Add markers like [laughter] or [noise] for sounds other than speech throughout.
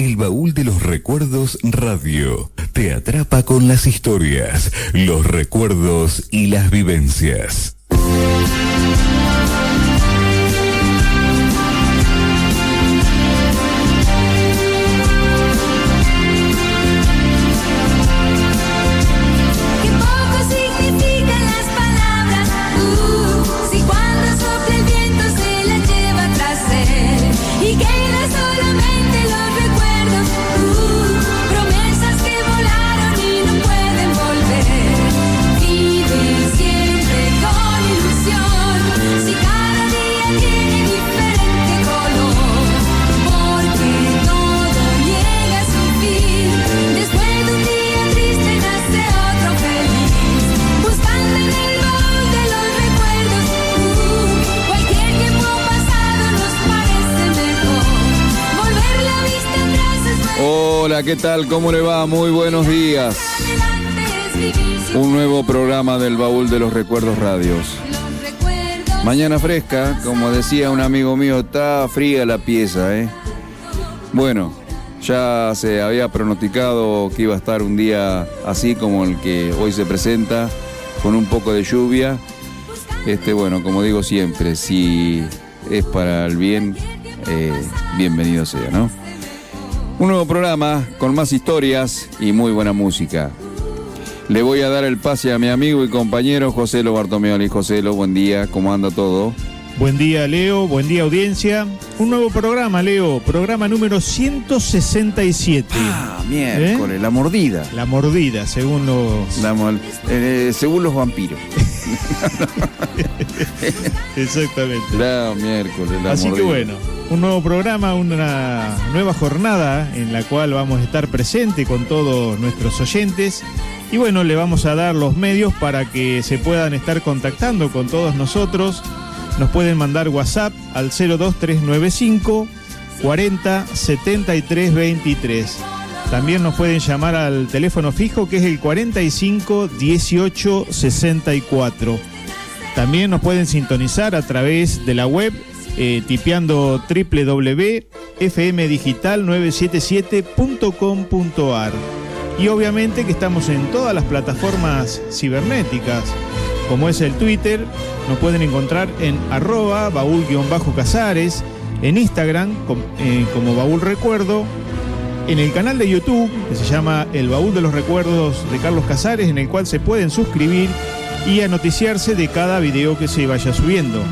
El baúl de los recuerdos radio te atrapa con las historias, los recuerdos y las vivencias. ¿Qué tal? ¿Cómo le va? Muy buenos días. Un nuevo programa del Baúl de los Recuerdos Radios. Mañana fresca, como decía un amigo mío, está fría la pieza, ¿eh? Bueno, ya se había pronosticado que iba a estar un día así como el que hoy se presenta, con un poco de lluvia. Este, bueno, como digo siempre, si es para el bien, eh, bienvenido sea, ¿no? Un nuevo programa con más historias y muy buena música. Le voy a dar el pase a mi amigo y compañero José Lo Bartomeoli. José Lo, buen día, ¿cómo anda todo? Buen día, Leo, buen día, audiencia. Un nuevo programa, Leo, programa número 167. Ah, miércoles, ¿Eh? la mordida. La mordida, según los. Eh, según los vampiros. [laughs] [laughs] Exactamente. La miércoles, la Así que bueno un nuevo programa, una nueva jornada en la cual vamos a estar presente con todos nuestros oyentes. Y bueno, le vamos a dar los medios para que se puedan estar contactando con todos nosotros. Nos pueden mandar WhatsApp al 02395 40 73 23. También nos pueden llamar al teléfono fijo que es el 45 18 64. También nos pueden sintonizar a través de la web eh, tipeando www.fmdigital977.com.ar. Y obviamente que estamos en todas las plataformas cibernéticas, como es el Twitter, nos pueden encontrar en arroba baúl-casares, en Instagram eh, como baúl recuerdo, en el canal de YouTube que se llama El Baúl de los Recuerdos de Carlos Casares, en el cual se pueden suscribir y anoticiarse de cada video que se vaya subiendo.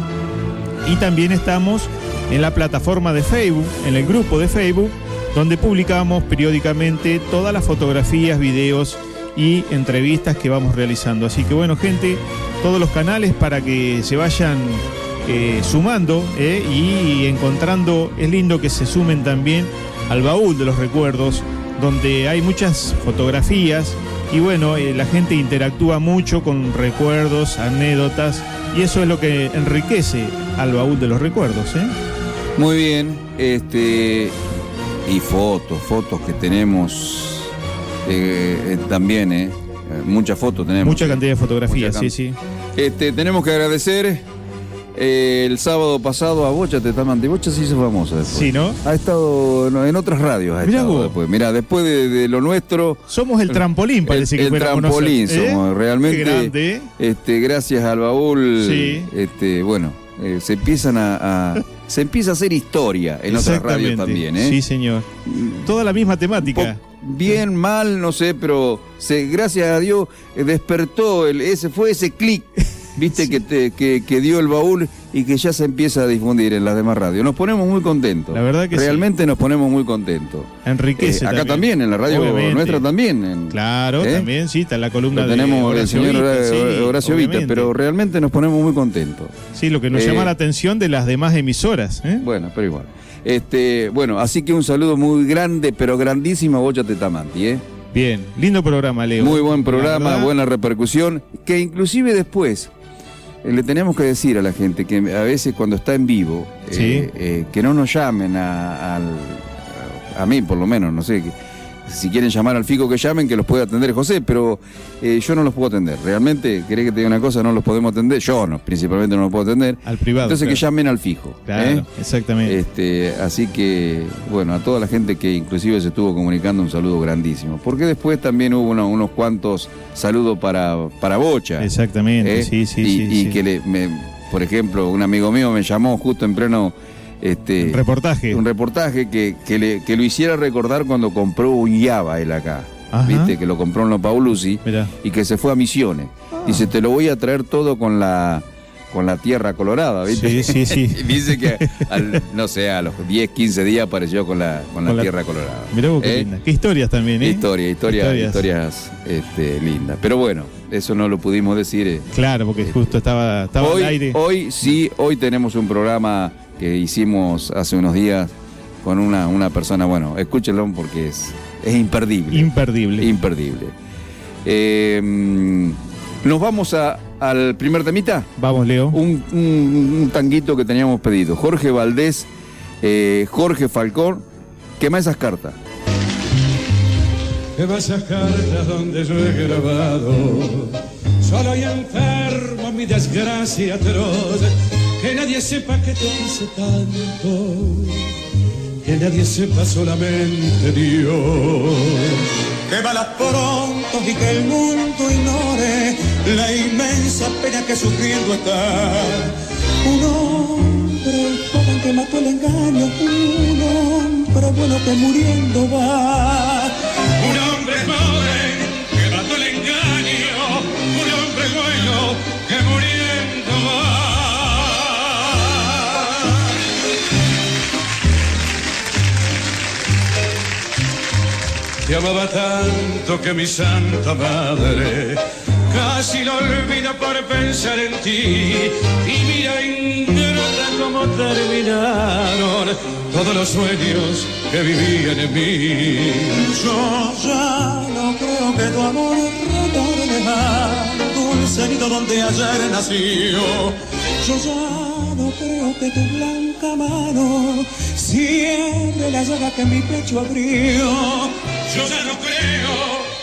Y también estamos en la plataforma de Facebook, en el grupo de Facebook, donde publicamos periódicamente todas las fotografías, videos y entrevistas que vamos realizando. Así que bueno, gente, todos los canales para que se vayan eh, sumando eh, y encontrando, es lindo que se sumen también al baúl de los recuerdos, donde hay muchas fotografías y bueno, eh, la gente interactúa mucho con recuerdos, anécdotas y eso es lo que enriquece al baúl de los recuerdos. ¿eh? Muy bien, este y fotos, fotos que tenemos eh, también, ¿eh? Muchas fotos tenemos. Mucha cantidad de fotografías, sí, sí. Este, tenemos que agradecer el sábado pasado a Bocha Tetamante. Bocha se hizo famosa después. Sí, ¿no? Ha estado en otras radios. Ha estado después. Mira, después de, lo nuestro. Somos el trampolín, parece el, que El trampolín somos. Realmente. Este, gracias al baúl. Sí. Este, bueno eh, se empiezan a, se empieza a hacer historia en otras radios también, ¿eh? Sí, señor. Toda la misma temática. Bien, mal, no sé, pero se, gracias a Dios eh, despertó, el, ese fue ese clic viste que, te, que, dio el baúl y que ya se empieza a difundir en las demás radios. Nos ponemos muy contentos. La verdad que Realmente nos ponemos muy contentos. Enriquece. Eh, acá también. en la radio nuestra también. claro, ¿eh? también, sí, está en la columna de tenemos el señor Horacio Vita, pero realmente nos ponemos muy contentos. Sí, lo que nos llama eh, la atención de las demás emisoras. Bueno, pero igual. Este, bueno, así que un saludo muy grande, pero grandísimo a Bocha Tetamanti, ¿eh? Bien, lindo programa, Leo. Muy buen programa, buena repercusión, que inclusive después le tenemos que decir a la gente que a veces cuando está en vivo, eh, eh, que no nos llamen a, a, mí por lo menos, no sé, si quieren llamar al fijo que llamen, que los puede atender José, pero eh, yo no los puedo atender. Realmente, querés que te diga una cosa, no los podemos atender. Yo no, principalmente no los puedo atender. Al privado. Entonces que llamen al fijo. Claro, ¿eh? exactamente. Este, así que, bueno, a toda la gente que inclusive se estuvo comunicando, un saludo grandísimo. Porque después también hubo uno- unos cuantos saludos para, para Bocha. Exactamente, ¿eh? sí, sí, y, sí. y sí. que le, me- por ejemplo, un amigo mío me llamó justo en pleno este, Un reportaje. un reportaje que, que, le- que lo hiciera recordar cuando compró un Yaba él acá. Ajá. Viste, que lo compró en Lo Paulusi Mirá. y que se fue a Misiones. Dice, te lo voy a traer todo con la con la tierra colorada, ¿viste? Sí, sí, sí. [laughs] dice que, al- no sé, a los 10, 15 días apareció con la, con la Con la- tierra colorada. Mirá vos qué ¿Eh? linda. Qué historias también, ¿eh? Historia, historia, Historias. historias, este, lindas. Pero bueno, eso no lo pudimos decir. eh. Claro, porque justo estaba, estaba Hoy, al aire. hoy sí, hoy tenemos un programa que hicimos hace unos días con una, una persona, bueno, escúchenlo porque es, es imperdible. Imperdible. imperdible. Eh, mm, Nos vamos a- al primer temita. Vamos, Leo. Un, un- un tanguito que teníamos pedido. Jorge Valdés, eh, Jorge Falcón, quema esas cartas. Que esas cartas donde yo he grabado Solo y enfermo mi desgracia atroz Que nadie sepa que te quise tanto. Que nadie sepa solamente Dios. Que balas pronto y que el mundo ignore La inmensa pena que sufriendo está. Un hombre joven que mató el engaño Un hombre bueno que muriendo va. Un hombre Te amaba tanto que mi santa madre casi lo olvido por pensar en ti. Y mira ingrata cómo terminaron todos los sueños que vivían en mí. Yo ya no creo que tu amor retorne al dulce nido donde ayer nació. Yo ya no creo que tu blanca mano cierre la llaga que mi pecho abrió. Yo ya no creo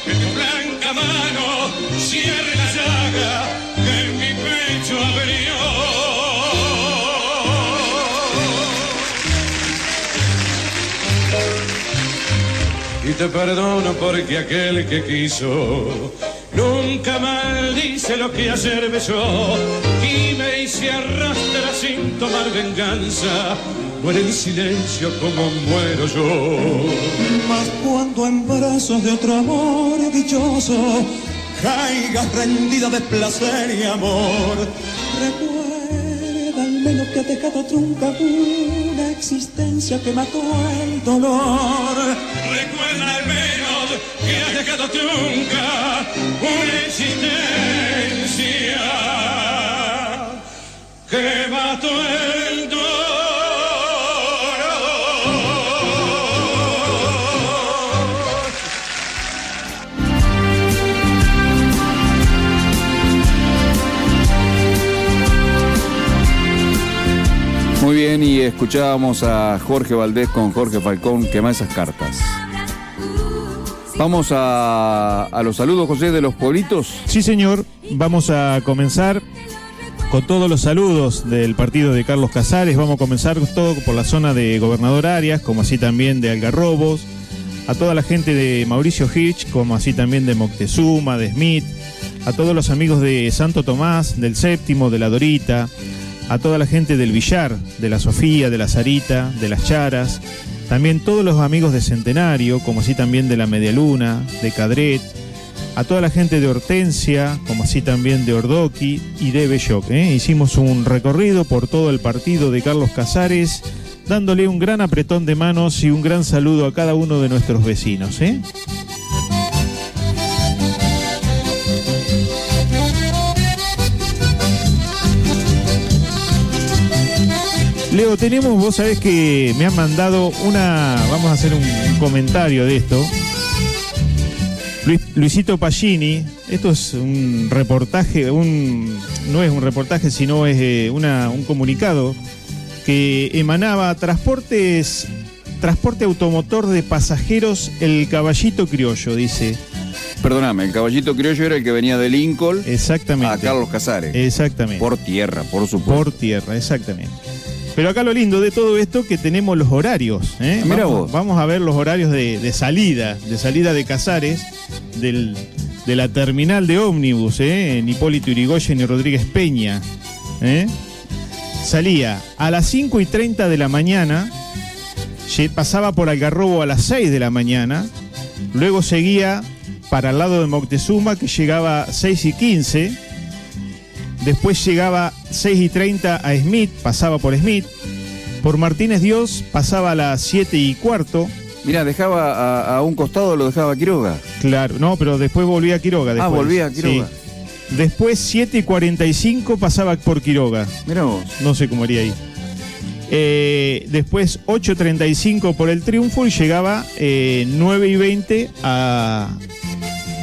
que tu blanca mano cierre la llaga que mi pecho abrió. y te perdono porque aquel que quiso nunca maldice lo que ayer besó y me hice arrastra sin tomar venganza. Muere en silencio como muero yo. Mas cuando en brazos de otro amor dichoso caigas rendida de placer y amor recuerda al menos que ha dejado trunca una existencia que mató el dolor. Recuerda al menos que ha dejado trunca una existencia que mató el Muy bien, y escuchábamos a Jorge Valdés con Jorge Falcón, quema esas cartas. Vamos a, a los saludos, José, de los pueblitos. Sí, señor. Vamos a comenzar con todos los saludos del partido de Carlos Casares. Vamos a comenzar todo por la zona de Gobernador Arias, como así también de Algarrobos. A toda la gente de Mauricio Hirsch, como así también de Moctezuma, de Smith. A todos los amigos de Santo Tomás, del Séptimo, de la Dorita. A toda la gente del Villar, de la Sofía, de la Sarita, de las Charas. También todos los amigos de Centenario, como así también de la Media Luna, de Cadret, a toda la gente de Hortensia, como así también de Ordoqui y de Belloc. ¿eh? Hicimos un recorrido por todo el partido de Carlos Casares, dándole un gran apretón de manos y un gran saludo a cada uno de nuestros vecinos. ¿eh? Leo, tenemos, vos sabés que me han mandado una, vamos a hacer un comentario de esto. Luis- Luisito Pagini, esto es un reportaje, un, no es un reportaje, sino es eh, una- un comunicado que emanaba Transportes, transporte automotor de pasajeros El Caballito Criollo, dice. Perdóname, el caballito criollo era el que venía de Lincoln Exactamente. a Carlos Casares. Exactamente. Por tierra, por supuesto. Por tierra, exactamente. Pero acá lo lindo de todo esto que tenemos los horarios. ¿eh? Ah, mira vamos, vos. vamos a ver los horarios de, de salida, de salida de Casares, del, de la terminal de ómnibus, ¿eh? en Hipólito Yrigoyen y Rodríguez Peña. ¿eh? Salía a las 5 y 30 de la mañana, pasaba por Algarrobo a las 6 de la mañana, luego seguía para el lado de Moctezuma que llegaba a 6 y 15, después llegaba 6 y 30 a Smith, pasaba por Smith, por Martínez Dios pasaba a las 7 y cuarto, Mira, dejaba a, a un costado, lo dejaba a Quiroga. claro, no, pero después volvía a Quiroga. Ah, Después, volvía a Quiroga. Sí. Después 7 y 45 pasaba por Quiroga. Mira vos. No sé cómo haría ahí. Eh, después 8.35 por el Triunfo y llegaba eh, 9 y 20 a,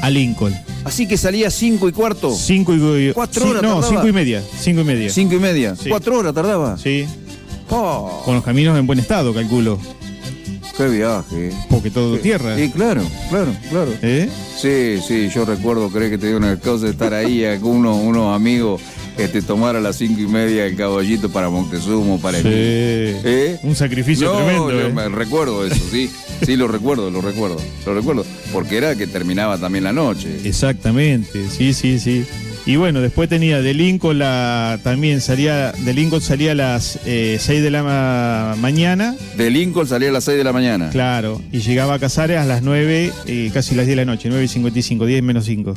a Lincoln. Así que salía cinco y cuarto. 5 y Cuatro horas No, tardaba. 5 y media. 5 y media. Cinco y media. Sí. Cuatro horas tardaba. Sí. Oh, Con los caminos en buen estado, calculo. qué viaje. Porque todo tierra. Sí, claro, claro, claro. ¿Eh? Sí, sí, yo recuerdo, creo que te digo una cosa, estar ahí [laughs] con unos, unos amigos que te tomara a las cinco y media el caballito para Montezumo, para Sí. el... ¿Eh? Un sacrificio No, tremendo. yo ¿eh? me recuerdo eso, sí, sí, lo recuerdo, lo recuerdo, lo recuerdo, porque era que terminaba también la noche. Exactamente, sí, sí, sí. Y bueno, después tenía de Lincoln la, también salía, de Lincoln salía a las 6 de la ma- mañana, De Lincoln salía a las 6 de la mañana. claro, y llegaba a Casares a las 9, eh, casi las 10 de la noche, 9 y 55, 10 menos 5.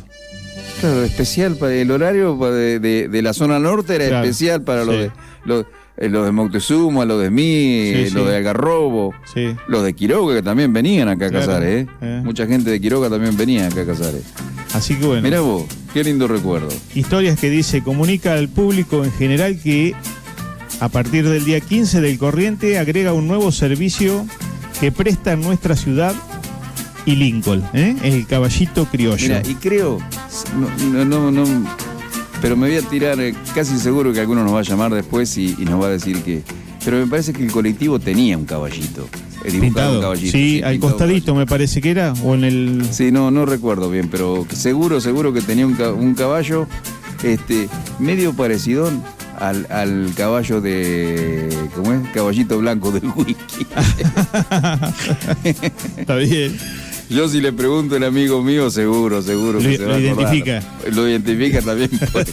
Claro, especial para el horario de, de- de la zona norte era Claro, especial para los de los, eh, los de Moctezuma, los de Mí, Sí, los sí. de Algarrobo, los de Quiroga que también venían acá a Casares, ¿eh? eh. Mucha gente de Quiroga también venía acá a Casares. Así que bueno, Mirá vos, qué lindo recuerdo. historias que dice, comunica al público en general que a partir del día 15 del corriente agrega un nuevo servicio que presta en nuestra ciudad y Lincoln, ¿eh? el caballito criollo. Mira, y creo, no, no, no, no, pero me voy a tirar, eh, casi seguro que alguno nos va a llamar después y, y nos va a decir que. Pero me parece que el colectivo tenía un caballito. Pintado. un caballito. sí, al pintado un costadito me parece que era, o en el... Sí, no, no recuerdo bien, pero seguro, seguro que tenía un, ca- un caballo este, medio parecido al, al caballo de. ¿Cómo es? Caballito blanco del whisky. [laughs] Está bien. Yo si le pregunto al amigo mío, seguro, seguro. que Lo- se va lo a identifica. Lo identifica también por,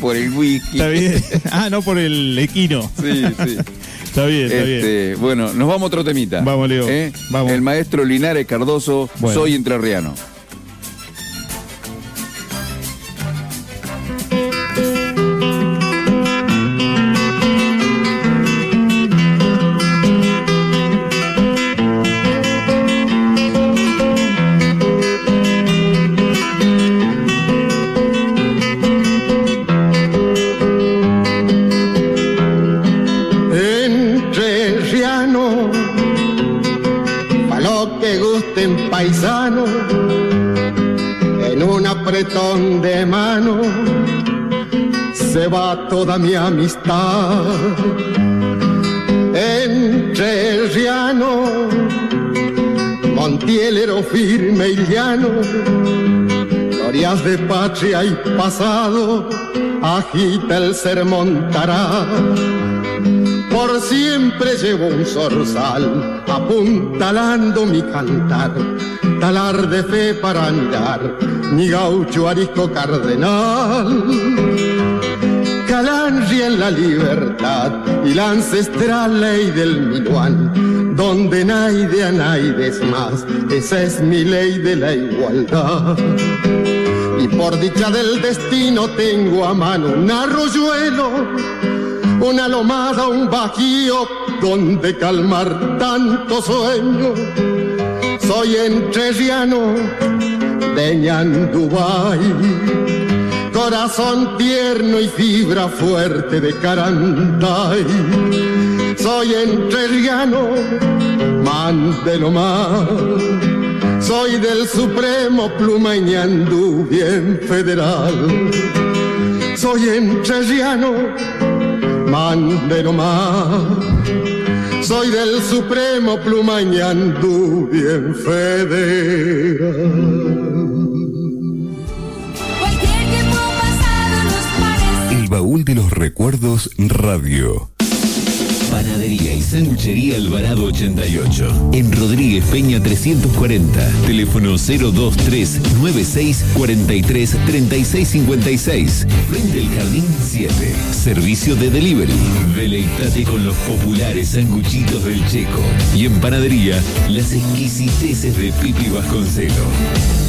por el whisky. Está bien. Ah, no por el equino. Sí, sí. Está bien, está bien. Este, bueno, nos vamos a otro temita. Vamos, Leo. ¿Eh? Vamos. El maestro Linares Cardoso, Bueno. soy entrerriano. Amistad. Entre riano, montielero firme y llano, glorias de patria y pasado, agita el sermón tará. Por siempre llevo un zorzal apuntalando mi cantar, talar de fe para mirar, mi gaucho arisco cardenal. La libertad y la ancestral ley del Minuán, donde naide a naide más, esa es mi ley de la igualdad. Y por dicha del destino tengo a mano un arroyuelo una lomada, un bajío donde calmar tanto sueño. Soy entrerriano de Ñandubay, corazón tierno y fibra fuerte de Carantay. Soy entrerriano, mándelo más. Soy del Supremo Pluma Ñandú, bien federal. Soy entrerriano, mándelo más. soy del supremo Plumañandú bien federal. De los recuerdos radio. Panadería y Sanguchería Alvarado 88. En Rodríguez Peña 340. Teléfono 023 96 43 36 56. Frente al Jardín 7. Servicio de delivery. Deleitate con los populares sanguchitos del Checo. Y en Panadería, las exquisiteces de Pipi Vasconcelo.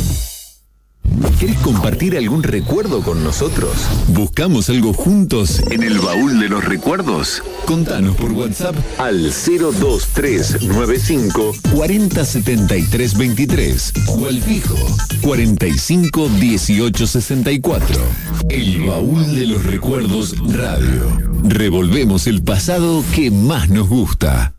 ¿Querés compartir algún recuerdo con nosotros? ¿Buscamos algo juntos en el baúl de los recuerdos? Contanos por WhatsApp al 02395 407323 o al fijo 45 El baúl de los recuerdos radio. Revolvemos el pasado que más nos gusta.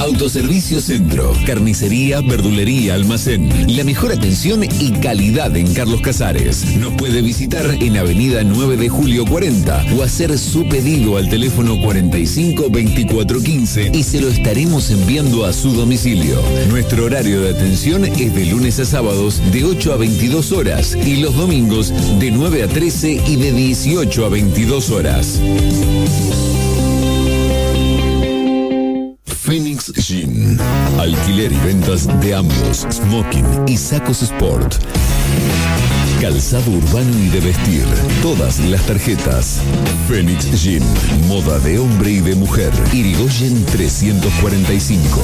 Autoservicio Centro, carnicería, verdulería, almacén. La mejor atención y calidad en Carlos Casares. Nos puede visitar en Avenida 9 de Julio 40 o hacer su pedido al teléfono 45 24 15 y se lo estaremos enviando a su domicilio. Nuestro horario de atención es de lunes a sábados de 8 a 22 horas y los domingos de 9 a 13 y de 18 a 22 horas. Phoenix Jean. Alquiler y ventas de ambos, smoking y sacos sport. Calzado urbano y de vestir. Todas las tarjetas. Phoenix Jean. Moda de hombre y de mujer. Irigoyen 345.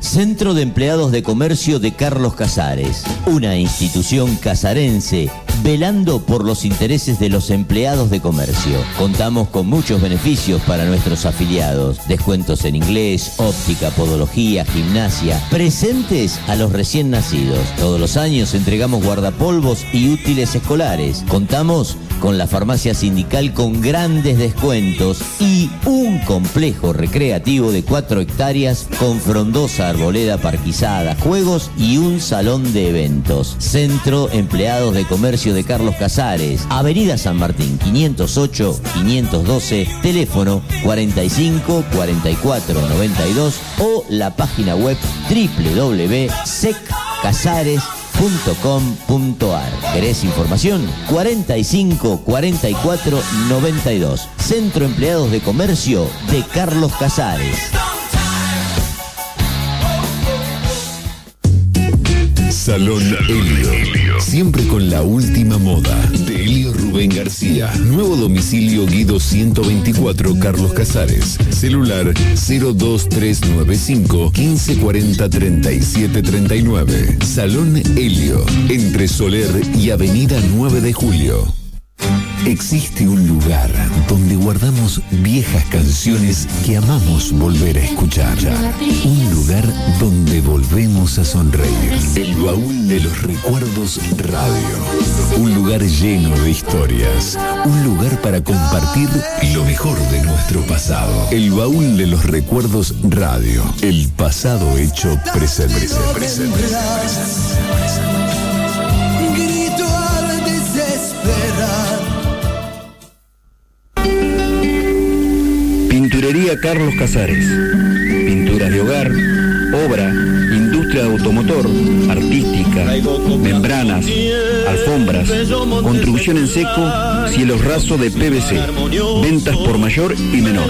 Centro de Empleados de Comercio de Carlos Casares, una institución casarense velando por los intereses de los empleados de comercio. Contamos con muchos beneficios para nuestros afiliados, descuentos en inglés, óptica, podología, gimnasia, presentes a los recién nacidos. Todos los años entregamos guardapolvos y útiles escolares. Contamos con la farmacia sindical con grandes descuentos y un complejo recreativo de 4 hectáreas con frondosa arboleda parquizada, juegos y un salón de eventos. Centro Empleados de Comercio de Carlos Casares, Avenida San Martín 508 512, teléfono 45 44 92 o la página web www.seccasares.com .com.ar. ¿Querés información? 45 44 92. Centro Empleados de Comercio de Carlos Casares. Salón Helio. Siempre con la última moda. De Helio Rubén García. Nuevo domicilio Guido 124 Carlos Casares. Celular 02395 1540 3739. Salón Helio. Entre Soler y Avenida 9 de Julio. Existe un lugar donde guardamos viejas canciones que amamos volver a escuchar. Un lugar donde volvemos a sonreír. El baúl de los recuerdos radio. Un lugar lleno de historias. Un lugar para compartir lo mejor de nuestro pasado. El baúl de los recuerdos radio. El pasado hecho presente. presente. Carlos Casares. Pinturas de hogar, obra, industria de automotor, artística, membranas, alfombras, construcción en seco, cielos rasos de PVC. Ventas por mayor y menor.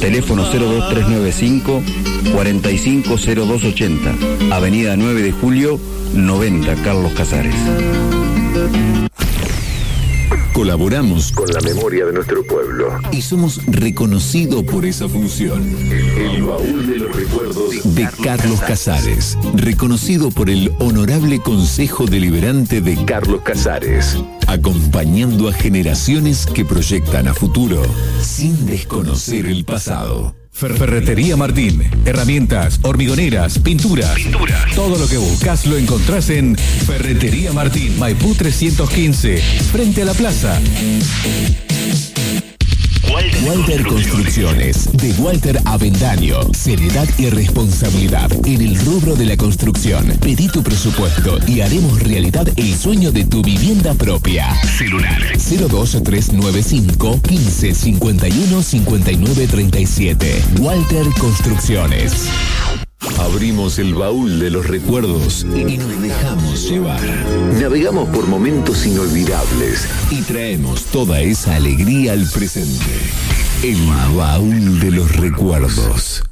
Teléfono 02395 450280. Avenida 9 de Julio 90 Carlos Casares. Colaboramos con la memoria de nuestro pueblo y somos reconocidos por esa función. El baúl de los recuerdos de Carlos Casares, reconocido por el Honorable Consejo Deliberante de Carlos Casares, acompañando a generaciones que proyectan a futuro sin desconocer el pasado. Ferretería Martín. Herramientas, hormigoneras, pinturas. Todo lo que buscas lo encontrás en Ferretería Martín, Maipú 315, frente a la plaza. Walter Construcciones, de Walter Avendaño. Seriedad y responsabilidad en el rubro de la construcción. Pedí tu presupuesto y haremos realidad el sueño de tu vivienda propia. Celular 02395 15 51 59 37. Walter Construcciones. Abrimos el baúl de los recuerdos y nos dejamos llevar. Navegamos por momentos inolvidables y traemos toda esa alegría al presente. El baúl de los recuerdos.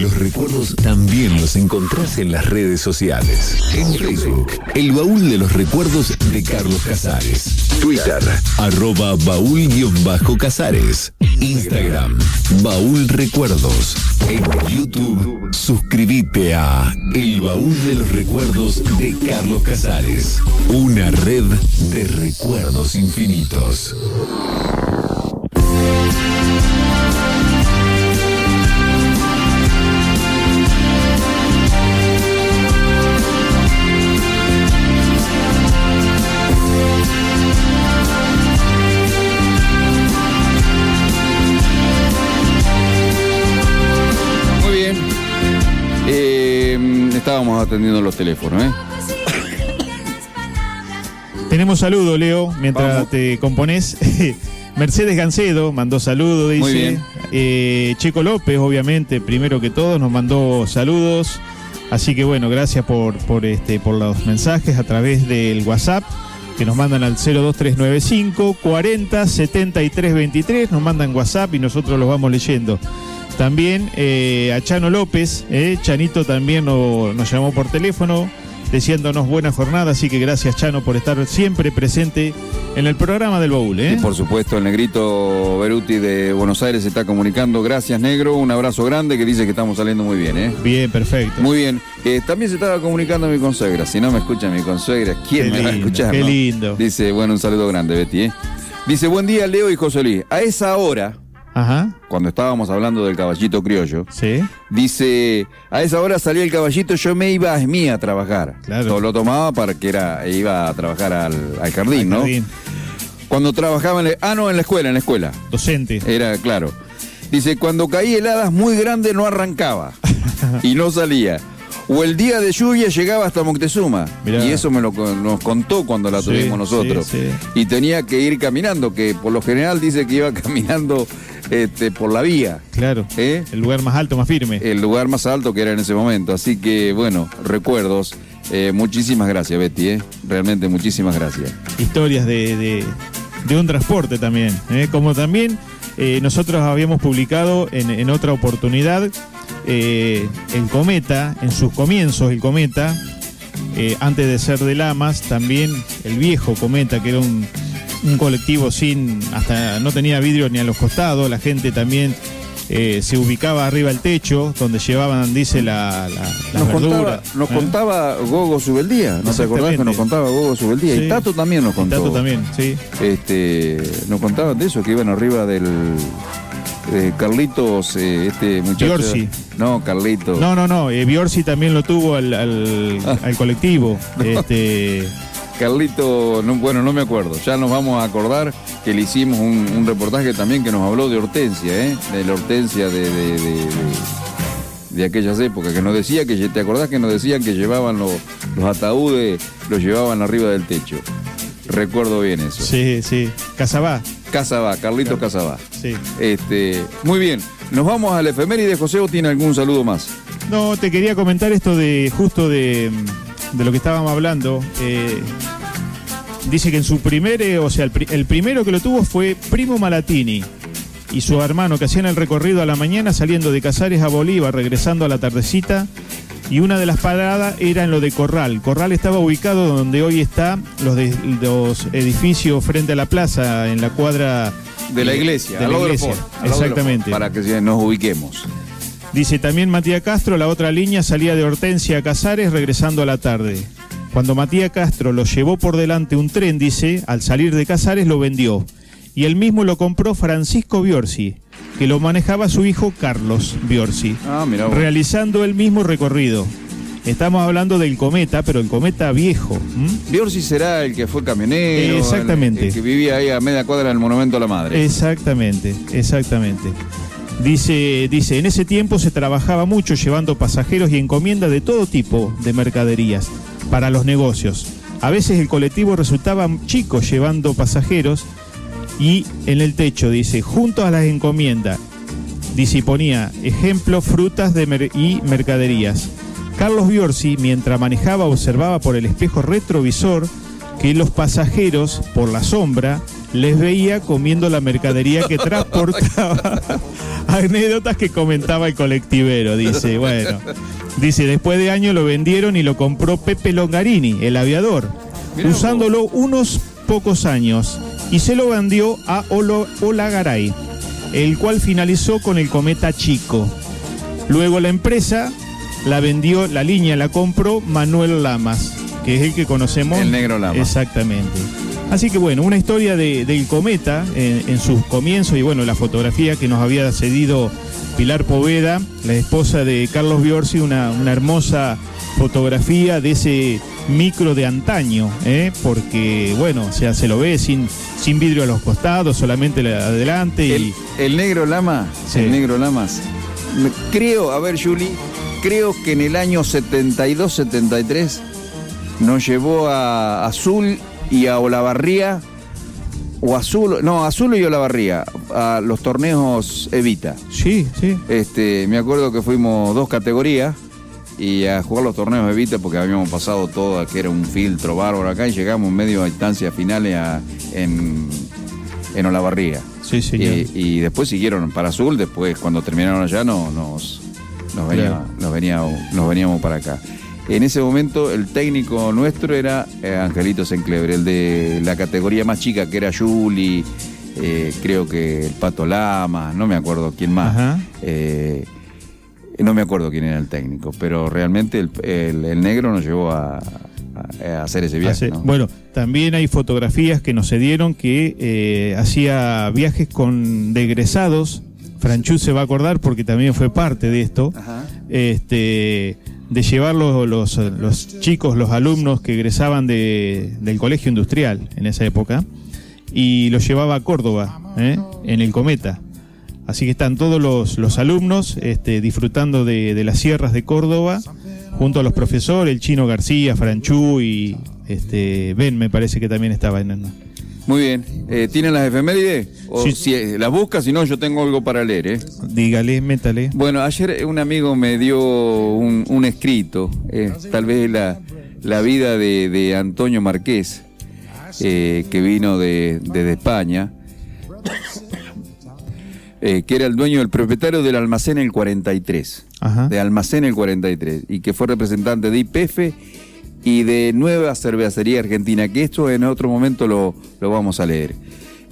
Los recuerdos también los encontrás en las redes sociales. En Facebook, el baúl de los recuerdos de Carlos Casares. Twitter, arroba baúl-casares. Instagram, baúl recuerdos. En YouTube, suscríbete a El baúl de los recuerdos de Carlos Casares. Una red de recuerdos infinitos. Atendiendo los teléfonos, ¿eh? [laughs] Tenemos saludo, Leo, mientras Vamos. te compones. [laughs] Mercedes Gancedo mandó saludos, dice. Muy bien. Eh, Checo López, obviamente, primero que todo, nos mandó saludos. Así que bueno, gracias por, por, este, por los mensajes a través del WhatsApp que nos mandan al 02395 40 73 23. Nos mandan WhatsApp y nosotros los vamos leyendo. También eh, a Chano López, eh, Chanito también no- nos llamó por teléfono deseándonos buena jornada, así que gracias Chano por estar siempre presente en el programa del baúl. ¿eh? Y por supuesto, el negrito Beruti de Buenos Aires se está comunicando. Gracias, negro. Un abrazo grande que dice que estamos saliendo muy bien, ¿eh? Bien, perfecto. Muy bien. Eh, también se estaba comunicando mi consuegra. Si no me escucha mi consuegra, ¿quién Qué me va a escuchar? qué no? lindo. Dice, bueno, un saludo grande, Betty, ¿eh? Dice, buen día, Leo y José Luis. A esa hora, Ajá, cuando estábamos hablando del caballito criollo, sí. Dice, a esa hora salía el caballito, yo me iba a Esmí a trabajar. Claro. Yo lo tomaba para que era, iba a trabajar al, al jardín, ¿no? Jardín, Cuando trabajaba en la, ah, no, en la escuela, en la escuela. Docente. Era claro. Dice, cuando caía heladas muy grande no arrancaba [laughs] y no salía. O el día de lluvia llegaba hasta Moctezuma. Mirá. Y eso me lo con- nos contó cuando la Sí, tuvimos nosotros. sí, Y tenía que ir caminando, que por lo general dice que iba [laughs] caminando este, por la vía. Claro. ¿eh? El lugar más alto, más firme. el lugar más alto que era en ese momento. Así que, bueno, recuerdos. Eh, muchísimas gracias, Betty, ¿eh? Realmente muchísimas gracias. Historias de, de- de un transporte también. Como también nosotros habíamos publicado en, en otra oportunidad el Cometa, en sus comienzos, el Cometa, antes de ser de Lamas, también el viejo Cometa, que era un, un colectivo sin, hasta no tenía vidrio ni a los costados, la gente también eh, se ubicaba arriba del techo, donde llevaban, dice, la, la, las Nos contaba, nos ¿eh? contaba Gogo Subeldía, ¿no te acordás que nos contaba Gogo Subeldía? Sí. Y Tato también nos Y contó. Tato también, sí. Este, nos contaban de eso, que iban arriba del eh, Carlitos, eh, este muchacho. Giorgi. No, Carlito. No, no, no. Eh, Biorsi también lo tuvo al, al, [laughs] Ah. al colectivo. [laughs] Este, Carlito, no, bueno, no me acuerdo. Ya nos vamos a acordar que le hicimos un, un reportaje también que nos habló de Hortensia, ¿eh? De la Hortensia de, de, de- de- de aquellas épocas, que nos decía que, ¿te acordás que nos decían que llevaban los, los ataúdes, los llevaban arriba del techo? Recuerdo bien eso. sí, sí. Casabá. Casabá, Carlitos Casabá. Sí. Este, muy bien, nos vamos al efeméride. José, ¿o tiene algún saludo más? No, te quería comentar esto de justo de, de lo que estábamos hablando. Eh, dice que en su primer, eh, o sea, el, pri- el primero que lo tuvo fue Primo Malatini y su hermano que hacían el recorrido a la mañana saliendo de Casares a Bolívar, regresando a la tardecita. Y una de las paradas era en lo de Corral. Corral estaba ubicado donde hoy está los, los edificios frente a la plaza, en la cuadra De la iglesia, de la iglesia. Exactamente. Para que nos ubiquemos. Dice también Matías Castro, la otra línea salía de Hortensia a Casares regresando a la tarde. Cuando Matías Castro lo llevó por delante un tren, dice, al salir de Casares lo vendió. Y el mismo lo compró Francisco Biorsi, que lo manejaba su hijo Carlos Biorsi, Ah, realizando el mismo recorrido. Estamos hablando del cometa, pero el cometa viejo. Biorsi será el que fue camionero. Exactamente. El, el que vivía ahí a media cuadra del Monumento a la Madre. Exactamente, exactamente. Dice, dice, en ese tiempo se trabajaba mucho llevando pasajeros y encomiendas de todo tipo de mercaderías para los negocios. A veces el colectivo resultaba chico llevando pasajeros y en el techo dice, junto a las encomiendas, dice y ponía ejemplo, frutas y mercaderías. Carlos Biorsi, mientras manejaba, observaba por el espejo retrovisor que los pasajeros, por la sombra, les veía comiendo la mercadería que transportaba. [laughs] Anécdotas que comentaba el colectivero, dice, bueno. Dice, después de años lo vendieron y lo compró Pepe Longarini, el aviador, Mirá vos. usándolo unos pocos años y se lo vendió a Olo- Olagaray, el cual finalizó con el cometa chico. Luego la empresa la vendió, la línea la compró Manuel Lamas, que es el que conocemos. El negro Lamas. Exactamente. Así que bueno, una historia de- del cometa en, en sus comienzos y bueno, la fotografía que nos había cedido Pilar Poveda, la esposa de Carlos Biorsi, una, una hermosa fotografía de ese micro de antaño, ¿eh? porque bueno, o sea, se lo ve sin, sin vidrio a los costados, solamente la- adelante y... El, el negro Lama, Sí. el negro Lamas. Creo, a ver, Juli, creo que en el año 72-73 nos llevó a Azul y a Olavarría, o Azul, no, Azul y Olavarría, a los torneos Evita. Sí, sí. Este, me acuerdo que fuimos dos categorías y a jugar los torneos Evita porque habíamos pasado todo, que era un filtro bárbaro acá y llegamos medio a instancias finales a- en, en Olavarría. Sí, señor. Y, y después siguieron para Azul, después cuando terminaron allá no, nos, nos, venía- Claro. nos, veníamos, nos veníamos para acá. En ese momento el técnico nuestro era eh, Angelito Senclebre, el de la categoría más chica que era Juli, eh, creo que el Pato Lama, no me acuerdo quién más. Eh, no me acuerdo quién era el técnico, pero realmente el, el- el negro nos llevó a, hacer ese viaje. Hace- ¿no? Bueno, también hay fotografías que nos se dieron que eh, hacía viajes con de egresados. Franchut se va a acordar porque también fue parte de esto. Ajá. Este, de llevar los, los- chicos, los alumnos que egresaban de- del colegio industrial en esa época y los llevaba a Córdoba, ¿eh? en el Cometa. Así que están todos los, los alumnos este, disfrutando de, de las sierras de Córdoba, junto a los profesores, el chino García, Franchú y este, Ben, me parece que también estaba en. Muy bien. Eh, ¿Tienen las efemérides? O Sí. si eh, las busca, si no, yo tengo algo para leer. ¿eh? Dígale, métale. Bueno, ayer un amigo me dio un, un escrito, eh, tal vez la, la vida de, de Antonio Marqués, eh, que vino de, desde España, que era el dueño, el propietario del almacén El 43, Ajá. de Almacén El 43, y que fue representante de IPF y de Nueva Cervecería Argentina, que esto en otro momento lo, lo vamos a leer.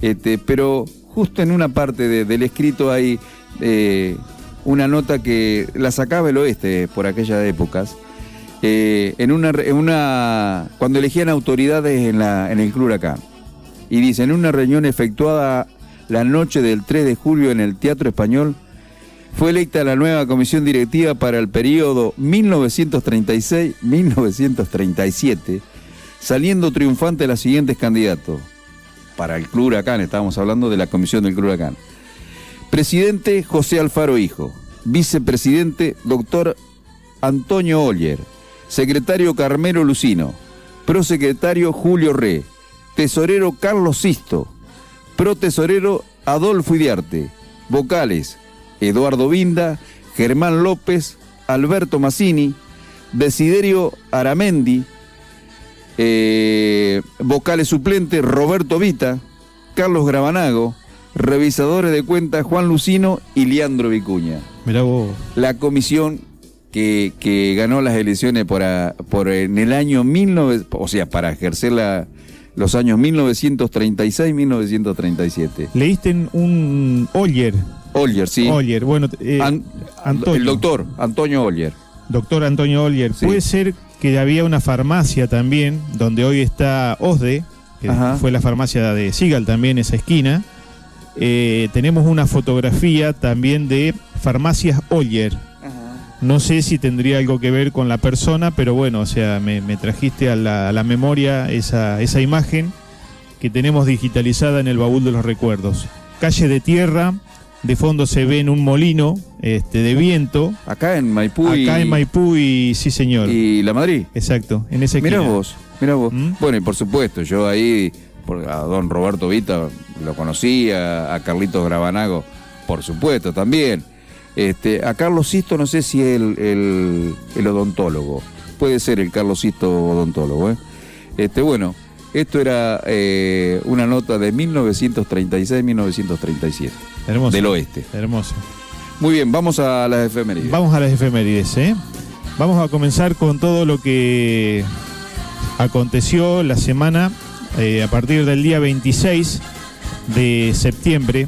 Este, pero justo en una parte de- del escrito hay eh, una nota que la sacaba el oeste por aquellas épocas. eh, en una, en una cuando elegían autoridades en, la, en el Club Huracán. Y dice, en una reunión efectuada la noche del 3 de julio en el Teatro Español, fue electa la nueva comisión directiva para el periodo 1936-1937, saliendo triunfante los siguientes candidatos. Para el Club Huracán, estábamos hablando de la comisión del Club Huracán. Presidente José Alfaro Hijo. Vicepresidente doctor Antonio Oller. Secretario Carmelo Lucino. Prosecretario Julio Re. Tesorero Carlos Sisto. Protesorero Adolfo Idiarte. Vocales Eduardo Vinda, Germán López, Alberto Massini, Desiderio Aramendi, eh, vocales suplente Roberto Vita, Carlos Gravanago, revisadores de cuentas Juan Lucino y Leandro Vicuña. Mirá vos. La comisión que, que ganó las elecciones por, a- por en el año 19, o sea, para ejercer la- los años 1936-1937. Leíste en un Oyer. Oller, sí. Oyer, bueno, eh, An- Antonio. El doctor Antonio Oller. Doctor Antonio Ollier, Sí. puede ser que había una farmacia también, donde hoy está OSDE, que Ajá. fue la farmacia de Sigal también, esa esquina. Eh, tenemos una fotografía también de farmacias Ollier. No sé si tendría algo que ver con la persona, pero bueno, o sea, me, me trajiste a la, a la memoria esa, esa imagen que tenemos digitalizada en el baúl de los recuerdos. Calle de tierra, de fondo se ve en un molino este, de viento. Acá en Maipú. y- Acá en Maipú y sí, señor. Y la Madrid. Exacto, en ese Mirá vos, mirá vos. ¿Mm? Bueno, y por supuesto, yo ahí, a don Roberto Vita lo conocía, a Carlitos Gravanago, por supuesto, también. Este, a Carlos Sisto no sé si es el, el, el odontólogo. Puede ser el Carlos Sisto odontólogo. ¿eh? Este, bueno, esto era eh, una nota de 1936-1937, Hermoso. del oeste. Hermoso. Muy bien, vamos a las efemérides. Vamos a las efemérides, ¿eh? Vamos a comenzar con todo lo que aconteció la semana eh, a partir del día 26 de septiembre.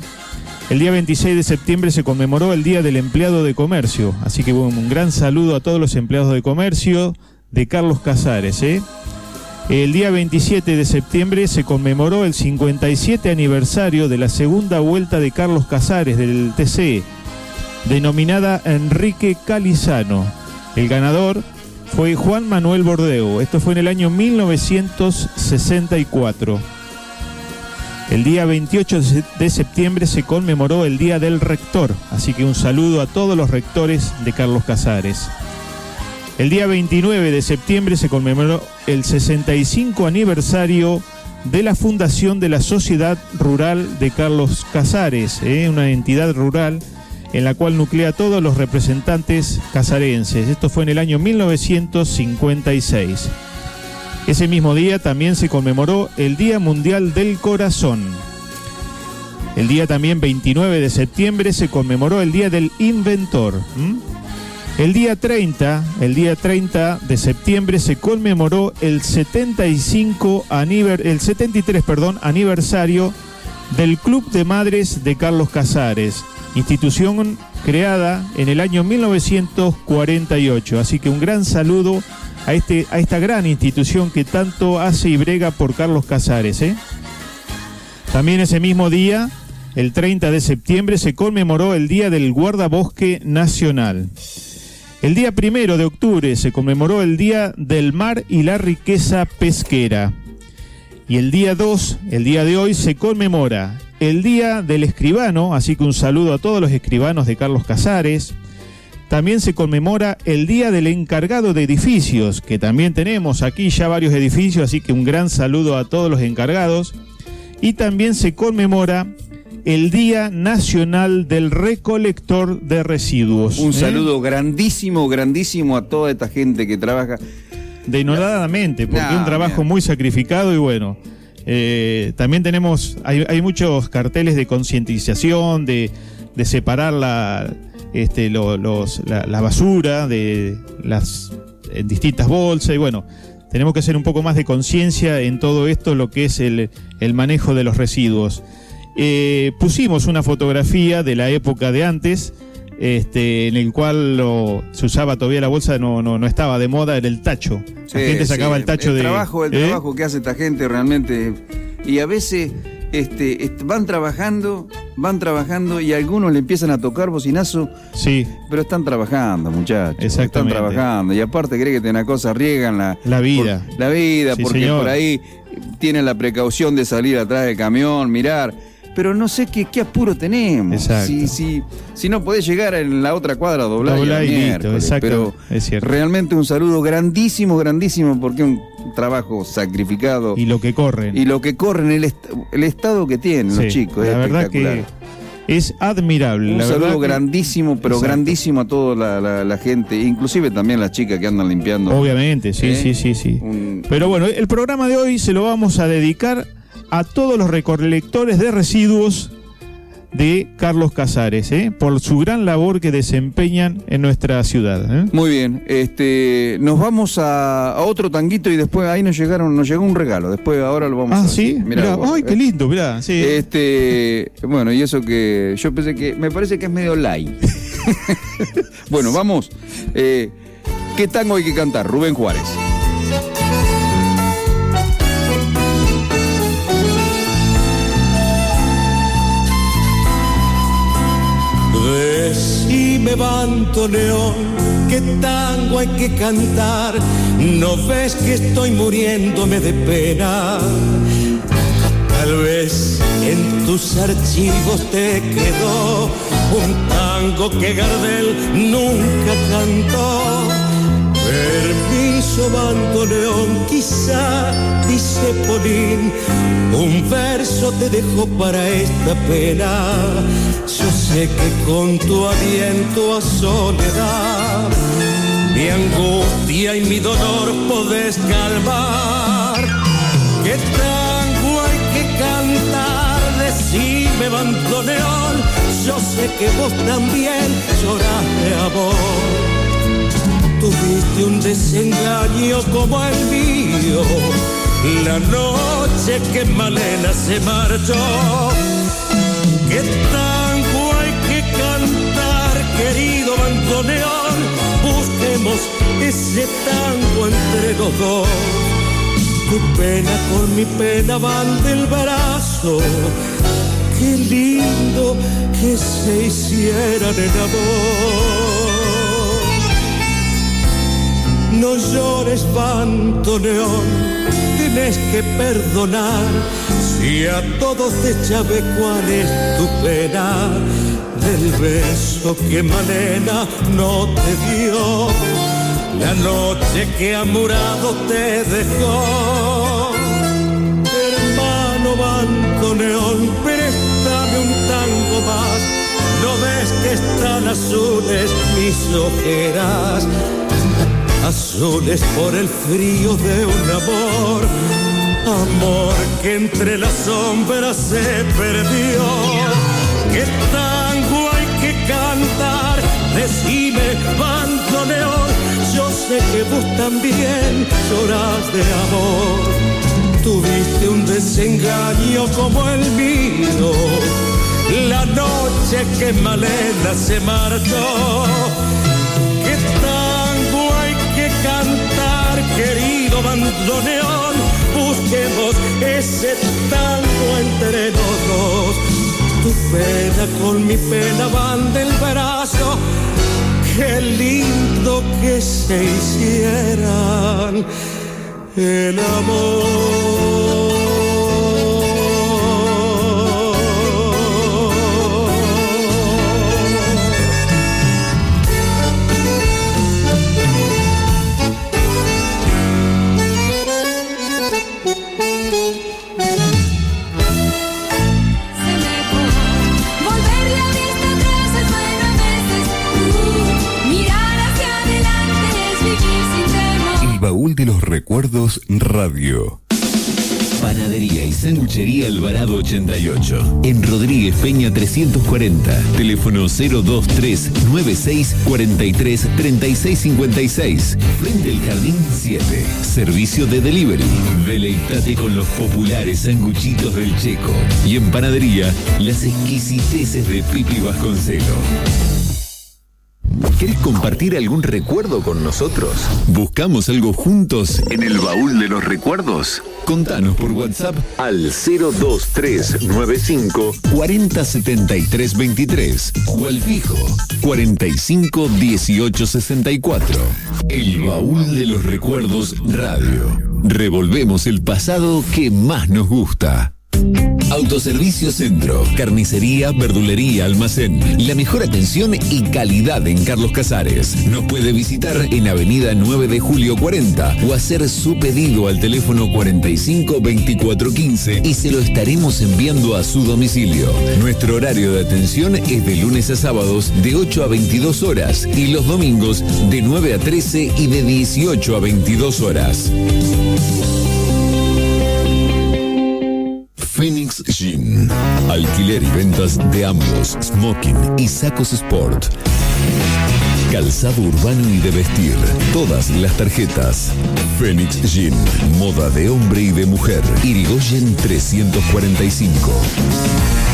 El día 26 de septiembre se conmemoró el Día del Empleado de Comercio, así que bueno, un gran saludo a todos los empleados de comercio de Carlos Casares. ¿eh? El día 27 de septiembre se conmemoró el 57 aniversario de la segunda vuelta de Carlos Casares del TC, denominada Enrique Calizano. El ganador fue Juan Manuel Bordeo. Esto fue en el año 1964. El día 28 de se- de septiembre se conmemoró el Día del Rector, así que un saludo a todos los rectores de Carlos Casares. El día 29 de septiembre se conmemoró el 65 aniversario de la fundación de la Sociedad Rural de Carlos Casares, ¿eh? una entidad rural en la cual nuclea a todos los representantes casarenses. Esto fue en el año 1956. Ese mismo día también se conmemoró el Día Mundial del Corazón. El día también 29 de septiembre se conmemoró el Día del Inventor. El día 30, el día 30 de septiembre se conmemoró el 75 aniver- el 73, perdón, aniversario del Club de Madres de Carlos Casares, institución creada en el año 1948. Así que un gran saludo a, este, a esta gran institución que tanto hace y brega por Carlos Casares. ¿eh? También ese mismo día, el 30 de septiembre, se conmemoró el Día del Guardabosque Nacional. El día primero de octubre se conmemoró el Día del Mar y la Riqueza Pesquera. Y el día 2, el día de hoy, se conmemora el Día del Escribano, así que un saludo a todos los escribanos de Carlos Casares. También se conmemora el Día del Encargado de Edificios, que también tenemos aquí ya varios edificios, así que un gran saludo a todos los encargados. Y también se conmemora el Día Nacional del Recolector de Residuos. Un ¿eh? saludo grandísimo, grandísimo a toda esta gente que trabaja. denodadamente, porque Nah, un trabajo mira. muy sacrificado y bueno. eh, también tenemos, hay, hay muchos carteles de concientización, de, de separar la, este, lo- los, la, la basura de las en distintas bolsas y bueno, tenemos que hacer un poco más de conciencia en todo esto, lo que es el, el manejo de los residuos. Eh, pusimos una fotografía de la época de antes, este, en el cual lo- se usaba todavía la bolsa, no, no, no estaba de moda, era el tacho. la gente sacaba sí, el tacho de. trabajo, el ¿eh? trabajo que hace esta gente realmente. Y a veces este, est- van trabajando, van trabajando y a algunos le empiezan a tocar bocinazo, Sí, pero están trabajando, muchachos. Están trabajando. Y aparte, cree que tiene una cosa, riegan la, La vida. por- la vida, Sí, porque señor. por ahí tienen la precaución de salir atrás del camión, mirar. Pero no sé qué, qué apuro tenemos. Exacto. Si, si, si no podés llegar en la otra cuadra, doblar y, listo, exacto, Pero es cierto. realmente un saludo grandísimo, grandísimo, porque es un trabajo sacrificado. y lo que corren. Y lo que corren, el, est- el estado que tienen Sí, los chicos, es la verdad espectacular. que es admirable. Un la saludo verdad que- grandísimo, pero Exacto. grandísimo a toda la, la- la gente, inclusive también las chicas que andan limpiando. Obviamente, sí, ¿Eh? sí, sí, sí. Un- Pero bueno, el programa de hoy se lo vamos a dedicar a todos los recolectores de residuos de Carlos Casares, ¿eh? por su gran labor que desempeñan en nuestra ciudad. ¿eh? Muy bien, este, nos vamos a, a otro tanguito y después ahí nos llegaron, nos llegó un regalo. Después ahora lo vamos a Ah, sí, Mirá mirá, vos, ay, qué eh. lindo, mirá, sí. Este, bueno, y eso que yo pensé que, me parece que es medio light. [laughs] bueno, vamos. Eh, ¿Qué tango hay que cantar? Rubén Juárez. Decime bandoneón, que tango hay que cantar. No ves que estoy muriéndome de pena. Tal vez en tus archivos te quedó un tango que Gardel nunca cantó. Permiso, bandoneón, quizá, dice Polín, un verso te dejo para esta pena. Sé que con tu aliento a soledad, mi angustia y mi dolor podés calmar. ¿Qué tango hay que cantar? Decime, bandoneón, yo sé que vos también llorás de amor tuviste un desengaño como el mío. La noche que Malena se marchó, ¿qué cantar, querido bandoneón? Busquemos ese tango entre los dos. Tu pena con mi pena van del brazo. Qué lindo que se hicieran el amor. No llores, bandoneón, tienes que perdonar. Si a todos te ve cuál es tu pena, del beso que Malena no te dio, la noche que amurado te dejó. Hermano bandoneón, préstame un tango más. No ves que están azules mis ojeras azules por el frío de un amor, amor que entre las sombras se perdió. ¿Qué que cantar? Decime, bandoneón, yo sé que vos también llorás de amor. Tuviste un desengaño como el mío, la noche que Malena se marchó cantar, querido bandoneón. Busquemos ese tango entre los dos. Con mi pena van del brazo. Qué lindo que se hicieran el amor. Recuerdos Radio. Panadería y Sanguchería Alvarado 88. En Rodríguez Peña 340. Teléfono 023 96 43 36 56. Frente al Jardín 7. Servicio de delivery. Deleítate con los populares sanguchitos del Checo. Y en Panadería, las exquisiteces de Pipi Vasconcelo. ¿Querés compartir algún recuerdo con nosotros? ¿Buscamos algo juntos en el baúl de los recuerdos? Contanos por WhatsApp al 02395 407323 o al fijo 45 El baúl de los recuerdos radio. Revolvemos el pasado que más nos gusta. Autoservicio Centro, carnicería, verdulería, almacén. La mejor atención y calidad en Carlos Casares. Nos puede visitar en Avenida 9 de Julio 40 o hacer su pedido al teléfono 45 24 15 y se lo estaremos enviando a su domicilio. Nuestro horario de atención es de lunes a sábados de 8 a 22 horas y los domingos de 9 a 13 y de 18 a 22 horas. Phoenix Jean. Alquiler y ventas de ambos, smoking y sacos sport. Calzado urbano y de vestir. Todas las tarjetas. Phoenix Jean. Moda de hombre y de mujer. Irigoyen 345.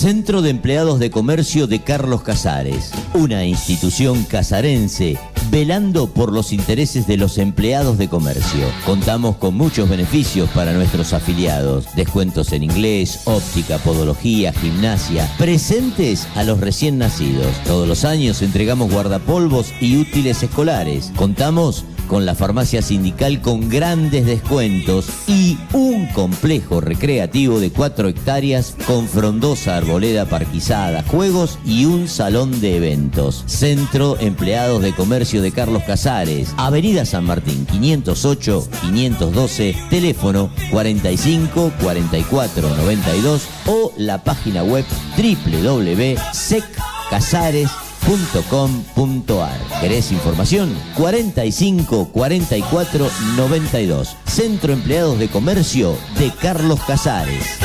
Centro de Empleados de Comercio de Carlos Casares, una institución casarense velando por los intereses de los empleados de comercio. Contamos con muchos beneficios para nuestros afiliados, descuentos en inglés, óptica, podología, gimnasia, presentes a los recién nacidos. Todos los años entregamos guardapolvos y útiles escolares. Contamos con la farmacia sindical con grandes descuentos y un complejo recreativo de 4 hectáreas con frondosa arboleda parquizada, juegos y un salón de eventos. Centro Empleados de Comercio de Carlos Casares, Avenida San Martín 508 512, teléfono 45 44 92 o la página web www.seccasares.com .com.ar. ¿Querés información? 45 44 92. Centro Empleados de Comercio de Carlos Casares.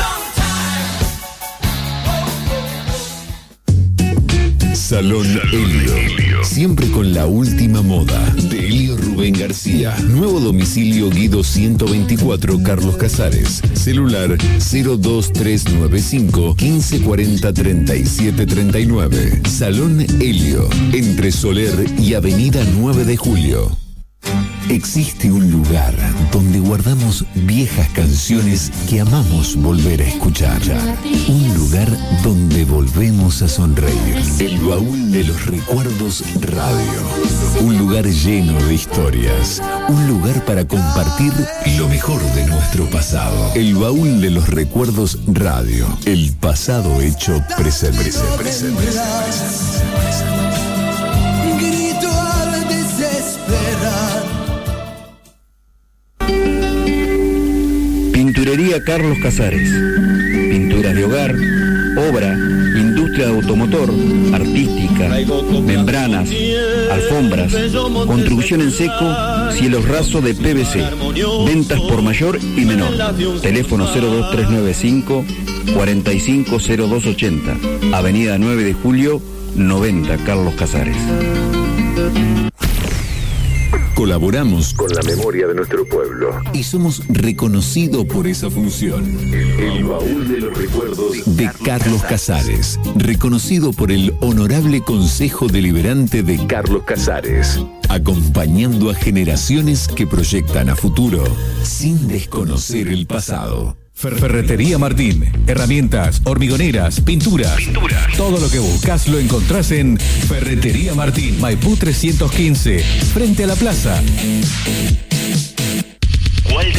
Salón Helio. Siempre con la última moda. De Helio Rubén García. Nuevo domicilio Guido 124 Carlos Casares. Celular 02395 1540 3739. Salón Helio. Entre Soler y Avenida 9 de Julio. Existe un lugar donde guardamos viejas canciones que amamos volver a escuchar. Un lugar donde volvemos a sonreír. El baúl de los recuerdos radio. Un lugar lleno de historias. Un lugar para compartir lo mejor de nuestro pasado. El baúl de los recuerdos radio. El pasado hecho presente. presente, presente, presente. Carlos Casares. Pinturas de hogar, obra, industria de automotor, artística, membranas, alfombras, construcción en seco, cielos rasos de PVC. Ventas por mayor y menor. Teléfono 02395 450280. Avenida 9 de Julio, 90 Carlos Casares. Colaboramos con la memoria de nuestro pueblo y somos reconocidos por esa función. El baúl de los recuerdos de Carlos Casares, reconocido por el Honorable Consejo Deliberante de Carlos Casares, acompañando a generaciones que proyectan a futuro sin desconocer el pasado. Ferretería Martín. Herramientas, hormigoneras, pinturas. Todo lo que buscas lo encontrás en Ferretería Martín. Maipú 315. Frente a la plaza.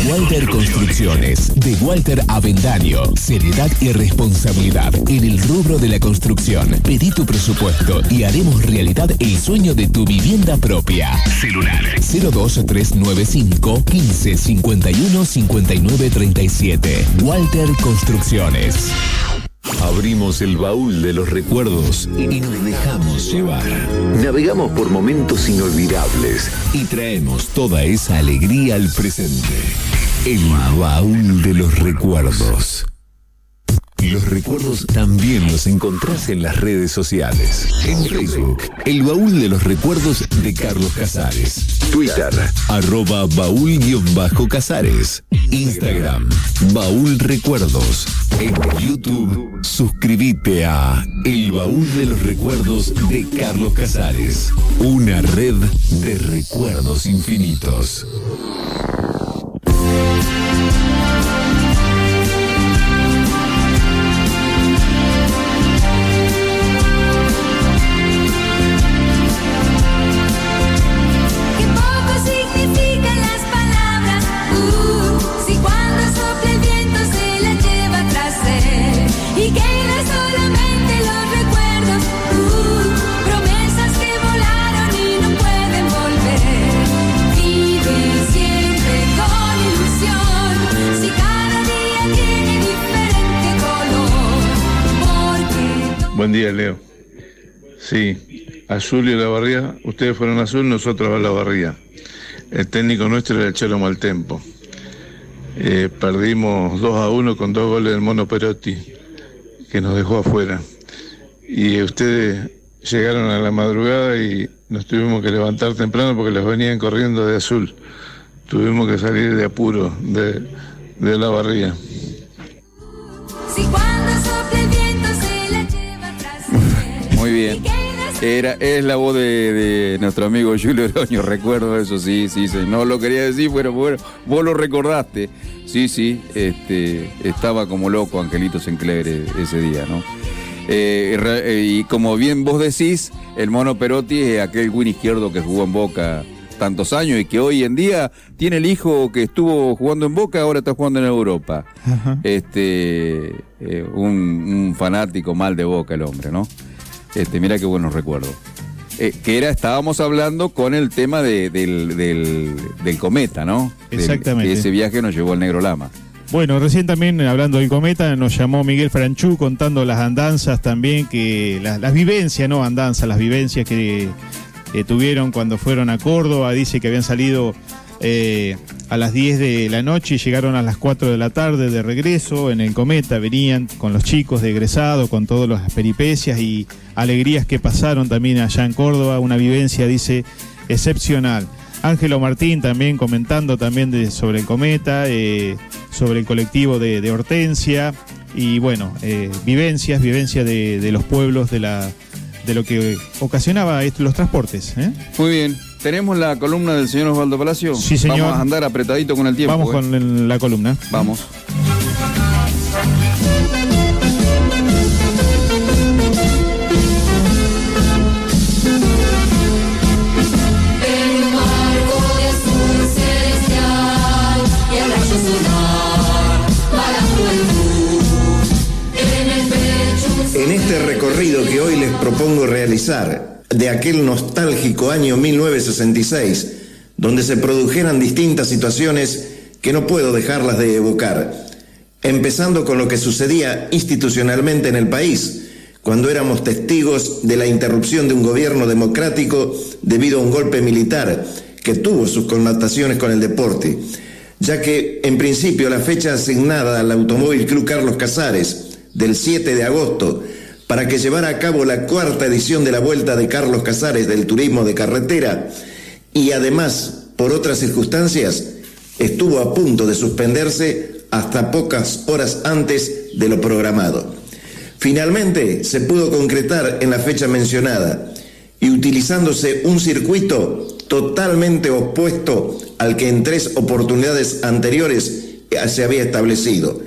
Walter Construcciones, de Walter Avendaño. Seriedad y responsabilidad en el rubro de la construcción. Pedí tu presupuesto y haremos realidad el sueño de tu vivienda propia. Celular 02395 15 51 59 37. Walter Construcciones. Abrimos el baúl de los recuerdos y nos dejamos llevar. Navegamos por momentos inolvidables y traemos toda esa alegría al presente. El baúl de los recuerdos. Los recuerdos también los encontrás en las redes sociales. En Facebook, el baúl de los recuerdos de Carlos Casares. Twitter, arroba baúl-casares. Instagram, baúl recuerdos. En YouTube, suscríbete a El baúl de los recuerdos de Carlos Casares. Una red de recuerdos infinitos. Buen día, Leo. Sí, Azul y la Barría, ustedes fueron Azul, nosotros a la Barría. El técnico nuestro era el Chelo Maltempo. Eh, perdimos 2 a 1 con dos goles del Mono Perotti, que nos dejó afuera. Y ustedes llegaron a la madrugada y nos tuvimos que levantar temprano porque los venían corriendo de azul. Tuvimos que salir de apuro de, de la barría. Si Muy bien. Era, es la voz de, de nuestro amigo Julio Oroño, recuerdo eso, sí, sí, sí. No lo quería decir, pero bueno, vos lo recordaste. Sí, sí, este, estaba como loco Angelito Sinclair eh, ese día, ¿no? Eh, eh, y como bien vos decís, el Mono Perotti es aquel win izquierdo que jugó en Boca tantos años y que hoy en día tiene el hijo que estuvo jugando en Boca, ahora está jugando en Europa. Este, eh, un, un fanático mal de Boca el hombre, ¿no? Este, mira qué buenos recuerdos. Eh, que era, estábamos hablando con el tema de- del, del- del cometa, ¿no? Exactamente. que ese viaje nos llevó al Negro Lama. Bueno, recién también hablando del cometa, nos llamó Miguel Franchú contando las andanzas también, que las, las vivencias, no andanzas, las vivencias que eh, tuvieron cuando fueron a Córdoba. Dice que habían salido eh, a las 10 de la noche llegaron a las 4 de la tarde de regreso en el cometa. Venían con los chicos de egresado, con todas las peripecias y alegrías que pasaron también allá en Córdoba. Una vivencia, dice, excepcional. Ángelo Martín también comentando también de- sobre el cometa, eh, sobre el colectivo de, Hortensia y bueno, eh, vivencias, vivencias de, de los pueblos, de la de lo que ocasionaba los transportes. ¿eh? Muy bien. ¿Tenemos la columna del señor Osvaldo Palacio? Sí, señor. Vamos a andar apretadito con el tiempo. Vamos ¿eh? con el- la columna. Vamos. En este recorrido que hoy les propongo realizar, de aquel nostálgico año 1966, donde se produjeran distintas situaciones que no puedo dejarlas de evocar, empezando con lo que sucedía institucionalmente en el país, cuando éramos testigos de la interrupción de un gobierno democrático debido a un golpe militar que tuvo sus connotaciones con el deporte, ya que en principio la fecha asignada al Automóvil Club Carlos Casares del 7 de agosto para que llevara a cabo la cuarta edición de la Vuelta de Carlos Casares del Turismo de Carretera y además por otras circunstancias estuvo a punto de suspenderse hasta pocas horas antes de lo programado. Finalmente se pudo concretar en la fecha mencionada y utilizándose un circuito totalmente opuesto al que en tres oportunidades anteriores se había establecido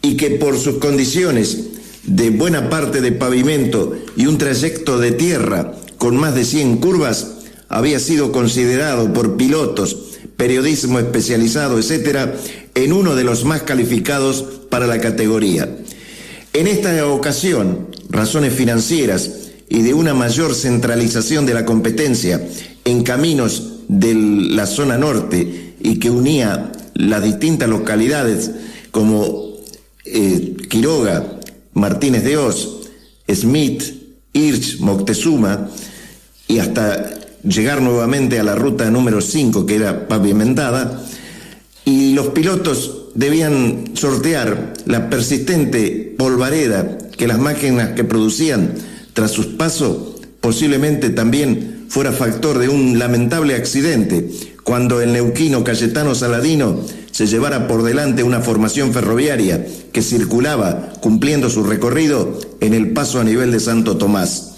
y que por sus condiciones de buena parte de pavimento y un trayecto de tierra con más de 100 curvas había sido considerado por pilotos, periodismo especializado, etcétera, en uno de los más calificados para la categoría. En esta ocasión, razones financieras y de una mayor centralización de la competencia en caminos de la zona norte y que unía las distintas localidades como eh, Quiroga, Martínez de Oz, Smith, Hirsch, Moctezuma y hasta llegar nuevamente a la ruta número 5 que era pavimentada y los pilotos debían sortear la persistente polvareda que las máquinas que producían tras sus pasos posiblemente también fuera factor de un lamentable accidente cuando el neuquino Cayetano Saladino se llevara por delante una formación ferroviaria que circulaba cumpliendo su recorrido en el paso a nivel de Santo Tomás.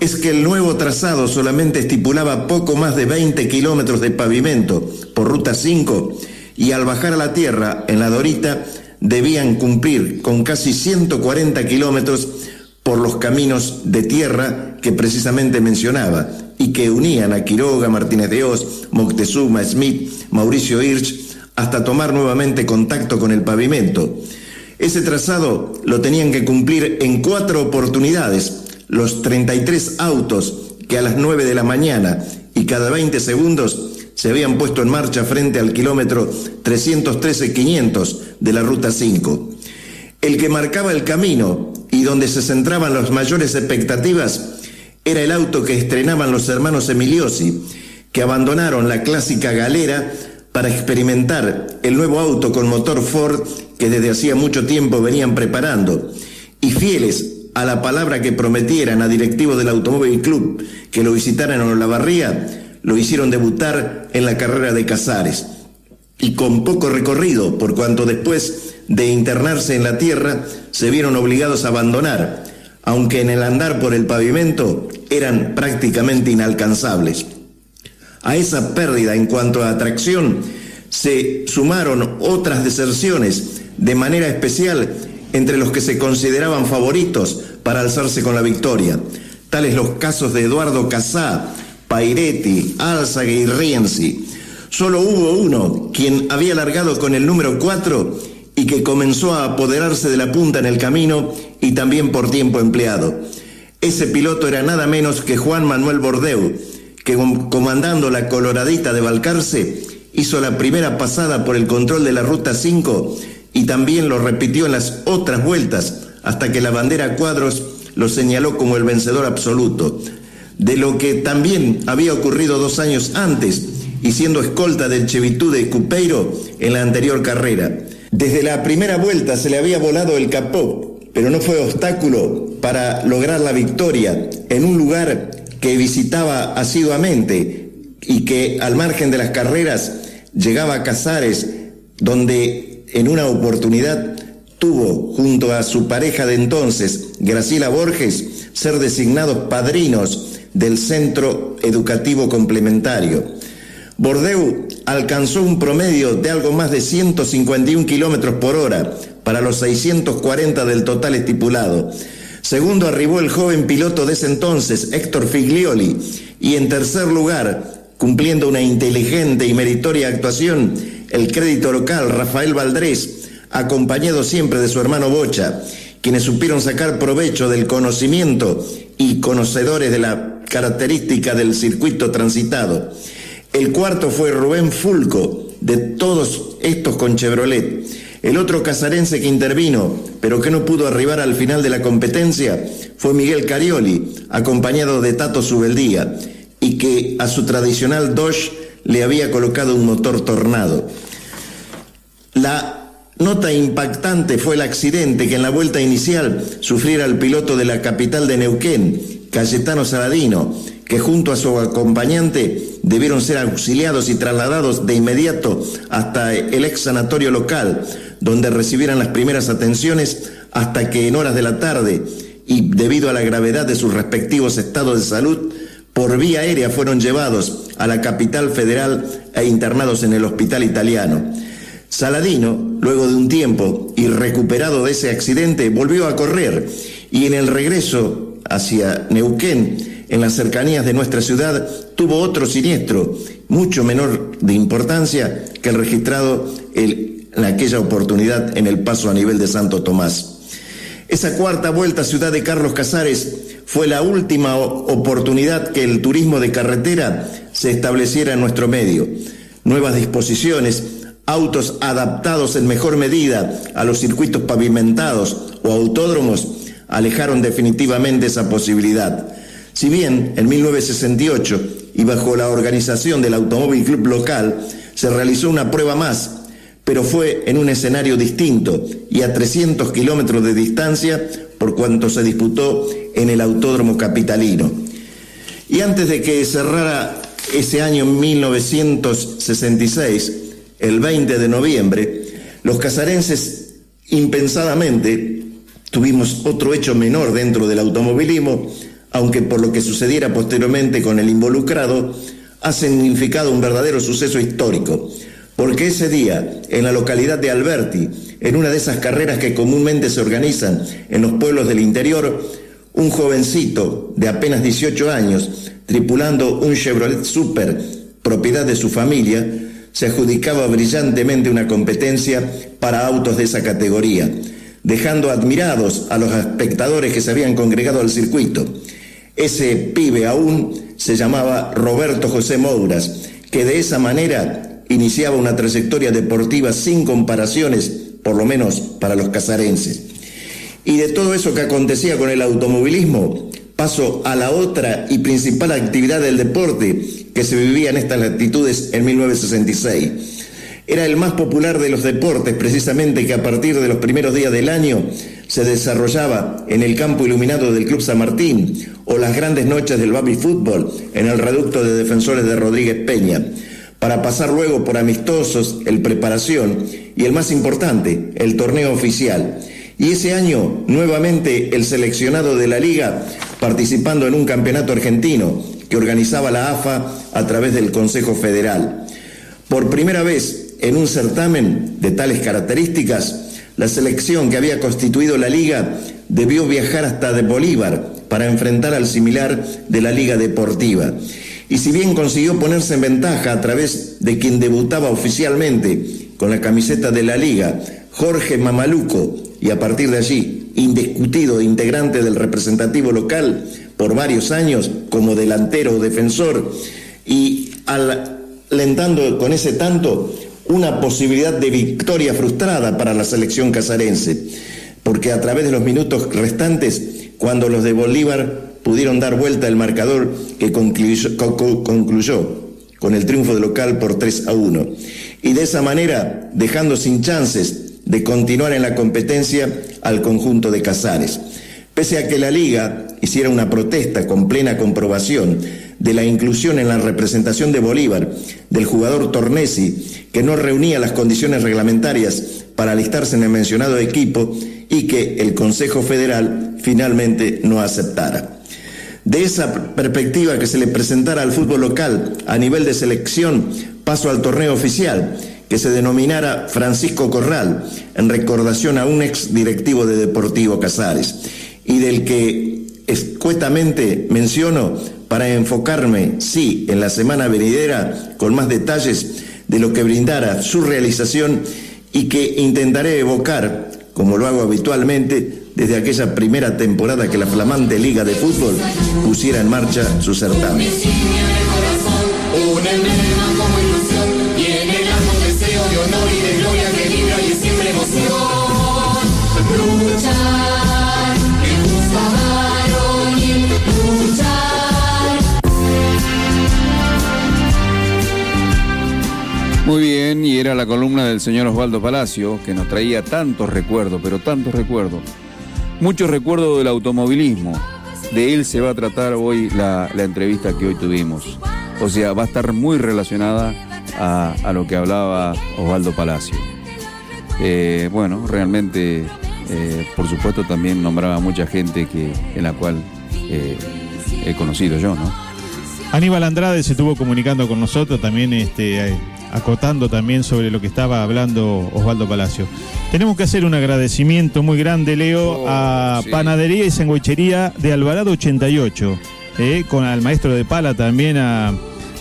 Es que el nuevo trazado solamente estipulaba poco más de 20 kilómetros de pavimento por ruta 5 y al bajar a la tierra en la Dorita debían cumplir con casi 140 kilómetros por los caminos de tierra que precisamente mencionaba y que unían a Quiroga, Martínez de Oz, Moctezuma, Smith, Mauricio Hirsch, hasta tomar nuevamente contacto con el pavimento. Ese trazado lo tenían que cumplir en cuatro oportunidades los 33 autos que a las 9 de la mañana y cada 20 segundos se habían puesto en marcha frente al kilómetro 313-500 de la Ruta 5. El que marcaba el camino y donde se centraban las mayores expectativas era el auto que estrenaban los hermanos Emiliosi, que abandonaron la clásica galera para experimentar el nuevo auto con motor Ford que desde hacía mucho tiempo venían preparando, y fieles a la palabra que prometieran a directivos del Automóvil Club que lo visitaran en Olavarría, lo hicieron debutar en la carrera de Casares. Y con poco recorrido, por cuanto después de internarse en la tierra, se vieron obligados a abandonar, aunque en el andar por el pavimento eran prácticamente inalcanzables. A esa pérdida en cuanto a atracción se sumaron otras deserciones, de manera especial entre los que se consideraban favoritos para alzarse con la victoria, tales los casos de Eduardo Casá, Pairetti, Álzaga y Rienzi. Solo hubo uno, quien había largado con el número 4 y que comenzó a apoderarse de la punta en el camino y también por tiempo empleado. Ese piloto era nada menos que Juan Manuel Bordeu, que comandando la coloradita de Balcarce hizo la primera pasada por el control de la Ruta 5 y también lo repitió en las otras vueltas hasta que la bandera cuadros lo señaló como el vencedor absoluto, de lo que también había ocurrido dos años antes y siendo escolta del Chevitú de Cupeiro en la anterior carrera. Desde la primera vuelta se le había volado el capó, pero no fue obstáculo para lograr la victoria en un lugar que visitaba asiduamente y que al margen de las carreras llegaba a Casares, donde en una oportunidad tuvo junto a su pareja de entonces, Graciela Borges, ser designados padrinos del Centro Educativo Complementario. Bordeu alcanzó un promedio de algo más de 151 kilómetros por hora para los 640 del total estipulado. Segundo arribó el joven piloto de ese entonces, Héctor Figlioli, y en tercer lugar, cumpliendo una inteligente y meritoria actuación, el crédito local Rafael Valdrés, acompañado siempre de su hermano Bocha, quienes supieron sacar provecho del conocimiento y conocedores de la característica del circuito transitado. El cuarto fue Rubén Fulco, de todos estos con Chevrolet. El otro casarense que intervino, pero que no pudo arribar al final de la competencia, fue Miguel Carioli, acompañado de Tato Subeldía, y que a su tradicional Dodge le había colocado un motor tornado. La Nota impactante fue el accidente que en la vuelta inicial sufriera el piloto de la capital de Neuquén, Cayetano Saladino, que junto a su acompañante debieron ser auxiliados y trasladados de inmediato hasta el ex sanatorio local, donde recibieran las primeras atenciones hasta que en horas de la tarde y debido a la gravedad de sus respectivos estados de salud, por vía aérea fueron llevados a la capital federal e internados en el hospital italiano. Saladino, luego de un tiempo y recuperado de ese accidente, volvió a correr y en el regreso hacia Neuquén, en las cercanías de nuestra ciudad, tuvo otro siniestro, mucho menor de importancia que el registrado en aquella oportunidad en el paso a nivel de Santo Tomás. Esa cuarta vuelta a Ciudad de Carlos Casares fue la última oportunidad que el turismo de carretera se estableciera en nuestro medio. Nuevas disposiciones, autos adaptados en mejor medida a los circuitos pavimentados o autódromos alejaron definitivamente esa posibilidad. Si bien en 1968 y bajo la organización del Automóvil Club local se realizó una prueba más, pero fue en un escenario distinto y a 300 kilómetros de distancia por cuanto se disputó en el Autódromo Capitalino. Y antes de que cerrara ese año 1966, el 20 de noviembre, los casarenses impensadamente tuvimos otro hecho menor dentro del automovilismo, aunque por lo que sucediera posteriormente con el involucrado, ha significado un verdadero suceso histórico, porque ese día, en la localidad de Alberti, en una de esas carreras que comúnmente se organizan en los pueblos del interior, un jovencito de apenas 18 años, tripulando un Chevrolet Super, propiedad de su familia, se adjudicaba brillantemente una competencia para autos de esa categoría, dejando admirados a los espectadores que se habían congregado al circuito. Ese pibe aún se llamaba Roberto José Mouras, que de esa manera iniciaba una trayectoria deportiva sin comparaciones, por lo menos para los casarenses. Y de todo eso que acontecía con el automovilismo, paso a la otra y principal actividad del deporte, que se vivía en estas latitudes en 1966. Era el más popular de los deportes, precisamente que a partir de los primeros días del año se desarrollaba en el campo iluminado del Club San Martín o las grandes noches del Baby Fútbol en el reducto de defensores de Rodríguez Peña, para pasar luego por amistosos, el preparación y el más importante, el torneo oficial. Y ese año, nuevamente, el seleccionado de la liga participando en un campeonato argentino que organizaba la AFA a través del Consejo Federal. Por primera vez en un certamen de tales características, la selección que había constituido la liga debió viajar hasta de Bolívar para enfrentar al similar de la liga deportiva. Y si bien consiguió ponerse en ventaja a través de quien debutaba oficialmente con la camiseta de la liga, Jorge Mamaluco, y a partir de allí, indiscutido integrante del representativo local por varios años como delantero o defensor, y alentando con ese tanto una posibilidad de victoria frustrada para la selección casarense, porque a través de los minutos restantes, cuando los de Bolívar pudieron dar vuelta el marcador que concluyó, concluyó con el triunfo de local por 3 a 1, y de esa manera dejando sin chances de continuar en la competencia al conjunto de Casares. Pese a que la liga hiciera una protesta con plena comprobación de la inclusión en la representación de Bolívar del jugador Tornesi, que no reunía las condiciones reglamentarias para alistarse en el mencionado equipo y que el Consejo Federal finalmente no aceptara. De esa perspectiva que se le presentara al fútbol local a nivel de selección, paso al torneo oficial, que se denominara Francisco Corral, en recordación a un ex directivo de Deportivo Casares, y del que escuetamente menciono para enfocarme, sí, en la semana venidera, con más detalles de lo que brindara su realización y que intentaré evocar, como lo hago habitualmente, desde aquella primera temporada que la flamante Liga de Fútbol pusiera en marcha su certamen. Muy bien, y era la columna del señor Osvaldo Palacio, que nos traía tantos recuerdos, pero tantos recuerdos. Muchos recuerdos del automovilismo. De él se va a tratar hoy la, entrevista que hoy tuvimos. O sea, va a estar muy relacionada a, a lo que hablaba Osvaldo Palacio. Eh, bueno, realmente, eh, por supuesto, también nombraba mucha gente que, en la cual eh, he conocido yo, ¿no? Aníbal Andrade se estuvo comunicando con nosotros también, este, eh, acotando también sobre lo que estaba hablando Osvaldo Palacio. Tenemos que hacer un agradecimiento muy grande, Leo, a Oh, sí. Panadería y Sangüechería de Alvarado 88, eh, con al maestro de pala también, a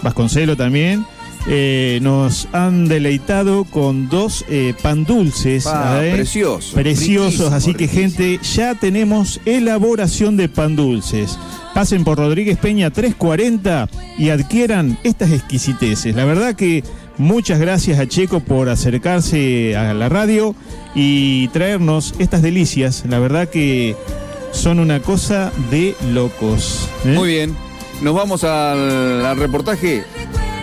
Vasconcelo también. Eh, nos han deleitado con dos eh, pan dulces. Pa, eh, precioso, Preciosos, riquísimo, así que gente, ya tenemos elaboración de pan dulces. Pasen por Rodríguez Peña 340 y adquieran estas exquisiteces. La verdad que muchas gracias a Checo por acercarse a la radio y traernos estas delicias. La verdad que son una cosa de locos. ¿eh? Muy bien, nos vamos al, al reportaje.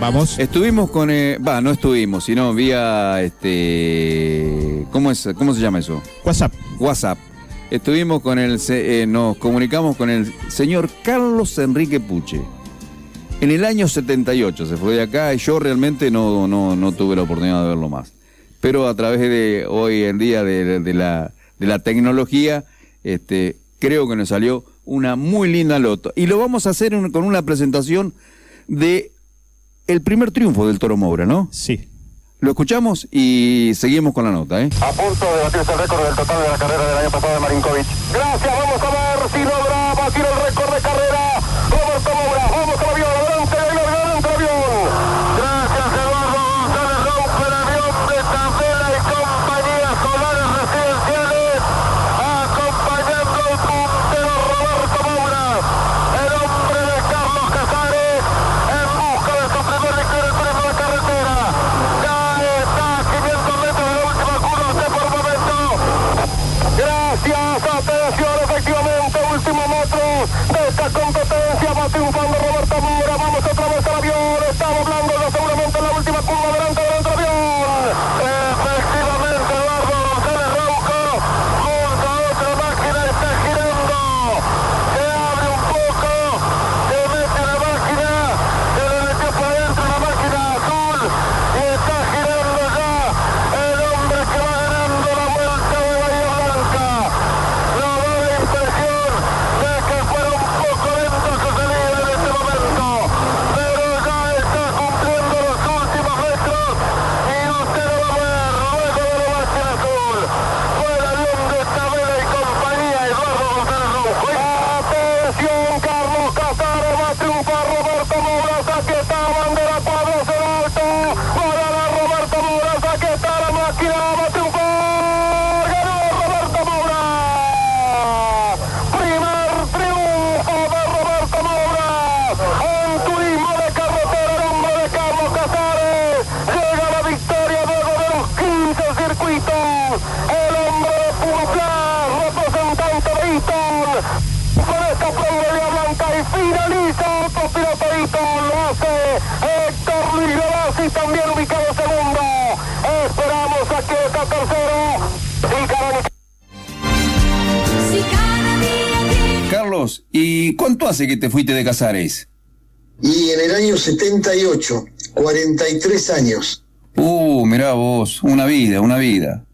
Vamos. Estuvimos con, eh, va, no estuvimos, sino vía, este, ¿cómo es, cómo se llama eso? WhatsApp. WhatsApp. Estuvimos con el, eh, nos comunicamos con el señor Carlos Enrique Puche. En el año 78 se fue de acá y yo realmente no, no, no tuve la oportunidad de verlo más. Pero a través de hoy en día de, de la, de la tecnología, este, creo que nos salió una muy linda loto. Y lo vamos a hacer un- con una presentación de el primer triunfo del Toro Moura, ¿no? Sí. Lo escuchamos y seguimos con la nota, ¿eh? A punto de batirse el récord del total de la carrera del año pasado de Marinkovic. Gracias, vamos a ver si logra batir el récord ¿y cuánto hace que te fuiste de Casares? Y en el año 78, 43 años. Uh, mirá vos, una vida, una vida.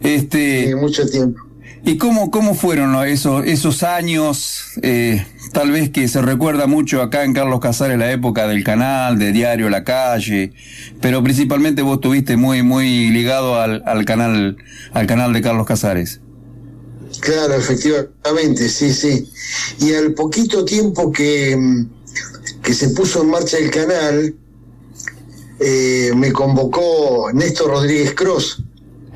Este. mucho tiempo. ¿Y cómo, cómo fueron esos, esos años? eh, tal vez que se recuerda mucho acá en Carlos Casares la época del canal, de Diario La Calle, pero principalmente vos estuviste muy, muy ligado al, al canal, al canal de Carlos Casares. Claro, efectivamente, sí, sí. Y al poquito tiempo que, mm, que se puso en marcha el canal, eh, me convocó Néstor Rodríguez Cross,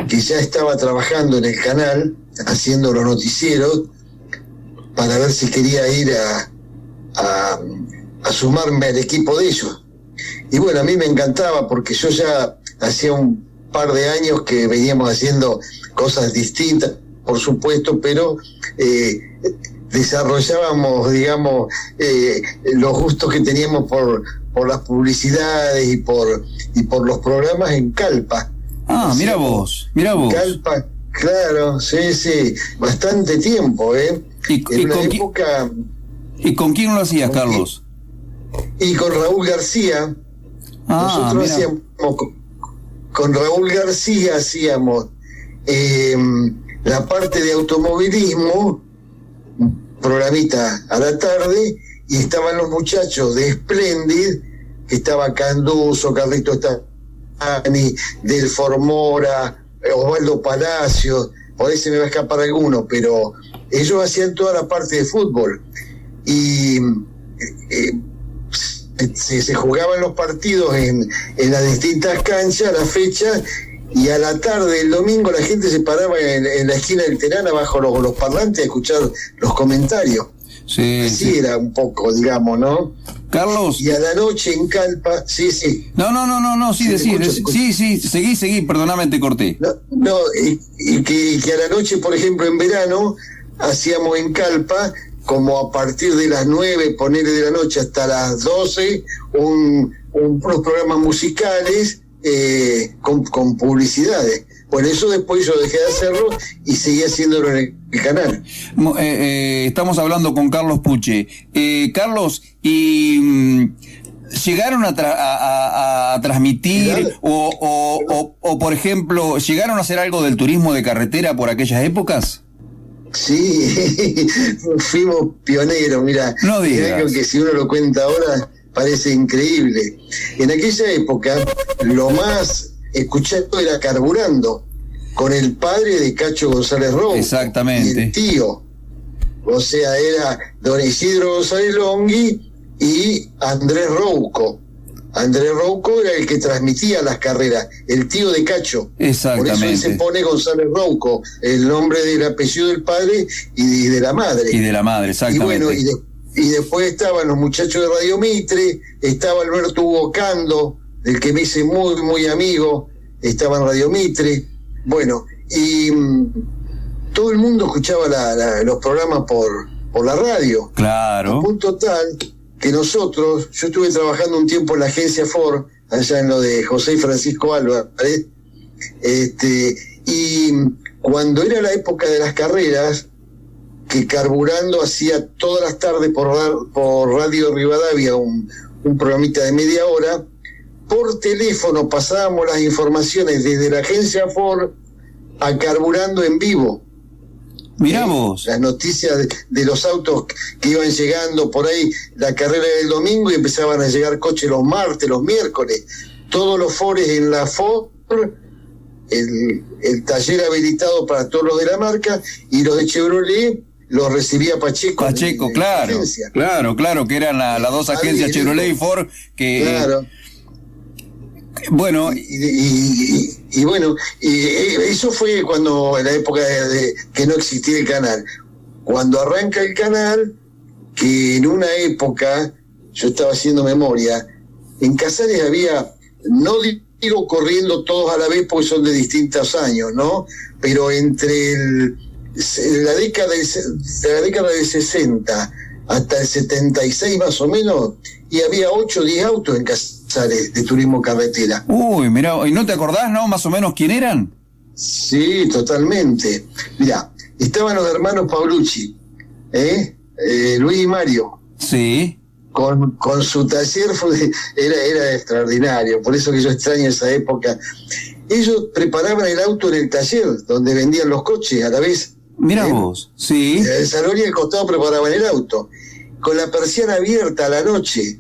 que ya estaba trabajando en el canal, haciendo los noticieros, para ver si quería ir a, a, a sumarme al equipo de ellos. Y bueno, a mí me encantaba porque yo ya hacía un par de años que veníamos haciendo cosas distintas, por supuesto, pero eh, desarrollábamos, digamos, eh, los gustos que teníamos por, por las publicidades y por, y por los programas en Calpa. Ah, mira vos, mira vos. Calpa, claro, sí, sí, bastante tiempo, ¿eh? ¿Y, en y una con, época... ¿Y con quién lo hacías, Carlos? Y con Raúl García, Ah, nosotros hacíamos, con, con Raúl García hacíamos eh, la parte de automovilismo, programita a la tarde, y estaban los muchachos de Splendid, que estaba Canduso, Carlito Stani, Del Formora, Osvaldo Palacios, por ahí me va a escapar alguno, pero ellos hacían toda la parte de fútbol. Y eh, se, se jugaban los partidos en, en las distintas canchas, las fechas, y a la tarde, el domingo, la gente se paraba en, en la esquina del Terana bajo los, los parlantes a escuchar los comentarios. Sí, Así era un poco, digamos, ¿no? Carlos. Y a la noche en Calpa, sí, sí. No, no, no, no, no, sí, Sí, decir, escucho, te escucho. sí, sí, seguí, seguí, perdóname, te corté. No, y, y que, y que a la noche, por ejemplo, en verano, hacíamos en Calpa, como a partir de las 9, ponerle de la noche hasta las 12, un, un- unos programas musicales eh, con, con publicidades. Por eso después yo dejé de hacerlo y seguí haciéndolo en el, canal. Eh, eh, estamos hablando con Carlos Puche. Eh, Carlos, ¿y mm, llegaron a, tra- a- a- a transmitir o, o- o- o, por ejemplo, llegaron a hacer algo del turismo de carretera por aquellas épocas? Sí, [laughs] fuimos pioneros, mira. No digas. que si uno lo cuenta ahora parece increíble. En aquella época lo más escuchado era Carburando, con el padre de Cacho González Rojo. Exactamente. Y el tío. O sea, era don Isidro González Longhi y Andrés Rouco. Andrés Rouco era el que transmitía las carreras, el tío de Cacho. Por eso él se Exactamente. pone González Rouco, el nombre del apellido del padre y de la madre. Y de la madre, Y exactamente. bueno, y, de- y después estaban los muchachos de Radio Mitre, estaba Alberto Hugo Cando, del que me hice muy, muy amigo, estaba en Radio Mitre. Bueno, y mm, todo el mundo escuchaba la- la- los programas por, por la radio. Claro. A punto tal que nosotros, yo estuve trabajando un tiempo en la agencia Ford, allá en lo de José y Francisco Álvarez, este, y cuando era la época de las carreras, que Carburando hacía todas las tardes por, ra- por Radio Rivadavia un, un programita de media hora, por teléfono pasábamos las informaciones desde la agencia Ford a Carburando en vivo. Mirá vos. Las noticias de, de los autos que iban llegando por ahí, la carrera del domingo y empezaban a llegar coches los martes, los miércoles. Todos los fores en la Ford, el, el taller habilitado para todos los de la marca y los de Chevrolet los recibía Pacheco. Pacheco, claro, claro, claro, que eran la- las dos agencias el Chevrolet y. Ford que... Claro. Bueno, y, y- y- y bueno, y, eh, eso fue cuando en la época de, de- que no existía el canal. Cuando arranca el canal, que en una época, yo estaba haciendo memoria, en Casares había, no digo corriendo todos a la vez porque son de distintos años, ¿no? Pero entre el- la, década de, de la década de 60 hasta el 76 más o menos, y había 8 o 10 autos en Casares de turismo carretera. uy, mira, ¿y no te acordás, no, más o menos quién eran? Sí, totalmente. Mira, estaban los hermanos Paulucci, ¿eh? Eh, Luis y Mario. Sí. Con, con su taller fue- era, era extraordinario, por eso que yo extraño esa época. Ellos preparaban el auto en el taller, donde vendían los coches a la vez. Mira ¿Eh? vos, sí. El salón y el costado preparaban el auto, con la persiana abierta a la noche.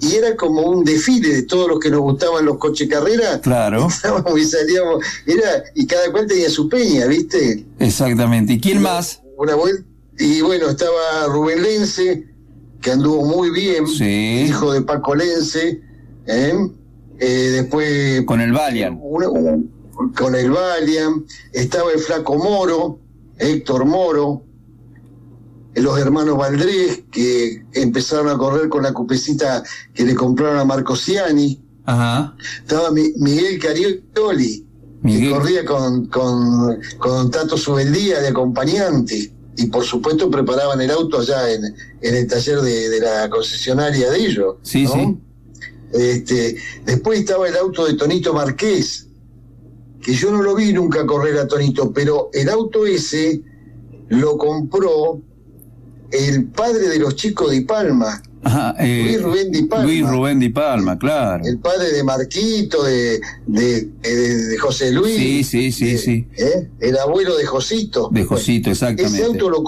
Y era como un desfile de todos los que nos gustaban los coches carrera. Claro. [laughs] Estábamos y salíamos, era, y cada cual tenía su peña, ¿viste? Exactamente. ¿Y quién más? Una vuelta. Y bueno, estaba Rubén Lense, que anduvo muy bien, hijo de Paco Lense, ¿eh? Eh, después... Con el Valiant. una- con el Valiant, estaba el Flaco Moro, Héctor Moro, los hermanos Valdrés, que empezaron a correr con la cupecita que le compraron a Marco Ciani, Ajá. estaba Mi- Miguel Carioli, que corría con, con, con Tato Subeldía de acompañante. Y por supuesto preparaban el auto allá en, en el taller de, de la concesionaria de ellos. Sí, ¿no? sí. Este, después estaba el auto de Tonito Marqués, que yo no lo vi nunca correr a Tonito, pero el auto ese lo compró el padre de los chicos de Palma, Ajá, eh, Luis Rubén Di Palma. Luis Rubén Di Palma, claro. el padre de Marquito, de, de, de- de José Luis. Sí, sí, sí, sí. ¿eh? El abuelo de Josito. De Josito, exactamente. Ese auto lo,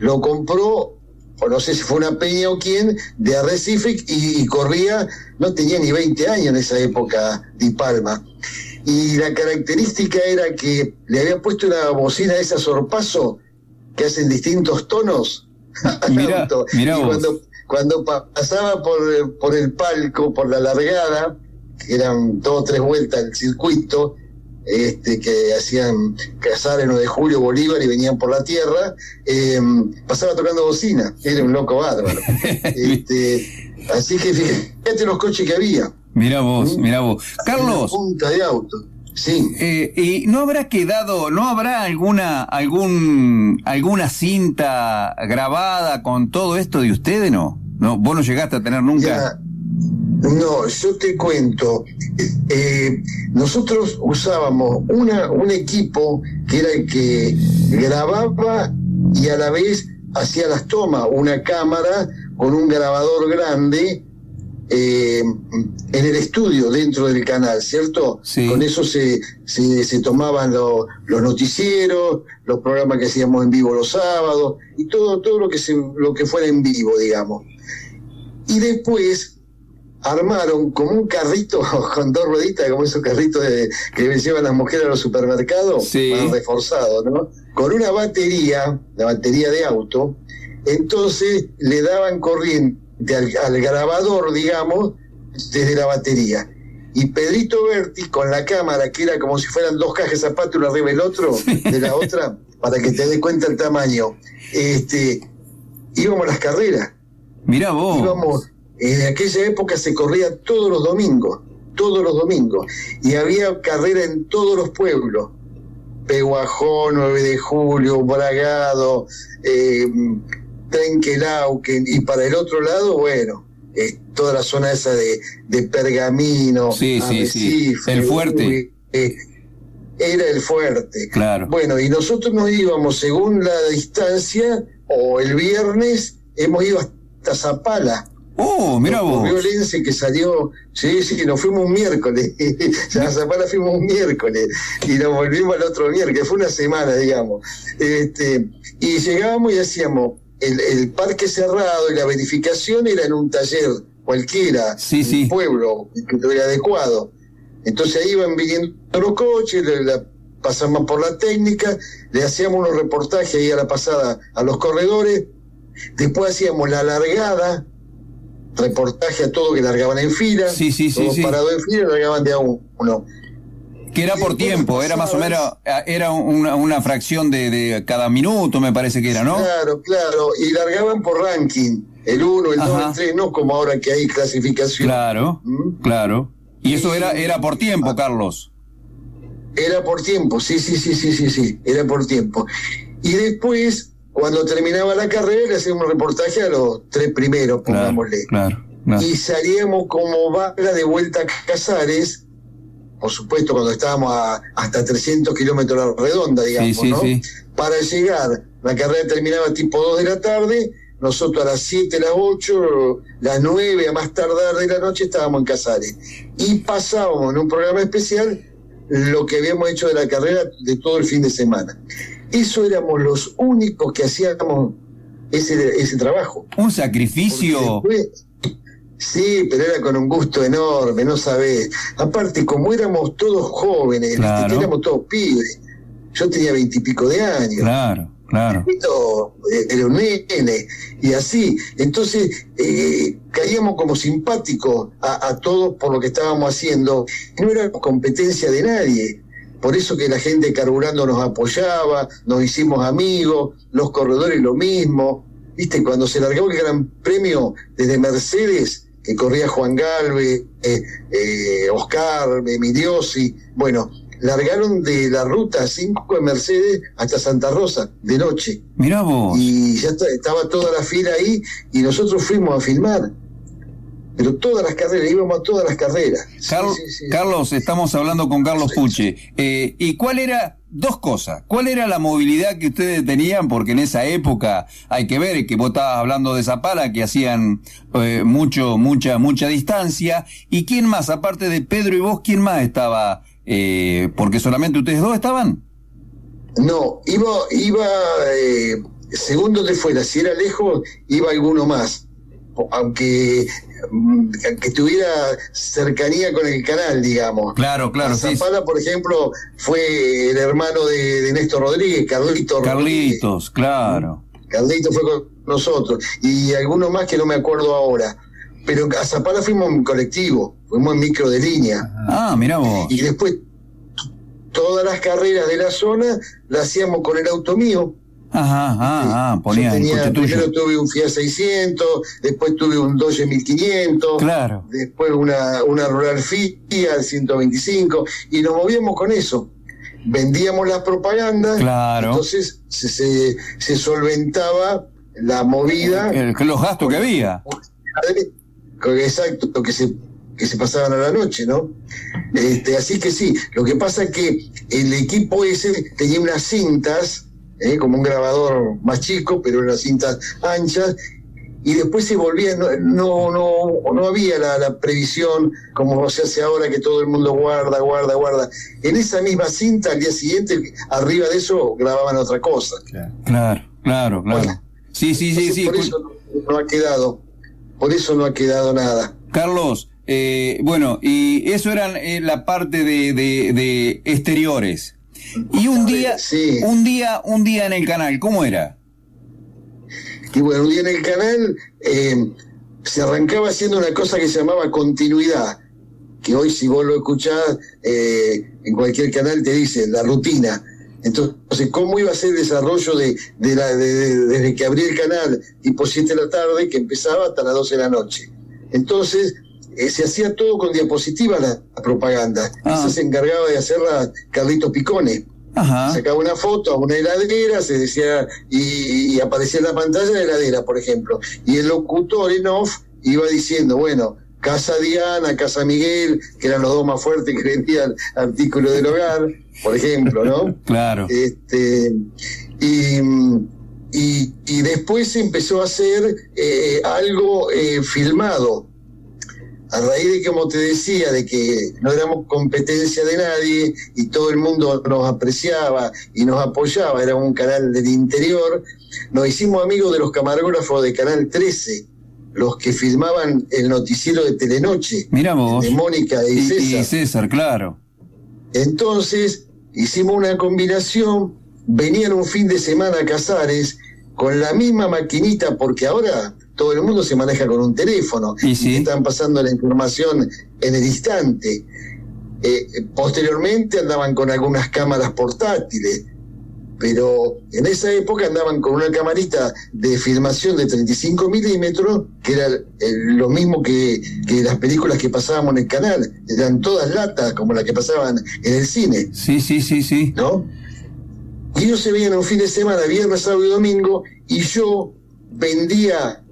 lo compró, o no sé si fue una peña o quién, de Arrecife y, y corría, no tenía ni 20 años en esa época, Di Palma. Y la característica era que le había puesto una bocina de esas sorpaso que hacen distintos tonos Mirá, auto. mirá y cuando, cuando pa- pasaba por, por el palco, por la largada, que eran dos o tres vueltas el circuito, este, que hacían cazar en 9 de julio Bolívar y venían por la tierra, eh, pasaba tocando bocina, era un loco bárbaro. [laughs] Este, así que fíjate los coches que había. Mira vos, mira vos. Carlos. punta de auto. Sí. Eh, ¿Y no habrá quedado, no habrá alguna, algún, alguna cinta grabada con todo esto de ustedes, no? No, vos no llegaste a tener nunca. No, yo te cuento. Eh, nosotros usábamos una, un equipo que era el que grababa y a la vez hacía las tomas, una cámara con un grabador grande eh, en el estudio dentro del canal, ¿cierto? Con eso se, se, se tomaban lo- los noticieros, los programas que hacíamos en vivo los sábados y todo, todo lo que se, lo que fuera en vivo, digamos. Y después armaron como un carrito [laughs] con dos rueditas, como esos carritos de- que le llevan las mujeres a los supermercados, más reforzados, ¿no? Con una batería, la batería de auto, entonces le daban corriente al, al grabador, digamos, desde la batería. Y Pedrito Berti, con la cámara, que era como si fueran dos cajas de zapatos, uno arriba del otro, de la otra, para que te des cuenta el tamaño, este, íbamos a las carreras. Mira vos. Íbamos, en aquella época se corría todos los domingos, todos los domingos, y había carrera en todos los pueblos. Peguajó, 9 de julio, Bragado, eh, Trenquelauquen, y para el otro lado, bueno, eh, toda la zona esa de, de Pergamino, Sí, sí, sí. El fuerte. Eh, era el fuerte. Claro. Bueno, y nosotros nos íbamos según la distancia, o el viernes hemos ido hasta Zapala. Oh, mira vos. Violencia que salió, sí, sí, nos fuimos un miércoles, [laughs] a Zapala fuimos un miércoles y nos volvimos al otro miércoles, fue una semana, digamos. Este, y llegábamos y hacíamos el, el parque cerrado y la verificación era en un taller cualquiera, en un pueblo que estuviera adecuado. Entonces ahí iban viniendo los coches, le- la- pasamos por la técnica, le hacíamos unos reportajes ahí a la pasada a los corredores, después hacíamos la largada reportaje a todo que largaban en fila. Sí, sí, sí, todos sí. parados en fila, largaban de a uno. Que era por tiempo, era más o menos, era una, una fracción de, de cada minuto, me parece que era, ¿no? Claro, claro. Y largaban por ranking. El 1, el 2, Ajá. el 3, no como ahora que hay clasificación. Claro, claro. Y eso era, era por tiempo, Carlos. Era por tiempo, sí, sí, sí, sí, sí, sí, era por tiempo. Y después, cuando terminaba la carrera, le hacíamos un reportaje a los tres primeros, pongámosle. Claro, claro. Y salíamos como vaga de vuelta a Casares, por supuesto, cuando estábamos a hasta 300 kilómetros a la redonda, digamos, Sí, sí, ¿no? sí. Para llegar, la carrera terminaba tipo 2 de la tarde, nosotros a las 7, las 8, las 9, a más tardar de la noche estábamos en Casares. Y pasábamos en un programa especial lo que habíamos hecho de la carrera de todo el fin de semana. Eso éramos los únicos que hacíamos ese, ese trabajo. Un sacrificio. Después- Sí, pero era con un gusto enorme, no sabés. Aparte, como éramos todos jóvenes. Claro. éramos todos pibes. Yo tenía veintipico de años. Claro, claro. Eh, era un nene, y así. Entonces, eh, caíamos como simpáticos a, a todos por lo que estábamos haciendo. No era competencia de nadie. Por eso que la gente carburando nos apoyaba, nos hicimos amigos, los corredores lo mismo. Viste, cuando se largó el gran premio desde Mercedes, corría Juan Galve, eh, eh, Oscar, Emiliosi, bueno, largaron de la ruta 5 de Mercedes hasta Santa Rosa, de noche. Mirá vos. Y ya está- estaba toda la fila ahí y nosotros fuimos a filmar. Pero todas las carreras, íbamos a todas las carreras. Sí, Carl- sí, sí. Carlos, estamos hablando con Carlos Puche. Eh, ¿Y cuál era, dos cosas, cuál era la movilidad que ustedes tenían? Porque en esa época hay que ver que vos estabas hablando de Zapala, que hacían eh, mucho, mucha, mucha distancia. ¿Y quién más, aparte de Pedro y vos, quién más estaba? Eh, porque solamente ustedes dos estaban. No, iba, iba eh, según donde fuera, si era lejos, iba alguno más. Aunque, mm, aunque tuviera cercanía con el canal, digamos. Claro, claro, sí, Zapala, por ejemplo, fue el hermano de, de Néstor Rodríguez, Carlito Rodríguez. Carlitos, claro. Carlito fue con nosotros. Y algunos más que no me acuerdo ahora. Pero a Zapala fuimos en colectivo, fuimos en micro de línea. Ah, mirá vos. Y después todas las carreras de la zona las hacíamos con el auto mío. Ajá, ah, ah, ponías Yo el tenía, primero tuve un Fiat 600, después tuve un Dodge 1500, Claro. después una, una Rural Fiat 125, y nos movíamos con eso. Vendíamos las propagandas, Claro. entonces se, se, se solventaba la movida. El- los gastos que había. Exacto, que se, que se pasaban a la noche, ¿no? Este, así que sí, lo que pasa es que el equipo ese tenía unas cintas, ¿eh? como un grabador más chico, pero unas cintas anchas, y después se volvía, no, no, no, no había la, la previsión como se hace ahora que todo el mundo guarda, guarda, guarda. En esa misma cinta, al día siguiente, arriba de eso grababan otra cosa. Claro, claro, claro. Sí, sí, sí, sí. Por eso no, no ha quedado, por eso no ha quedado nada. Carlos, eh, bueno, y eso eran eh, la parte de, de- de exteriores. Y un día, un día, un día en el canal, ¿cómo era? Y bueno, un día en el canal eh, se arrancaba haciendo una cosa que se llamaba continuidad, que hoy si vos lo escuchás eh, en cualquier canal te dice la rutina. Entonces, ¿cómo iba a ser el desarrollo de, de la, de- de- desde que abrí el canal tipo 7 de la tarde, que empezaba hasta las 12 de la noche? Entonces, eh, se hacía todo con diapositivas la, la propaganda. Esa se encargaba de hacerla Carlito Picone. Sacaba una foto a una heladera, se decía, y, y aparecía en la pantalla la heladera, por ejemplo. Y el locutor en off iba diciendo, bueno, Casa Diana, Casa Miguel, que eran los dos más fuertes que vendían artículos del hogar, por ejemplo, ¿no? [laughs] Claro. Este, y, y, y después se empezó a hacer eh, algo eh, filmado. A raíz de, como te decía, de que no éramos competencia de nadie y todo el mundo nos apreciaba y nos apoyaba, era un canal del interior, nos hicimos amigos de los camarógrafos de Canal 13, los que filmaban el noticiero de Telenoche, Mira vos. de Mónica y, Y, César. y César, claro. Entonces hicimos una combinación, venían un fin de semana a Casares con la misma maquinita, porque ahora todo el mundo se maneja con un teléfono y, están pasando la información en el instante. Eh, posteriormente andaban con algunas cámaras portátiles, pero en esa época andaban con una camarita de filmación de 35 milímetros, que era eh, lo mismo que, que las películas que pasábamos en el canal, eran todas latas como las que pasaban en el cine. Sí, sí, sí, sí. ¿No? Y ellos se veían un fin de semana, viernes, sábado y domingo, y yo vendía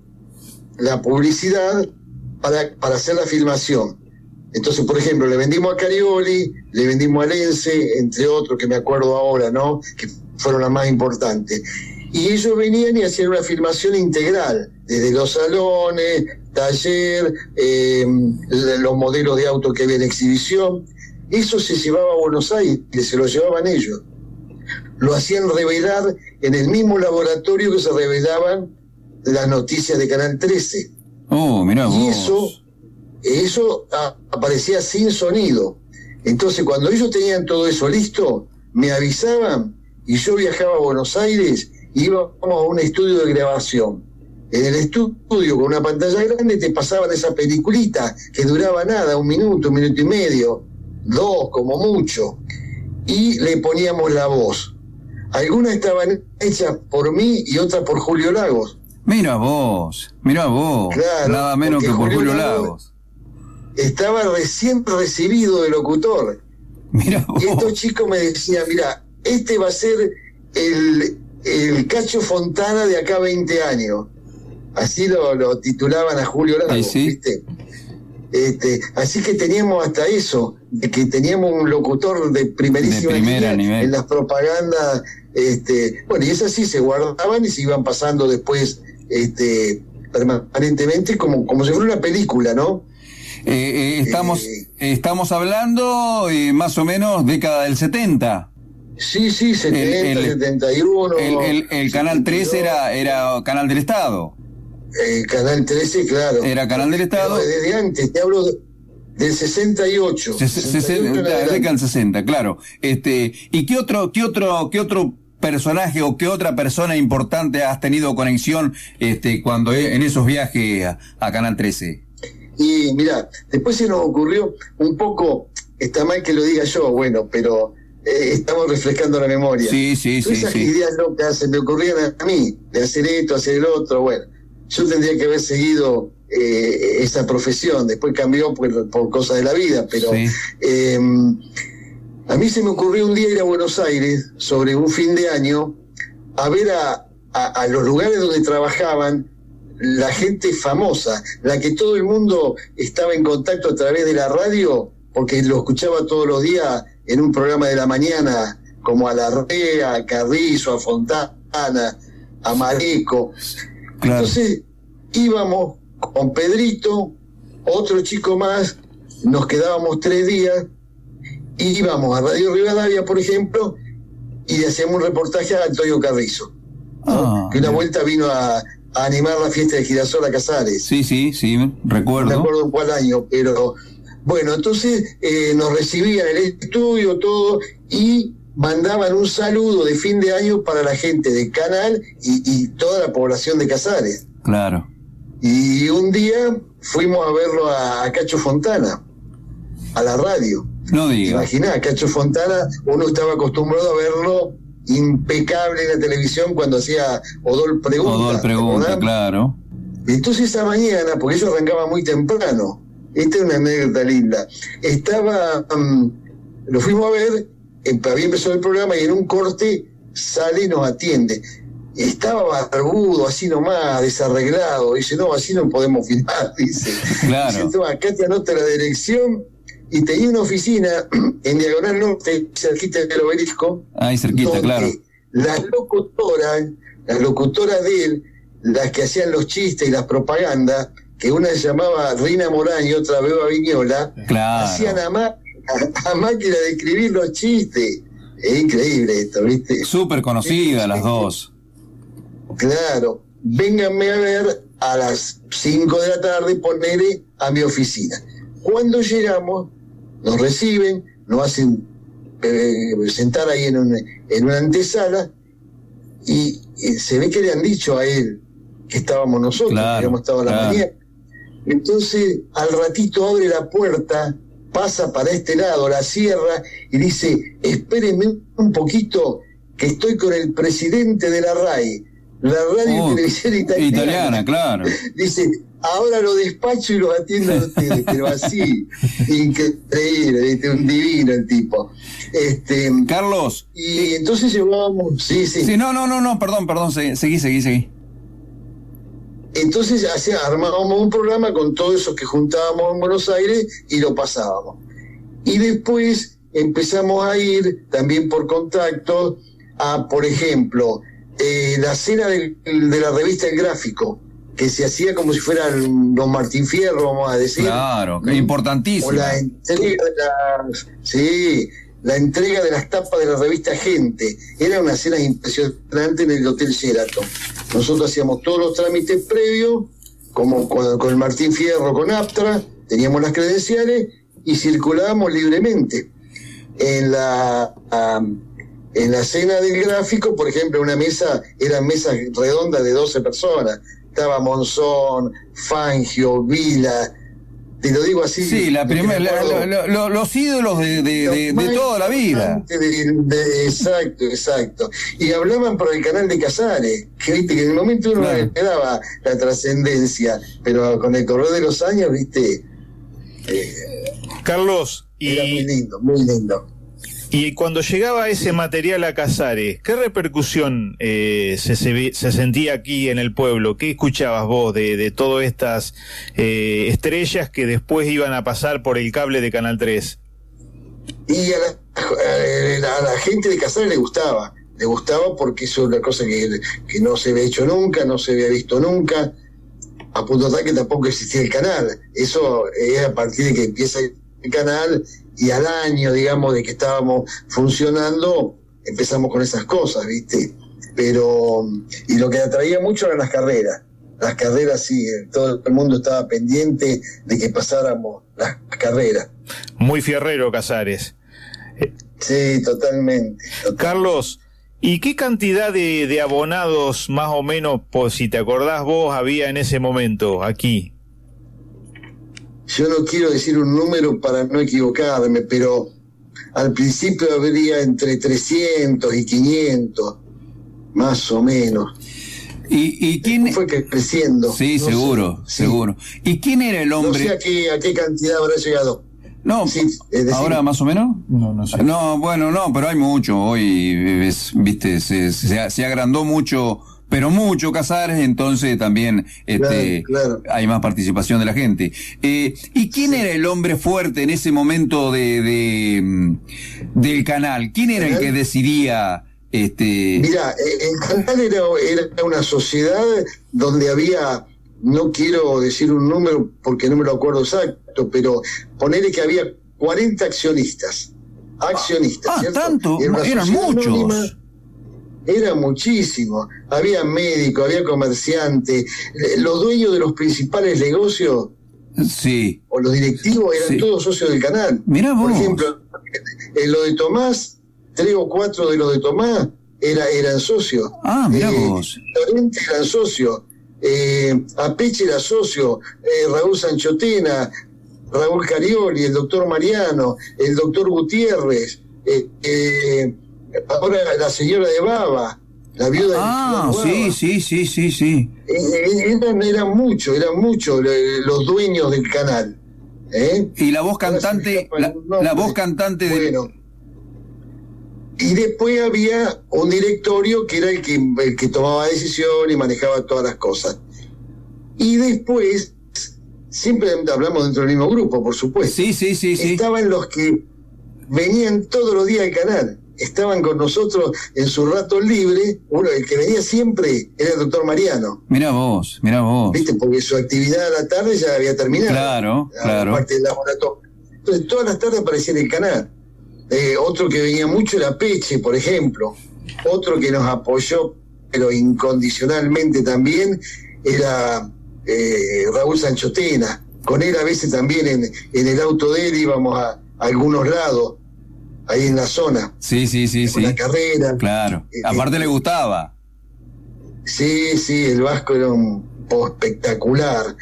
la publicidad para, para hacer la filmación. Entonces, por ejemplo, le vendimos a Carioli, le vendimos a Lense, entre otros que me acuerdo ahora, ¿no? Que fueron las más importantes. Y ellos venían y hacían una filmación integral, desde los salones, taller, eh, los modelos de auto que había en exhibición. Eso se llevaba a Buenos Aires, se lo llevaban ellos. Lo hacían revelar en el mismo laboratorio que se revelaban las noticias de Canal 13. Oh, mirá Y eso, eso aparecía sin sonido. Entonces, cuando ellos tenían todo eso listo, me avisaban y yo viajaba a Buenos Aires, íbamos a un estudio de grabación. En el estudio, con una pantalla grande, te pasaban esa peliculita que duraba nada, un minuto, un minuto y medio, dos como mucho, y le poníamos la voz. Algunas estaban hechas por mí y otras por Julio Lagos. Mira vos, mira vos, Claro, nada menos que por Julio Lagos. Estaba recién recibido de locutor. Mira Y estos chicos me decían, mira, este va a ser el, el Cacho Fontana de acá a 20 años. Así lo, lo titulaban a Julio Lagos, ¿viste? Este, así que teníamos hasta eso, de que teníamos un locutor de primerísima De línea nivel. en las propagandas, este, bueno, y esas sí se guardaban y se iban pasando después este, permanentemente como, como si fuera una película, ¿no? Eh, eh, estamos, estamos hablando eh, más o menos década del 70. Sí, sí, 70, 71. El, el- el Canal 13 era, era Canal del Estado. El Canal 13, claro. Era Canal del Estado. Pero desde antes, te hablo de- del 68. Se- se- 68 en la adelante. década del 60, claro. Este, ¿y qué otro, qué otro, qué otro personaje o qué otra persona importante has tenido conexión este cuando e- en esos viajes a, a Canal 13? Y mira, después se nos ocurrió un poco, está mal que lo diga yo, bueno, pero eh, estamos refrescando la memoria. Sí, sí, Todas sí, esas sí. ideas locas se me ocurrían a mí, de hacer esto, hacer el otro, bueno. Yo tendría que haber seguido eh, esa profesión, después cambió por, por cosas de la vida, pero eh, a mí se me ocurrió un día ir a Buenos Aires sobre un fin de año a ver a, a- a los lugares donde trabajaban la gente famosa, la que todo el mundo estaba en contacto a través de la radio, porque lo escuchaba todos los días en un programa de la mañana, como a Larrea, a Carrizo, a Fontana, a Mareco. Entonces íbamos con Pedrito, otro chico más, nos quedábamos tres días, íbamos a Radio Rivadavia, por ejemplo, y hacíamos un reportaje a Antonio Carrizo, Ah, que una vuelta vino a, a animar la fiesta de Girasol a Casares. Sí, sí, sí, No recuerdo. acuerdo en cuál año, pero bueno, entonces eh, nos recibían el estudio, todo, y mandaban un saludo de fin de año para la gente del canal y, y toda la población de Casares. Claro. Y un día fuimos a verlo a, a Cacho Fontana, a la radio. No diga. Imaginá, Cacho Fontana, uno estaba acostumbrado a verlo impecable en la televisión cuando hacía Odol Pregunta. Odol ¿te pregunta, claro. Entonces esa mañana, porque ellos arrancaban muy temprano, esta es una anécdota linda, estaba, mm, lo fuimos a ver, em- había empezado el programa y en un corte sale y nos atiende. Estaba barbudo, así nomás, desarreglado. Dice, no, así no podemos filmar, [laughs] dice. Claro. Dice, toma, acá te anota la dirección y tenía una oficina [clears throat] en Diagonal Norte, cerquita del obelisco, Ahí cerquita, claro. Las locutoras, las locutoras de él, las que hacían los chistes y las propagandas, que una se llamaba Rina Morán y otra Beba Viñola, Claro. hacían a, ma- a- a máquina de escribir los chistes. Es increíble esto, ¿viste? Súper conocidas las dos. Claro, vénganme a ver a las 5 de la tarde, poneré a mi oficina. Cuando llegamos, nos reciben, nos hacen eh, sentar ahí en, un- en una antesala y, y se ve que le han dicho a él, que estábamos nosotros, Claro, que habíamos estado a la claro. mañana. Entonces, al ratito abre la puerta, pasa para este lado, la cierra y dice, espérenme un poquito, que estoy con el presidente de la RAI, la Radio Oh, Televisión Italiana. italiana, claro. [laughs] Dice, ahora lo despacho y lo atiendo a ustedes, pero así, [laughs] increíble, ¿viste? un divino el tipo. Este, Carlos. Y entonces llevábamos, sí, sí. Sí, no, no, no, no, perdón, perdón, se- seguí, seguí, seguí. Entonces hacía, armábamos un programa con todos esos que juntábamos en Buenos Aires y lo pasábamos. Y después empezamos a ir, también por contacto, a, por ejemplo, eh, la cena del- de la revista El Gráfico, que se hacía como si fueran los Martín Fierro, vamos a decir. Claro, que importantísimo. O la entrega de las, sí, la entrega de las tapas de la revista Gente. Era una cena impresionante en el Hotel Sheraton. Nosotros hacíamos todos los trámites previos, como con, con el Martín Fierro, con Aptra, teníamos las credenciales y circulábamos libremente. En la, en la cena del gráfico, por ejemplo, una mesa, eran mesas redondas de 12 personas. Estaba Monzón, Fangio, Vila, te lo digo así. Sí, la primera, la- los ídolos de, de- de- de Más toda la vida. importante de- de- exacto, exacto. Y hablaban por el canal de Casares, que viste que en el momento uno Claro. no le daba la trascendencia, pero con el correr de los años, viste, Carlos, era muy lindo, muy lindo. Y cuando llegaba ese material a Casares, ¿qué repercusión eh, se, se se sentía aquí en el pueblo? ¿Qué escuchabas vos de, todas estas eh, estrellas que después iban a pasar por el cable de Canal 3? Y a la, a la gente de Casares le gustaba, le gustaba porque es una cosa que, no se había hecho nunca, no se había visto nunca, a punto tal que tampoco existía el canal. Eso es a partir de que empieza canal y al año, digamos, de que estábamos funcionando, empezamos con esas cosas, ¿viste? Pero, y lo que atraía mucho eran las carreras. Las carreras, sí, todo el mundo estaba pendiente de que pasáramos las carreras. Muy fierrero Casares. Sí, totalmente. Carlos, ¿y qué cantidad de, de abonados más o menos, por si te acordás vos, había en ese momento aquí? Yo no quiero decir un número para no equivocarme, pero al principio habría entre 300 y 500, más o menos. ¿Y, y quién fue que creciendo? Sí, No seguro, sé, sí. seguro. ¿Y quién era el No hombre? sé a qué, a qué cantidad habrá llegado. No, ahora más o menos. No, no sé. No, bueno, no, pero hay mucho. Hoy, es, viste, se, se, se agrandó mucho, pero mucho Casares, entonces también este, hay más participación de la gente. Eh, ¿Y quién era el hombre fuerte en ese momento de, de, mm, del canal? ¿Quién era el que decidía? Este, Mira, eh, el canal era, era una sociedad donde había, no quiero decir un número porque no me lo acuerdo exacto, pero ponerle que había 40 accionistas. Accionistas, Ah, ¿cierto? tanto, eran muchos. anónima, Era muchísimo. Había médicos, había comerciantes. Eh, Los dueños de los principales negocios sí. o los directivos eran Sí. todos socios del canal. Mirá Por vos. ejemplo, en lo de Tomás, tres o cuatro de los de Tomás era, eran socios. Ah, mirá Eh, vos. Llorente eran socios. Eh, Apeche era socio. eh, Raúl Sanchotena, Raúl Carioli, el doctor Mariano, el doctor Gutiérrez. eh, ahora la señora de Baba, la viuda Ah, señor sí, sí, sí, sí, sí. Eran, eran muchos, eran muchos los dueños del canal. ¿eh? Y la voz cantante, la, la voz cantante de, Bueno. Y después había un directorio que era el que, el que tomaba decisión y manejaba todas las cosas. Y después, siempre hablamos dentro del mismo grupo, por supuesto. Sí, sí, sí, sí. Estaban los que venían todos los días al canal. Estaban con nosotros en su rato libre. Uno, el que venía siempre era el doctor Mariano. Mirá vos, mirá vos. ¿Viste? Porque su actividad a la tarde ya había terminado. Claro, la claro. parte del laboratorio. Entonces, todas las tardes aparecía en el canal. Eh, otro que venía mucho era Peche, por ejemplo. Otro que nos apoyó, pero incondicionalmente también, era eh, Raúl Sanchotena. Con él a veces también en, en el auto de él íbamos a, a algunos lados, ahí en la zona. Sí, sí, sí, sí. Una carrera. Claro. Aparte le gustaba. Sí, sí, el Vasco era un po espectacular.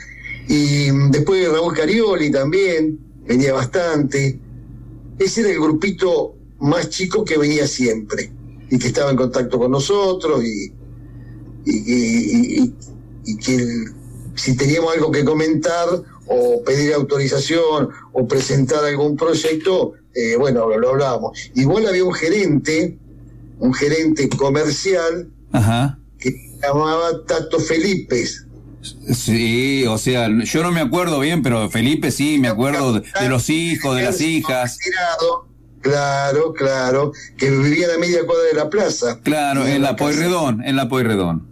Y mm, después Raúl Carioli también, venía bastante. Ese era el grupito más chico que venía siempre y que estaba en contacto con nosotros y, y, y- y- y que el- si teníamos algo que comentar o pedir autorización o presentar algún proyecto, eh, bueno, lo, lo hablábamos. Igual había un gerente, un gerente comercial Ajá. que se llamaba Tato Felipe. Sí, o sea, yo no me acuerdo bien, pero Felipe sí, me acuerdo de, de los hijos, de las hijas. Claro, claro, que vivía a media cuadra de la plaza. Claro, en la Pueyrredón, en la Pueyrredón.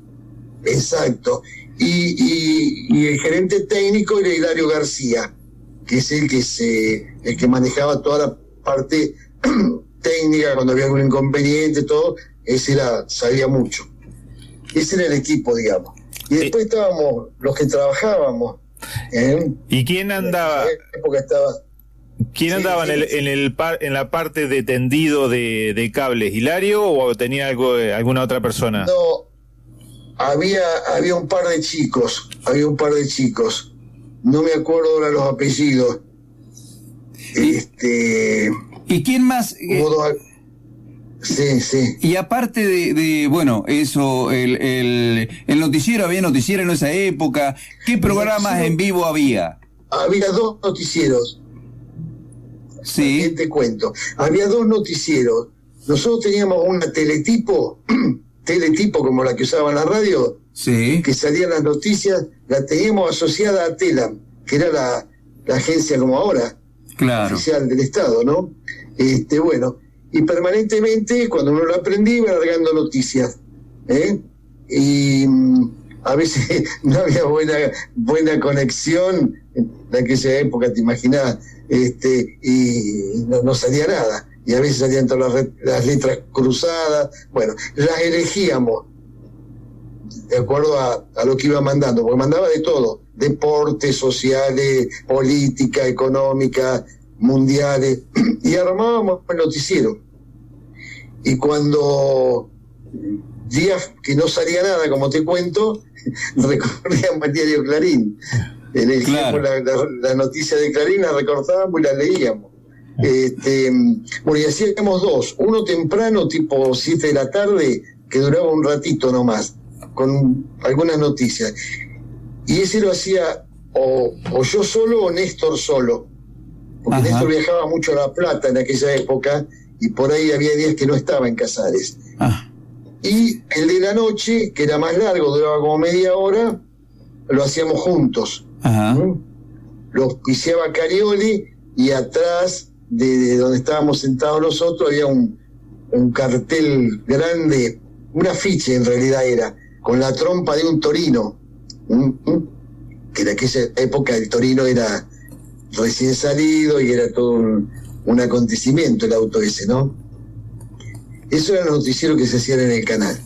Exacto. Y, y- y el gerente técnico era Hilario García, que es el que se, el que manejaba toda la parte [clears throat] técnica, cuando había algún inconveniente, todo, ese era, sabía mucho. Ese era el equipo, digamos. Y después estábamos los que trabajábamos. ¿eh? ¿Y quién andaba? En época estaba ¿Quién andaba en, el, en, el par- en la parte de tendido de, de cables? ¿Hilario o tenía algo eh, alguna otra persona? No, había, había un par de chicos, había un par de chicos. No me acuerdo ahora los apellidos. Este. ¿Y quién más? eh, Sí, sí. Y aparte de, de, bueno, eso, el, el, el noticiero, había noticiero en esa época. ¿Qué programas en vivo había? Había dos noticieros. Sí. Te cuento. Había dos noticieros. Nosotros teníamos una teletipo, [clears throat] teletipo como la que usaba en la radio, Sí. que salían las noticias, la teníamos asociada a Telam, que era la, la agencia como ahora, Oficial del Estado, ¿no? Este, bueno, y permanentemente, cuando uno lo aprendía, iba largando noticias. ¿eh? Y mm, a veces [laughs] no había buena, buena conexión en aquella época, te imaginas, este, y no, salía nada. Y a veces salían todas las, las letras cruzadas. Bueno, las elegíamos de acuerdo a, a lo que iba mandando, porque mandaba de todo, deportes, sociales, política, económica, mundiales, [clears throat] y armábamos el noticiero. Y cuando días que no salía nada, como te cuento, [laughs] recorríamos el diario Clarín. Elegíamos la, la- la noticia de Clarín, la recortábamos y la leíamos. Este, bueno, y hacíamos dos, uno temprano, tipo 7 de la tarde, que duraba un ratito nomás, con algunas noticias. Y ese lo hacía o, o yo solo o Néstor solo. Porque Ajá. Néstor viajaba mucho a La Plata en aquella época y por ahí había días que no estaba en Casares. Y el de la noche, que era más largo, duraba como media hora, lo hacíamos juntos. ¿Mm? Lo auspiciaba Carioli y atrás de, de donde estábamos sentados nosotros había un, un cartel grande, un afiche en realidad era, con la trompa de un torino. ¿Mm? ¿Mm? Que en aquella época el torino era recién salido y era todo un, un acontecimiento el auto ese, ¿no? Eso era el noticiero que se hacían en el canal.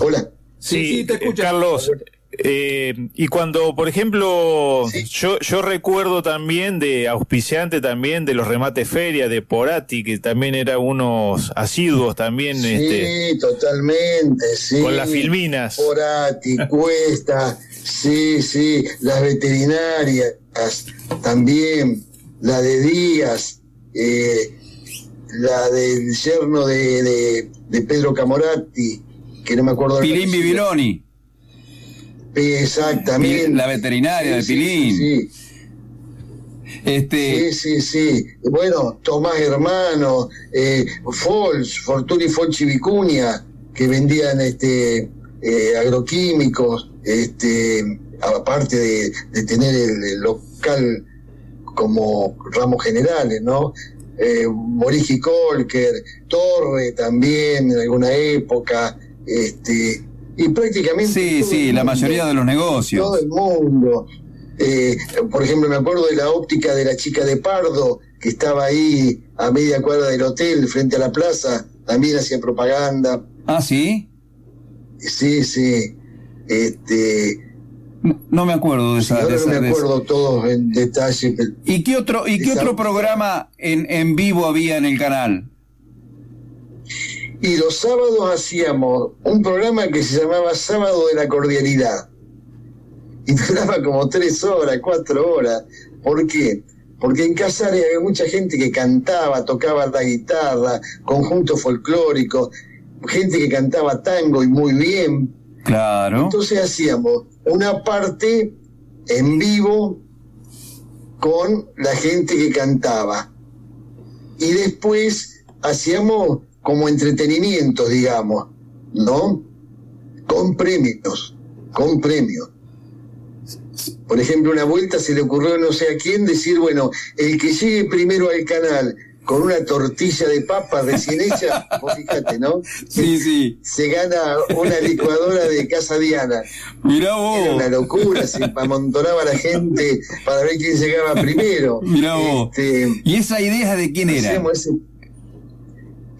Hola. Sí, eh, Carlos. Eh, y cuando, por ejemplo, yo, yo recuerdo también de auspiciante también de los remates feria de Porati, que también era unos asiduos también, Sí, este, totalmente, sí. con las filminas. Porati, Cuesta, sí, sí, las veterinarias también, la de Díaz, eh, la del yerno de, de, de Pedro Camoratti, que no me acuerdo Pilín apellido. Bibiloni. Exactamente. La veterinaria de Sí, sí, Pilín. sí, Este, Sí, sí, sí. Bueno, Tomás Hermano, eh, Fols, Fortuny Folchi Vicuña, que vendían este eh, agroquímicos, este, aparte de, de tener el, el local como ramos generales, ¿no? Eh, Morigi Colker, Torre también en alguna época, este, y prácticamente. Sí, sí, la mayoría de los negocios. Todo el mundo. Eh, por ejemplo, me acuerdo de la óptica de la chica de Pardo, que estaba ahí a media cuadra del hotel, frente a la plaza, también hacía propaganda. Ah, sí. Sí, sí. Este, No, me acuerdo de esa. ahora de no me de acuerdo todos en detalle. ¿Y qué otro, y qué Esa- otro programa en, en vivo había en el canal? Y los sábados hacíamos un programa que se llamaba Sábado de la Cordialidad. Y duraba como tres horas, cuatro horas. ¿Por qué? Porque en Casares había mucha gente que cantaba, tocaba la guitarra, conjuntos folclóricos, gente que cantaba tango y muy bien. Claro. Entonces hacíamos una parte en vivo con la gente que cantaba. Y después hacíamos como entretenimiento, digamos, ¿no? Con premios, con premios. Por ejemplo, una vuelta se le ocurrió no sé a quién decir, bueno, el que llegue primero al canal con una tortilla de papa recién hecha, [laughs] vos fíjate, ¿no? Sí, sí. Se gana una licuadora de Casa Diana. Mirá vos. Era una locura, se amontonaba la gente para ver quién llegaba primero. Mirá vos. Este, ¿Y esa idea de quién era? ese-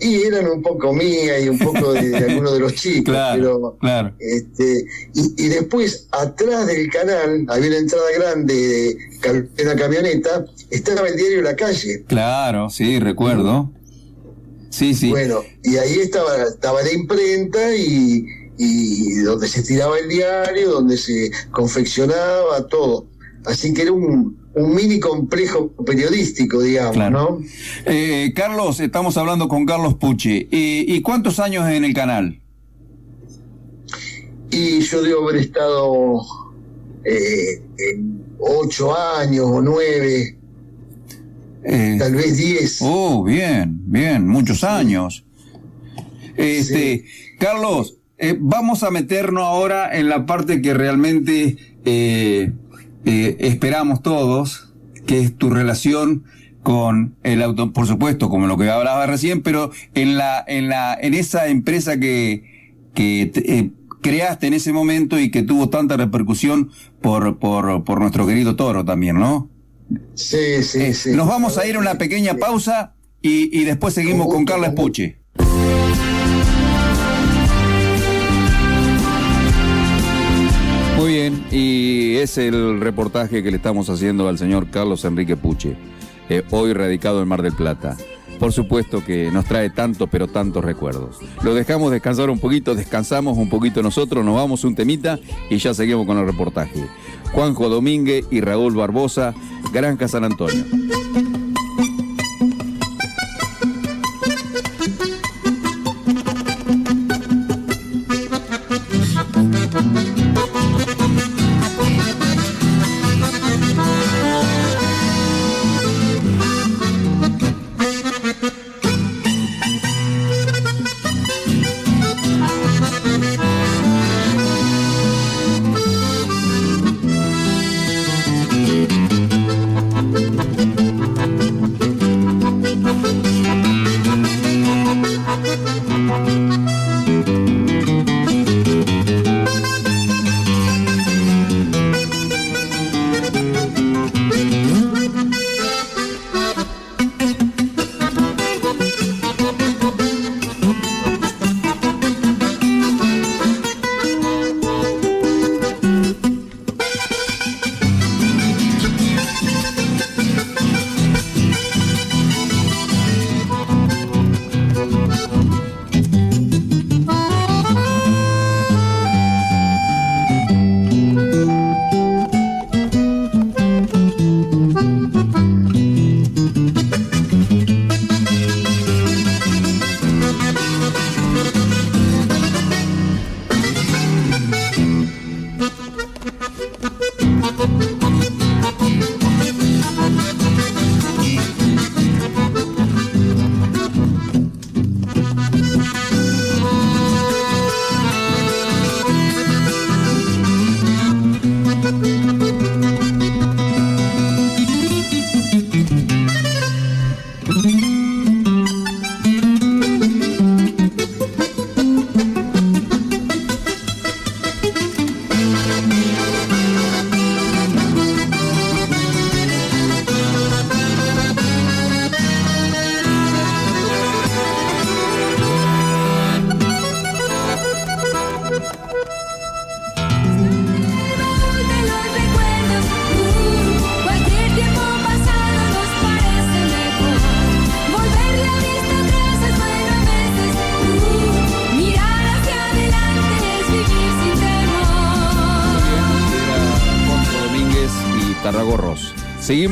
Y eran un poco mía y un poco de, de algunos de los chicos, Claro, pero claro. este, y, y después, atrás del canal, había una entrada grande de, de una camioneta, estaba el diario La Calle. Claro, sí, recuerdo. Sí, sí. Bueno, y ahí estaba, estaba la imprenta y, y donde se tiraba el diario, donde se confeccionaba, todo. Así que era un, un mini complejo periodístico, digamos, Claro. ¿no? Eh, Carlos, estamos hablando con Carlos Puche. Eh, ¿Y cuántos años en el canal? Y yo debo haber estado eh, en ocho años o nueve, Eh, tal vez diez. Oh, bien, bien, muchos años. Este, Carlos, vamos a meternos ahora en la parte que realmente eh, esperamos todos, que es tu relación con el auto, por supuesto, como lo que hablaba recién, pero en la, en la, en esa empresa que, que eh, creaste en ese momento y que tuvo tanta repercusión por, por, por nuestro querido Toro también, ¿no? Sí, sí, Eh, sí. Nos vamos a ir a una pequeña pausa y, y después seguimos con Carla Puche. Y es el reportaje que le estamos haciendo al señor Carlos Enrique Puche, eh, hoy radicado en Mar del Plata. Por supuesto que nos trae tantos, pero tantos recuerdos. Lo dejamos descansar un poquito, descansamos un poquito nosotros, nos vamos un temita y ya seguimos con el reportaje. Juanjo Domínguez y Raúl Barbosa, Granja San Antonio.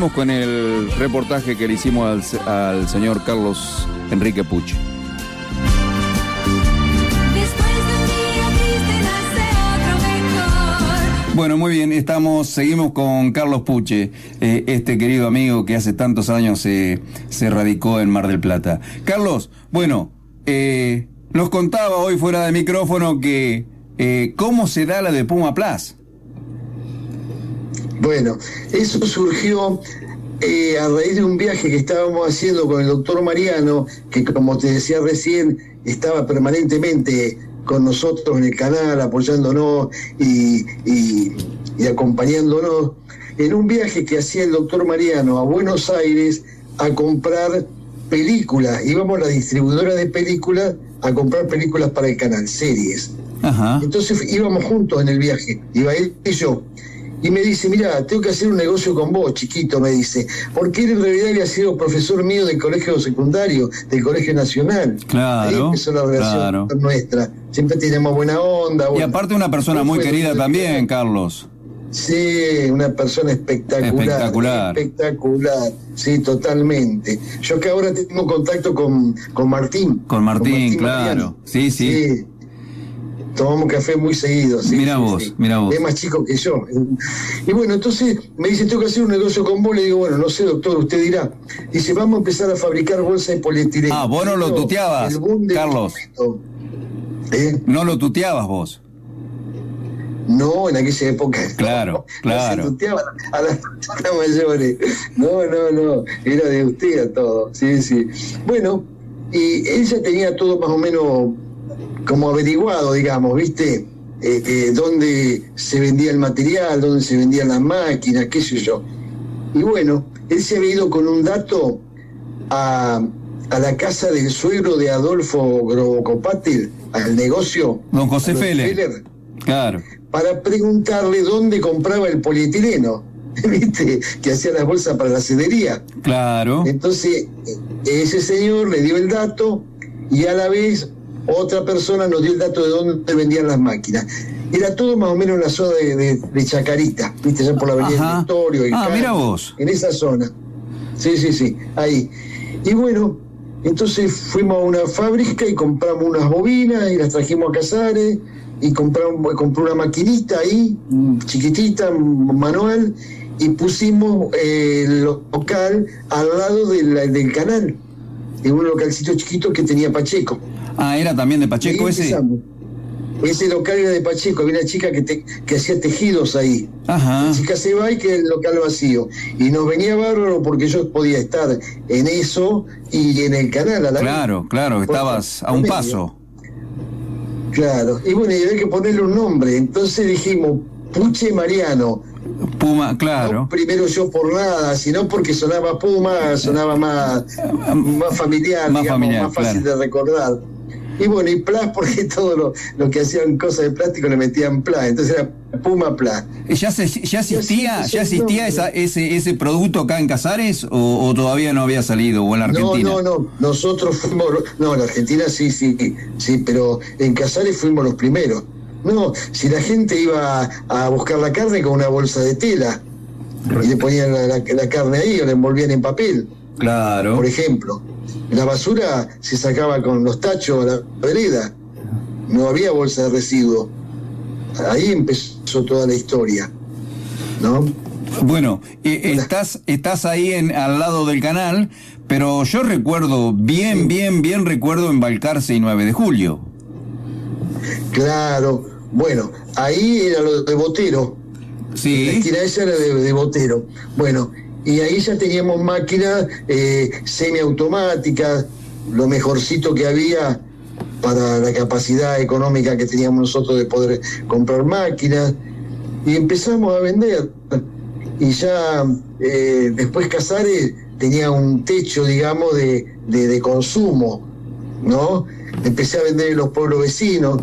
Seguimos con el reportaje que le hicimos al, se- al señor Carlos Enrique Puch. Bueno, muy bien, estamos, seguimos con Carlos Puche, eh, este querido amigo que hace tantos años se, se radicó en Mar del Plata. Carlos, bueno, eh, nos contaba hoy fuera de micrófono que eh, cómo se da la de Puma Plus. Bueno, eso surgió eh, a raíz de un viaje que estábamos haciendo con el doctor Mariano, que como te decía recién, estaba permanentemente con nosotros en el canal, apoyándonos y, y- y acompañándonos, en un viaje que hacía el doctor Mariano a Buenos Aires a comprar películas. Íbamos a la distribuidora de películas a comprar películas para el canal, series. Ajá. Entonces íbamos juntos en el viaje, iba él y yo. Y me dice, mira, tengo que hacer un negocio con vos, chiquito, me dice. Porque él en realidad había sido profesor mío del colegio secundario, del colegio nacional. Claro, Ahí empezó la relación claro. nuestra. Siempre tenemos buena onda. Y aparte una persona muy querida también, Carlos. Sí, una persona espectacular. Espectacular. Espectacular. Sí, totalmente. Yo que ahora tengo contacto con, con Martín. Con Martín, Martín claro. Mariano. Sí, sí. Sí. Tomamos café muy seguido. Sí, Mira vos, sí. mira vos. Es más chico que yo. Y bueno, entonces me dice, tengo que hacer un negocio con vos. Le digo, bueno, no sé, doctor, usted dirá. Dice, vamos a empezar a fabricar bolsas de polietileno. Ah, vos no lo tuteabas, Carlos. ¿Eh? No lo tuteabas vos. No, en aquella época. no. Claro, No claro. se tuteaba a las [laughs] personas mayores. No, no, no. Era de usted a todo. Sí, sí. Bueno, y ella tenía todo más o menos como averiguado, digamos, ¿viste? Eh, eh, dónde se vendía el material, dónde se vendían las máquinas, qué sé yo. Y bueno, él se había ido con un dato a, a la casa del suegro de Adolfo Grobocopátil, al negocio. Don José Feller. Feller, Claro. para preguntarle dónde compraba el polietileno, [laughs] ¿viste? Que hacía las bolsas para la cedería. Claro. Entonces, ese señor le dio el dato y a la vez otra persona nos dio el dato de dónde vendían las máquinas. Era todo más o menos en la zona de, de- de Chacarita, ¿viste? Ya por la avenida del Victorio. el Ah, mira vos. En esa zona. Sí, sí, sí, ahí. Y bueno, entonces fuimos a una fábrica y compramos unas bobinas y las trajimos a Casares y compramos, compré una maquinita ahí, mm, chiquitita, manual, y pusimos eh, el local al lado de la- del canal, en un localcito chiquito que tenía Pacheco. Ah, era también de Pacheco ese. Ese local era de Pacheco, había una chica que, te- que hacía tejidos ahí. Ajá. La chica se va y queda el local vacío. Y nos venía bárbaro porque yo podía estar en eso y en el canal a la Claro, claro, estabas a un medio. paso. Claro. Y bueno, y había que ponerle un nombre. Entonces dijimos, Puche Mariano. Puma, claro. No primero yo por nada, sino porque sonaba Puma, sonaba más, más familiar, Más digamos, familiar, más fácil claro. de recordar. Y bueno, y Plas, [laughs] porque todo lo, lo que hacían cosas de plástico le metían Plas, entonces era Puma Plas. ¿Ya, se, ya existía, ya existía esa, ese, ese producto acá en Casares o, o todavía no había salido o en la Argentina? No, no, no, nosotros fuimos, no, en la Argentina sí, sí, sí, pero en Casares fuimos los primeros. No, si la gente iba a buscar la carne con una bolsa de tela y le ponían la, la- la carne ahí o la envolvían en papel, Claro. por ejemplo. La basura se sacaba con los tachos a la vereda, no había bolsa de residuos. Ahí empezó toda la historia, ¿no? Bueno, eh, estás, estás ahí en, al lado del canal, pero yo recuerdo, bien, bien, bien recuerdo en Balcarce y 9 de julio. Claro, bueno, ahí era lo de Botero. Sí. La esquina esa era de, de Botero. Bueno, y ahí ya teníamos máquinas eh, semiautomáticas, lo mejorcito que había para la capacidad económica que teníamos nosotros de poder comprar máquinas. Y empezamos a vender. Y ya eh, después Casares tenía un techo, digamos, de, de- consumo, ¿no? Empecé a vender en los pueblos vecinos.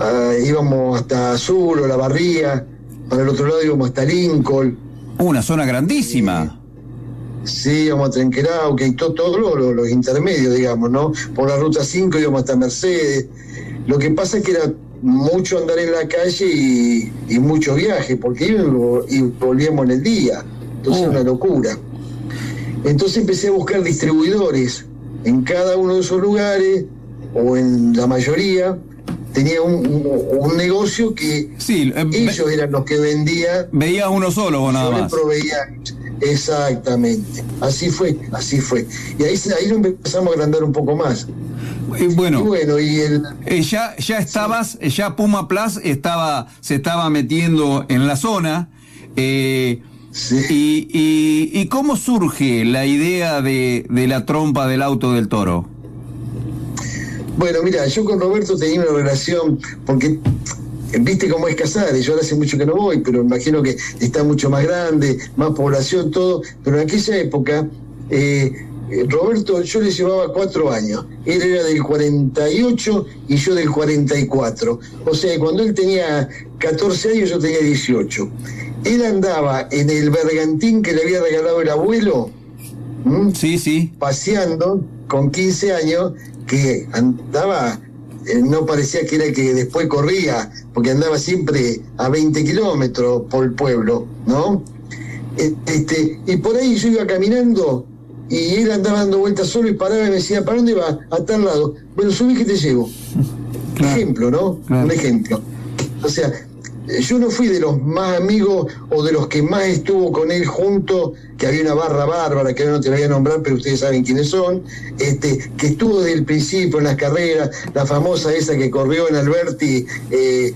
Ah, íbamos hasta Azul o La Barría, para el otro lado íbamos hasta Lincoln, Una zona grandísima. sí, íbamos a Trenquerauque y to- todos los, los- los intermedios, digamos, ¿no? Por la ruta 5 íbamos hasta Mercedes. Lo que pasa es que era mucho andar en la calle y, y mucho viaje, porque íbamos y volvíamos en el día. Entonces, una locura. Entonces empecé a buscar distribuidores en cada uno de esos lugares, o en la mayoría, tenía un, un- un negocio que ellos eran los que vendían. Veías uno solo vos nada más. proveía. Exactamente. Así fue, así fue. Y ahí, ahí lo empezamos a agrandar un poco más. Y bueno, Y bueno, y el, eh, ya, ya estabas, eh, ya Puma Plus estaba, se estaba metiendo en la zona. eh, y, y- y cómo surge la idea de, de la trompa del auto del toro? Bueno, mira, yo con Roberto tenía una relación, porque eh, viste cómo es Casares, yo ahora hace mucho que no voy, pero imagino que está mucho más grande, más población, todo, pero en aquella época, eh, eh, Roberto, yo le llevaba cuatro años, él era del 48 y yo del 44, o sea, cuando él tenía 14 años yo tenía 18. Él andaba en el bergantín que le había regalado el abuelo, Sí, sí. paseando con 15 años que andaba, eh, no parecía que era el que después corría, porque andaba siempre a 20 kilómetros por el pueblo, ¿no? Eh, Este, y por ahí yo iba caminando y él andaba dando vueltas solo y paraba y me decía, ¿para dónde va? A tal lado. Bueno, subí que te llevo. [laughs] Ejemplo, ¿no? Un ejemplo. O sea, yo no fui de los más amigos o de los que más estuvo con él junto, que había una barra bárbara, que no te la voy a nombrar, pero ustedes saben quiénes son, este, que estuvo desde el principio en las carreras, la famosa esa que corrió en Alberti, eh,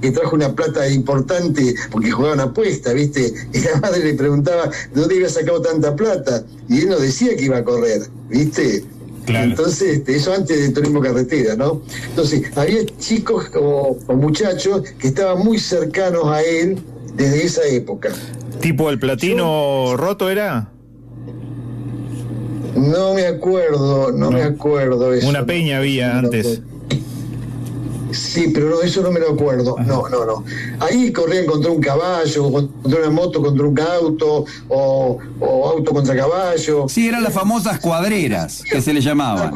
que trajo una plata importante porque jugaban apuesta, ¿viste? [laughs] Y la madre le preguntaba, ¿de dónde había sacado tanta plata? Y él no decía que iba a correr, ¿viste? Entonces, este, eso antes del turismo carretera, ¿no? Entonces, había chicos o, o muchachos que estaban muy cercanos a él desde esa época. ¿Tipo el platino roto era? No me acuerdo, no, me acuerdo eso. Una peña había antes. Sí, pero no, eso no me lo acuerdo. No, no, no. Ahí corrían contra un caballo, contra una moto, contra un auto, o, o auto contra caballo. Sí, eran las famosas cuadreras que se le llamaban.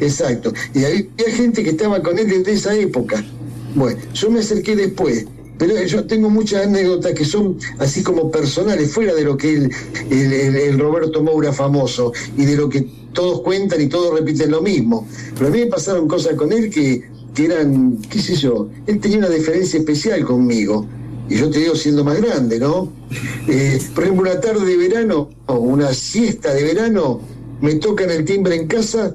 Exacto. Y había gente que estaba con él desde esa época. Bueno, yo me acerqué después. Pero yo tengo muchas anécdotas que son así como personales, fuera de lo que el, el- el- el Roberto Moura famoso y de lo que todos cuentan y todos repiten lo mismo. Pero a mí me pasaron cosas con él que, que eran, qué sé yo, él tenía una diferencia especial conmigo. Y yo te digo siendo más grande, ¿no? Eh, por ejemplo, una tarde de verano, o una siesta de verano, me tocan el timbre en casa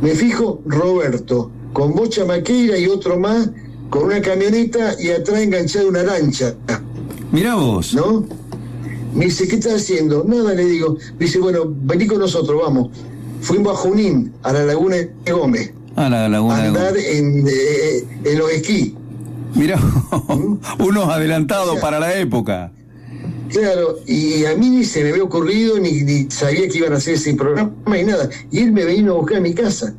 me fijo, Roberto, con Bocha Maqueira y otro más, con una camioneta y atrás enganchada una lancha. Mirá vos. ¿No? Me dice, ¿qué estás haciendo? Nada, le digo. Me dice, bueno, vení con nosotros, vamos. Fuimos a Junín, a la laguna de Gómez, A la laguna a de andar en, eh, en los esquí. Mirá, [laughs] unos adelantados para la época. Claro, y a mí ni se me había ocurrido, ni, ni sabía que iban a hacer ese programa y nada. Y él me vino a buscar a mi casa.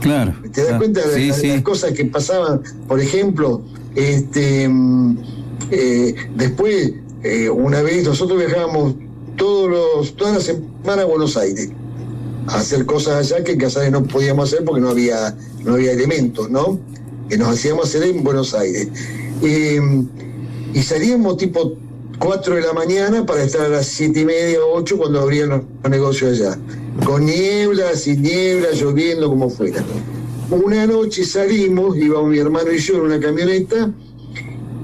Claro. ¿Te das cuenta de Sí, las, sí. las cosas que pasaban? Por ejemplo, este mm, eh, después, eh, una vez nosotros viajábamos todos los, todas las semanas a Buenos Aires hacer cosas allá que en Casares no podíamos hacer porque no había, no había elementos, ¿no? Que nos hacíamos hacer en Buenos Aires. Y salíamos tipo 4 de la mañana para estar a las 7 y media o 8 cuando abrían los, negocios allá. Con niebla, sin niebla, lloviendo, como fuera. Una noche salimos, íbamos mi hermano y yo en una camioneta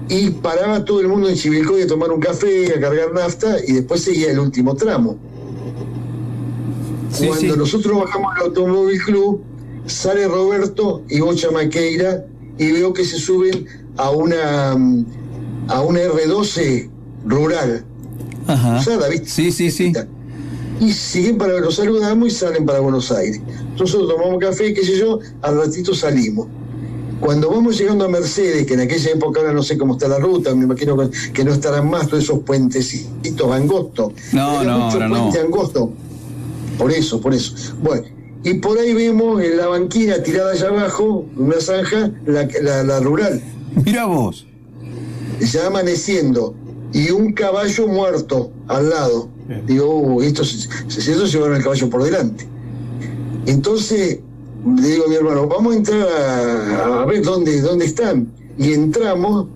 y paraba todo el mundo en Chivilcoy a tomar un café, a cargar nafta y después seguía el último tramo. Cuando sí. nosotros bajamos al Automóvil Club, sale Roberto y Bocha Maqueira y veo que se suben a una a una R12 rural. Ajá. Usada, ¿viste? Sí, sí, sí. Y siguen para los saludamos y salen para Buenos Aires. Nosotros tomamos café, qué sé yo, al ratito salimos. Cuando vamos llegando a Mercedes, que en aquella época ahora no sé cómo está la ruta, me imagino que- no estarán más todos esos puentecitos angostos. No, Era no, mucho ahora no. puente angosto. Por eso, por eso. Bueno, y por ahí vemos en la banquina tirada allá abajo, una zanja, la, la- la rural. Mira vos. Ya amaneciendo. Y un caballo muerto al lado. Digo, "Uh, estos, estos llevaron el caballo por delante. Entonces, le digo a mi hermano, vamos a entrar a, a ver dónde, dónde están. Y entramos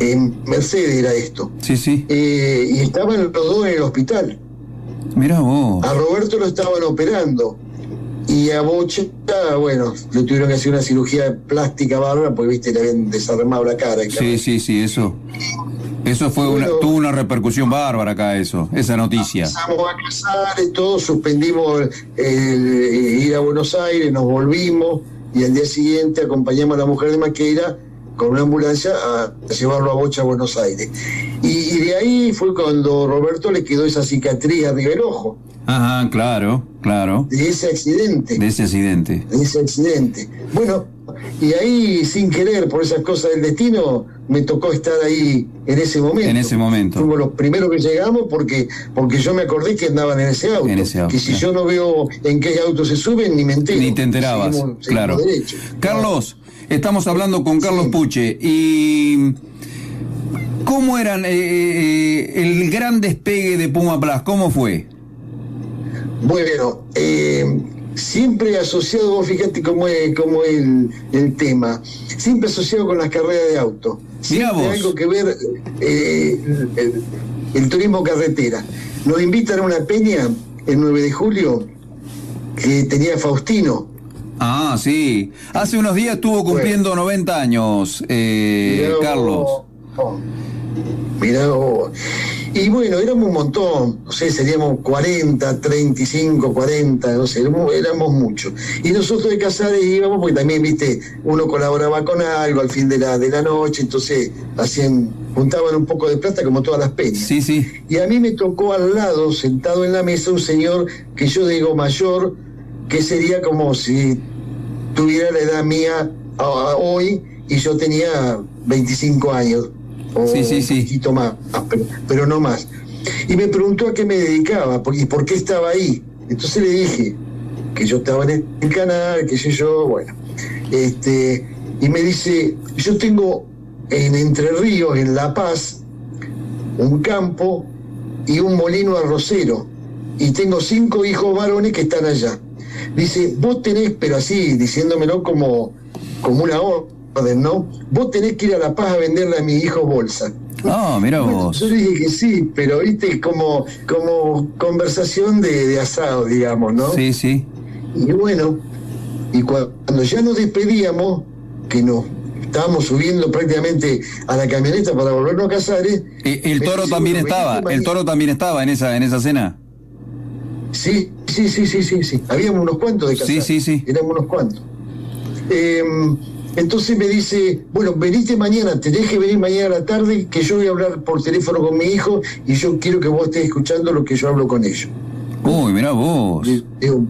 En Mercedes era esto. Sí, sí. Eh, y estaban los dos en el hospital. Mira vos. A Roberto lo estaban operando. Y a Bocha, bueno, le tuvieron que hacer una cirugía plástica bárbara, porque viste, le habían desarmado la cara. Sí, sí, sí, eso. Eso fue una, tuvo una repercusión bárbara acá, eso, esa noticia. Empezamos a casar, todo, suspendimos el, ir a Buenos Aires, nos volvimos y al día siguiente acompañamos a la mujer de Maqueira con una ambulancia a llevarlo a Bocha a Buenos Aires. Y, y de ahí fue cuando Roberto le quedó esa cicatriz arriba del ojo, Ajá, claro, claro. de ese accidente. De ese accidente. de ese accidente. Bueno, y ahí sin querer, por esas cosas del destino, me tocó estar ahí en ese momento. En ese momento. Fuimos los primeros que llegamos porque, porque yo me acordé que andaban en ese auto. En ese auto, que si claro. yo no veo en qué auto se suben, ni me entero. Ni te enterabas, Seguimos- seguimos claro. derecho. Carlos, estamos hablando con Carlos Puche y ¿cómo eran eh, eh, el gran despegue de Puma Plus? ¿Cómo fue? Bueno, eh, siempre asociado, vos fíjate cómo es, cómo es el, el tema, siempre asociado con las carreras de auto. Siempre vos. algo que ver eh, el, el turismo carretera. Nos invitan a una peña el 9 de julio que tenía Faustino. Ah, sí. Hace unos días estuvo cumpliendo 90 años, eh, Mirá. Carlos. Mirá vos. Y bueno, éramos un montón, no sé, seríamos 40, 35, 40, no sé, éramos, éramos muchos. Y nosotros de Casares íbamos, porque también, viste, uno colaboraba con algo al fin de la, de la noche, entonces hacían, juntaban un poco de plata como todas las peñas. Sí, sí. Y a mí me tocó al lado, sentado en la mesa, un señor que yo digo mayor, que sería como si tuviera la edad mía a- a hoy y yo tenía 25 años. O Sí, sí, sí. Un poquito más, pero, pero no más. Y me preguntó a qué me dedicaba por- y por qué estaba ahí. Entonces le dije que yo estaba en el canal, qué sé yo, bueno. Este, y me dice, yo tengo en Entre Ríos, en La Paz, un campo y un molino arrocero. Y tengo cinco hijos varones que están allá. Dice, vos tenés, pero así, diciéndomelo como, como una orden, ¿no? Vos tenés que ir a La Paz a venderle a mi hijo bolsa. Ah, mira vos. Yo le dije que sí, pero viste, como, como conversación de, de asado, digamos, ¿no? Sí, sí. Y bueno, y cua- cuando ya nos despedíamos, que nos estábamos subiendo prácticamente a la camioneta para volvernos a Casares. Eh, El me toro también estaba, el toro también estaba en esa, en esa cena. Sí, sí, sí, sí, sí, sí. Habíamos unos cuantos de Casares. Sí, sí, sí. Éramos unos cuantos. Eh, entonces me dice, bueno, venite mañana, tenés que venir mañana a la tarde, que yo voy a hablar por teléfono con mi hijo y yo quiero que vos estés escuchando lo que yo hablo con ellos. Uy, mira vos. Digo,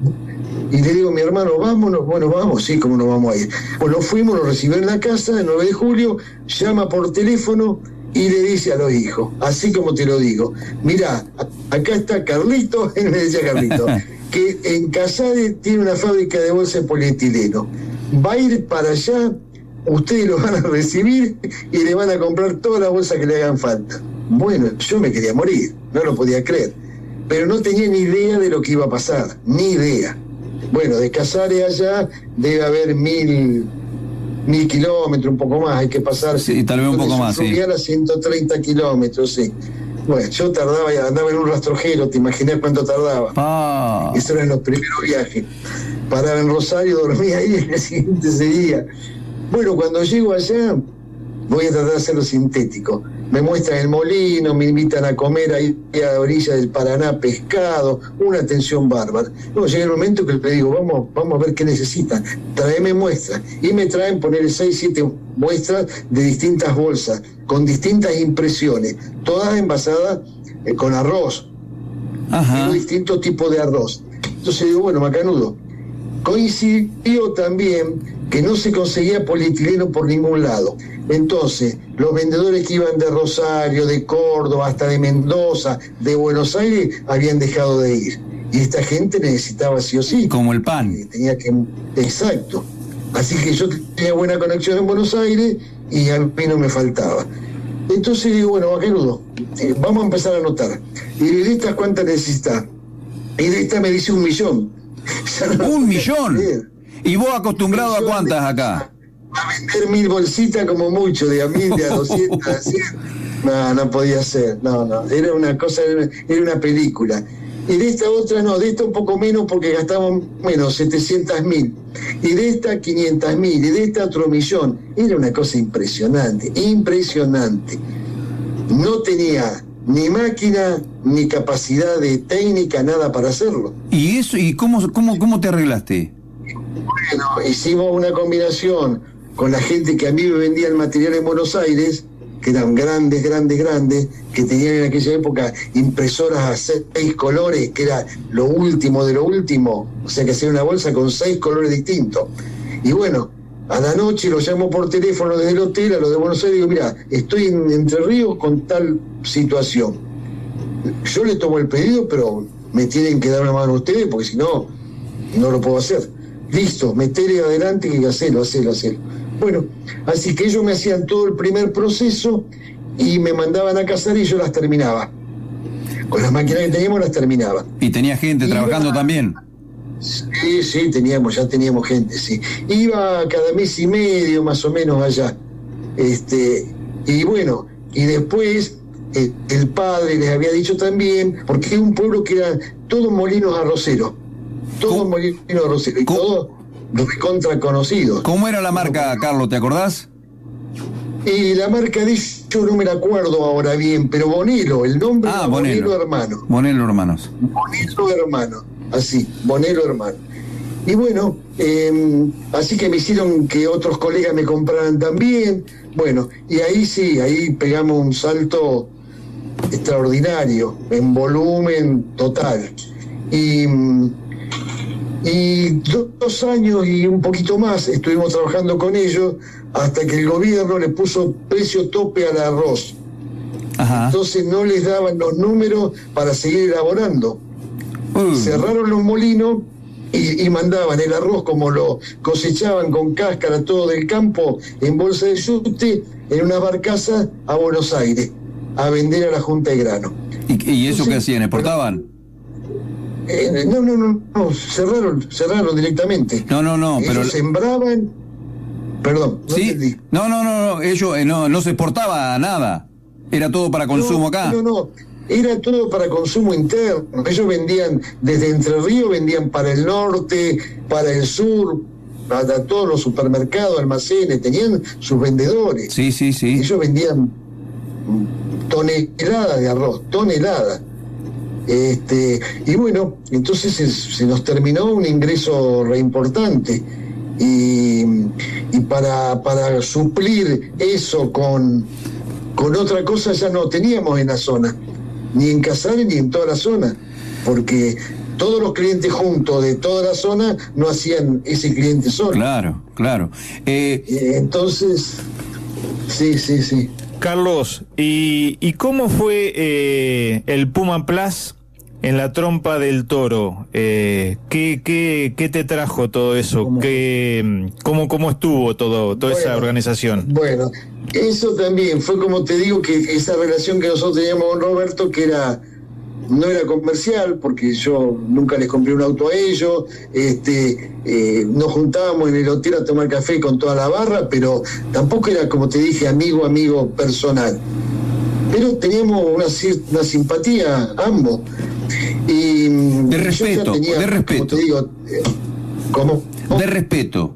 y le digo, mi hermano, vámonos, bueno, vamos, sí, cómo nos vamos a ir. Bueno, fuimos, nos recibió en la casa el 9 de julio, llama por teléfono y le dice a los hijos, así como te lo digo, mira, acá está Carlito, [laughs] él me decía Carlito, [laughs] que en Casares tiene una fábrica de bolsas de polietileno. Va a ir para allá, ustedes lo van a recibir y le van a comprar todas las bolsas que le hagan falta. Bueno, yo me quería morir, no lo podía creer, pero no tenía ni idea de lo que iba a pasar, ni idea. Bueno, de Casares allá debe haber mil, mil kilómetros, un poco más, hay que pasar. Sí, tal vez un poco más, sí. A 130 kilómetros, sí. Bueno, yo tardaba, andaba en un rastrojero, te imaginas cuánto tardaba. Ah. Eso eran los primeros viajes. Paraba en Rosario, [laughs] dormía ahí, y el siguiente seguía. Bueno, cuando llego allá, voy a tratar de hacerlo sintético. Me muestran el molino, me invitan a comer ahí a la orilla del Paraná pescado, una atención bárbara. No, llega el momento que le digo, vamos, vamos a ver qué necesitan, tráeme muestras. Y me traen poner 6, 7 muestras de distintas bolsas, con distintas impresiones, todas envasadas eh, con arroz, Digo, distintos tipos de arroz. Entonces digo, bueno, macanudo. Coincidió también que no se conseguía polietileno por ningún lado. Entonces, los vendedores que iban de Rosario, de Córdoba, hasta de Mendoza, de Buenos Aires, habían dejado de ir. Y esta gente necesitaba sí o sí. Como el pan. Tenía que. Exacto. Así que yo tenía buena conexión en Buenos Aires y a mí no me faltaba. Entonces digo, bueno, Bajerudo, eh, vamos a empezar a anotar. Y de estas cuántas necesitas. Y de esta me dice un millón. [laughs] ¿Un millón? ¿Y vos acostumbrado a cuántas acá? A vender mil bolsitas como mucho, de a mil, de a 200, a 100. No, no podía ser, no, no, era una cosa, era- era una película. Y de esta otra no, de esta un poco menos porque gastamos menos, 700 mil. Y de esta 500 mil, y de esta otro millón. Era una cosa impresionante, impresionante. No tenía ni máquina, ni capacidad de técnica, nada para hacerlo. ¿Y eso? ¿Y cómo, cómo, cómo te arreglaste? Bueno, hicimos una combinación con la gente que a mí me vendía el material en Buenos Aires, que eran grandes, grandes, grandes, que tenían en aquella época impresoras a seis colores, que era lo último de lo último, o sea que hacía una bolsa con seis colores distintos. Y bueno, a la noche lo llamo por teléfono desde el hotel a los de Buenos Aires y digo, mira, estoy en Entre Ríos con tal situación. Yo le tomo el pedido, pero me tienen que dar una mano ustedes, porque si no, no lo puedo hacer. Listo, metele adelante y hacelo, hacelo, hacelo. Bueno, así que ellos me hacían todo el primer proceso y me mandaban a cazar y yo las terminaba. Con las máquinas que teníamos las terminaba. ¿Y tenía gente trabajando también? Sí, sí, teníamos, ya teníamos gente, sí. Iba cada mes y medio más o menos allá. Este, y bueno, y después eh, el padre les había dicho también, porque es un pueblo que era todos molinos arroceros. Todos molinos arroceros. Y todos recontra conocidos. ¿Cómo era la marca, Carlos? ¿Te acordás? Y la marca de ellos no me la acuerdo ahora bien, pero Bonelo, el nombre Ah, Bonelo. Bonelo hermano. Bonelo Hermanos. Bonelo hermano, así, Bonelo hermano. Y bueno, eh, así que me hicieron que otros colegas me compraran también. Bueno, y ahí sí, ahí pegamos un salto extraordinario, en volumen total. Y, mm, y do- dos años y un poquito más estuvimos trabajando con ellos hasta que el gobierno le puso precio tope al arroz. Entonces no les daban los números para seguir elaborando. Cerraron los molinos y, y mandaban el arroz como lo cosechaban con cáscara todo del campo en bolsa de yute en una barcaza a Buenos Aires a vender a la Junta de Grano. ¿Y, y eso qué hacían? ¿Exportaban? Eh, no, no, no, no, cerraron, cerraron directamente. No, no, no, pero... Ellos sembraban, perdón, no ¿Sí? entendí. No, no, no, no, ellos eh, no, no se exportaba nada. Era todo para consumo No, acá. No, no, era todo para consumo interno. Ellos vendían desde Entre Ríos, vendían para el norte, para el sur, para todos los supermercados, almacenes, tenían sus vendedores. Sí, sí, sí. Ellos vendían toneladas de arroz, toneladas. Este, y bueno, entonces se, se nos terminó un ingreso re importante. Y, y para, para suplir eso con, con otra cosa ya no teníamos en la zona, ni en Casares ni en toda la zona, porque todos los clientes juntos de toda la zona no hacían ese cliente solo. Claro, claro. Eh, entonces, sí, sí, sí. Carlos, ¿y, y cómo fue eh, el Puma Plus en la trompa del toro? Eh, ¿qué, qué, qué te trajo todo eso? ¿Qué, cómo, ¿Cómo estuvo todo, toda esa organización? Bueno, eso también fue como te digo que esa relación que nosotros teníamos con Roberto, que era no era comercial, porque yo nunca les compré un auto a ellos, este, eh, nos juntábamos en el hotel a tomar café con toda la barra, pero tampoco era, como te dije, amigo, amigo personal. Pero teníamos una, una simpatía ambos. Y, De yo ya respeto, tenía, de como respeto. te digo, eh, ¿cómo? De respeto.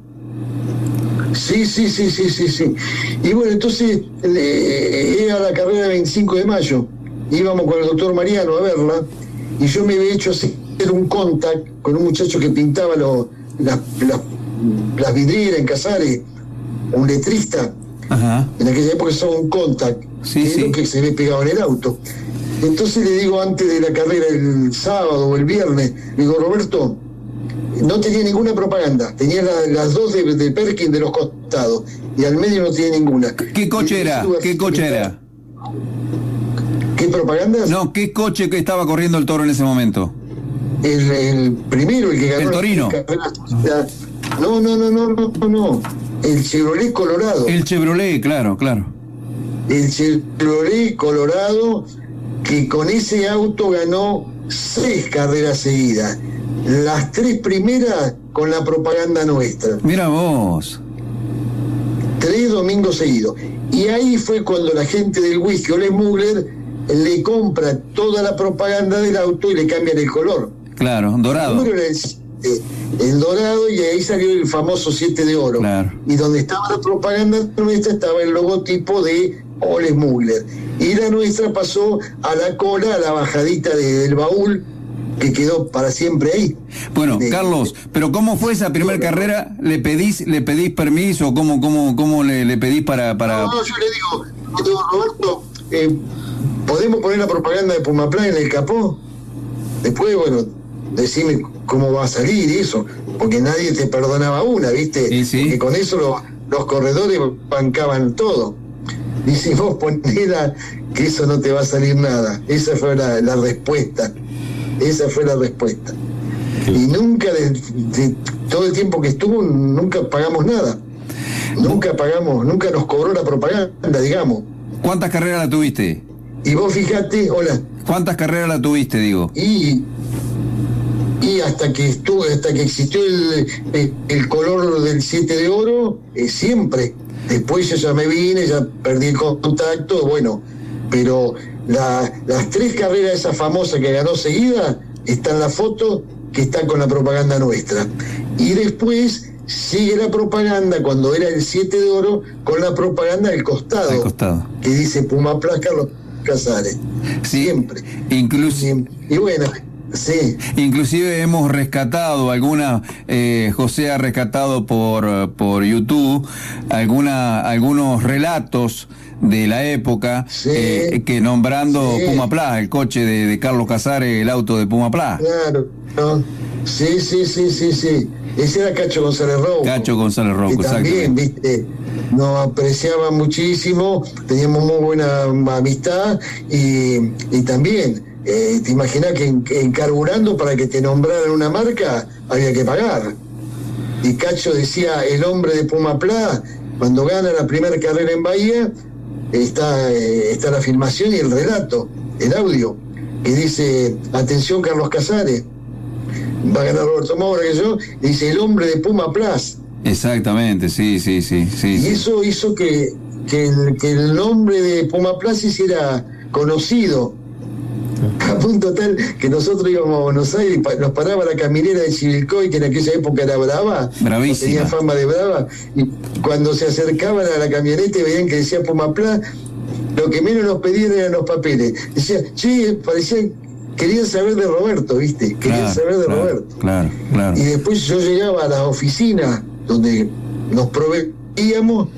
Sí, sí, sí, sí, sí, sí. Y bueno, entonces eh, era la carrera del 25 de mayo. Íbamos con el doctor Mariano a verla y yo me había hecho hacer un contact con un muchacho que pintaba lo- las, las- las vidrieras en Casares, un letrista. En aquella época usaba un contact, que es lo que se ve pegado en el auto. Entonces le digo antes de la carrera, el sábado o el viernes, le digo, Roberto, no tenía ninguna propaganda, tenía la- las dos de, de Perkin de los costados y al medio no tenía ninguna. ¿Qué coche era? ¿Qué coche era? ¿Qué propaganda? No, ¿qué coche que estaba corriendo el toro en ese momento? El, el primero, el que ganó. El Torino. la- No, no, no, no, no, no. El Chevrolet Colorado. El Chevrolet, claro, claro. El Chevrolet Colorado, que con ese auto ganó seis carreras seguidas. Las tres primeras con la propaganda nuestra. Mira vos. Tres domingos seguidos. Y ahí fue cuando la gente del whisky, Ole Mugler, le compra toda la propaganda del auto y le cambian el color. Claro, dorado. El eh, el dorado y ahí salió el famoso 7 de oro. Y donde estaba la propaganda nuestra estaba el logotipo de Ole Mugler. Y la nuestra pasó a la cola, a la bajadita de- del baúl, que quedó para siempre ahí. Bueno, De- Carlos, pero ¿cómo fue esa primera carrera? ¿Le pedís, le pedís permiso? ¿Cómo, cómo, cómo le, le pedís para, para... No, yo le digo, le digo, Roberto, eh, ¿podemos poner la propaganda de Pumaplan en el capó? Después, bueno, decime cómo va a salir eso, porque nadie te perdonaba una, ¿viste? Porque con eso lo- los corredores bancaban todo. Dice, vos ponela que eso no te va a salir nada. Esa fue la, la respuesta. Esa fue la respuesta. Y nunca, de, de todo el tiempo que estuvo, nunca pagamos nada. Nunca pagamos, nunca nos cobró la propaganda, digamos. ¿Cuántas carreras la tuviste? Y vos fijate, hola. ¿Cuántas carreras la tuviste, digo? Y, y hasta que estuvo, hasta que existió el, el, el color del 7 de oro, eh, siempre. Después yo ya me vine, ya perdí el contacto, bueno, pero la- las tres carreras esas famosas que ganó seguida, está en la foto que está con la propaganda nuestra. Y después sigue la propaganda, cuando era el 7 de oro, con la propaganda del costado, costado. que dice Puma Plus Carlos Casares. Siempre. Inclusive. Y bueno, sí. Inclusive hemos rescatado alguna, eh, José ha rescatado por, por YouTube alguna, algunos relatos de la época eh, que nombrando Sí. Puma Pla, el coche de, de Carlos Casares, el auto de Puma Pla. Claro, no. Sí, sí, sí, sí, sí. Ese era Cacho González Rojo. Cacho González Rocco, que también, viste, nos apreciaba muchísimo, teníamos muy buena amistad y, y también, eh, te imaginas que en, en carburando para que te nombraran una marca había que pagar. Y Cacho decía, el hombre de Puma Pla, cuando gana la primera carrera en Bahía, está, eh, está la filmación y el relato, el audio, que dice, atención Carlos Casares, va a ganar Roberto Maura que yo, dice el hombre de Puma Plus. Exactamente, sí, sí, sí, sí. Y eso hizo que, que, el, que el nombre de Puma Plus hiciera conocido. [laughs] A punto tal que nosotros íbamos a Buenos Aires y nos paraba la caminera de Chivilcoy, que en aquella época era brava, Bravísima. tenía fama de brava, y cuando se acercaban a la camioneta y veían que decía Puma Plus, lo que menos nos pedían eran los papeles. Decía, che, parecían, querían saber de Roberto, ¿viste? Querían Claro, saber de claro, Roberto. Claro, claro. Y después yo llegaba a las oficinas donde nos proveíamos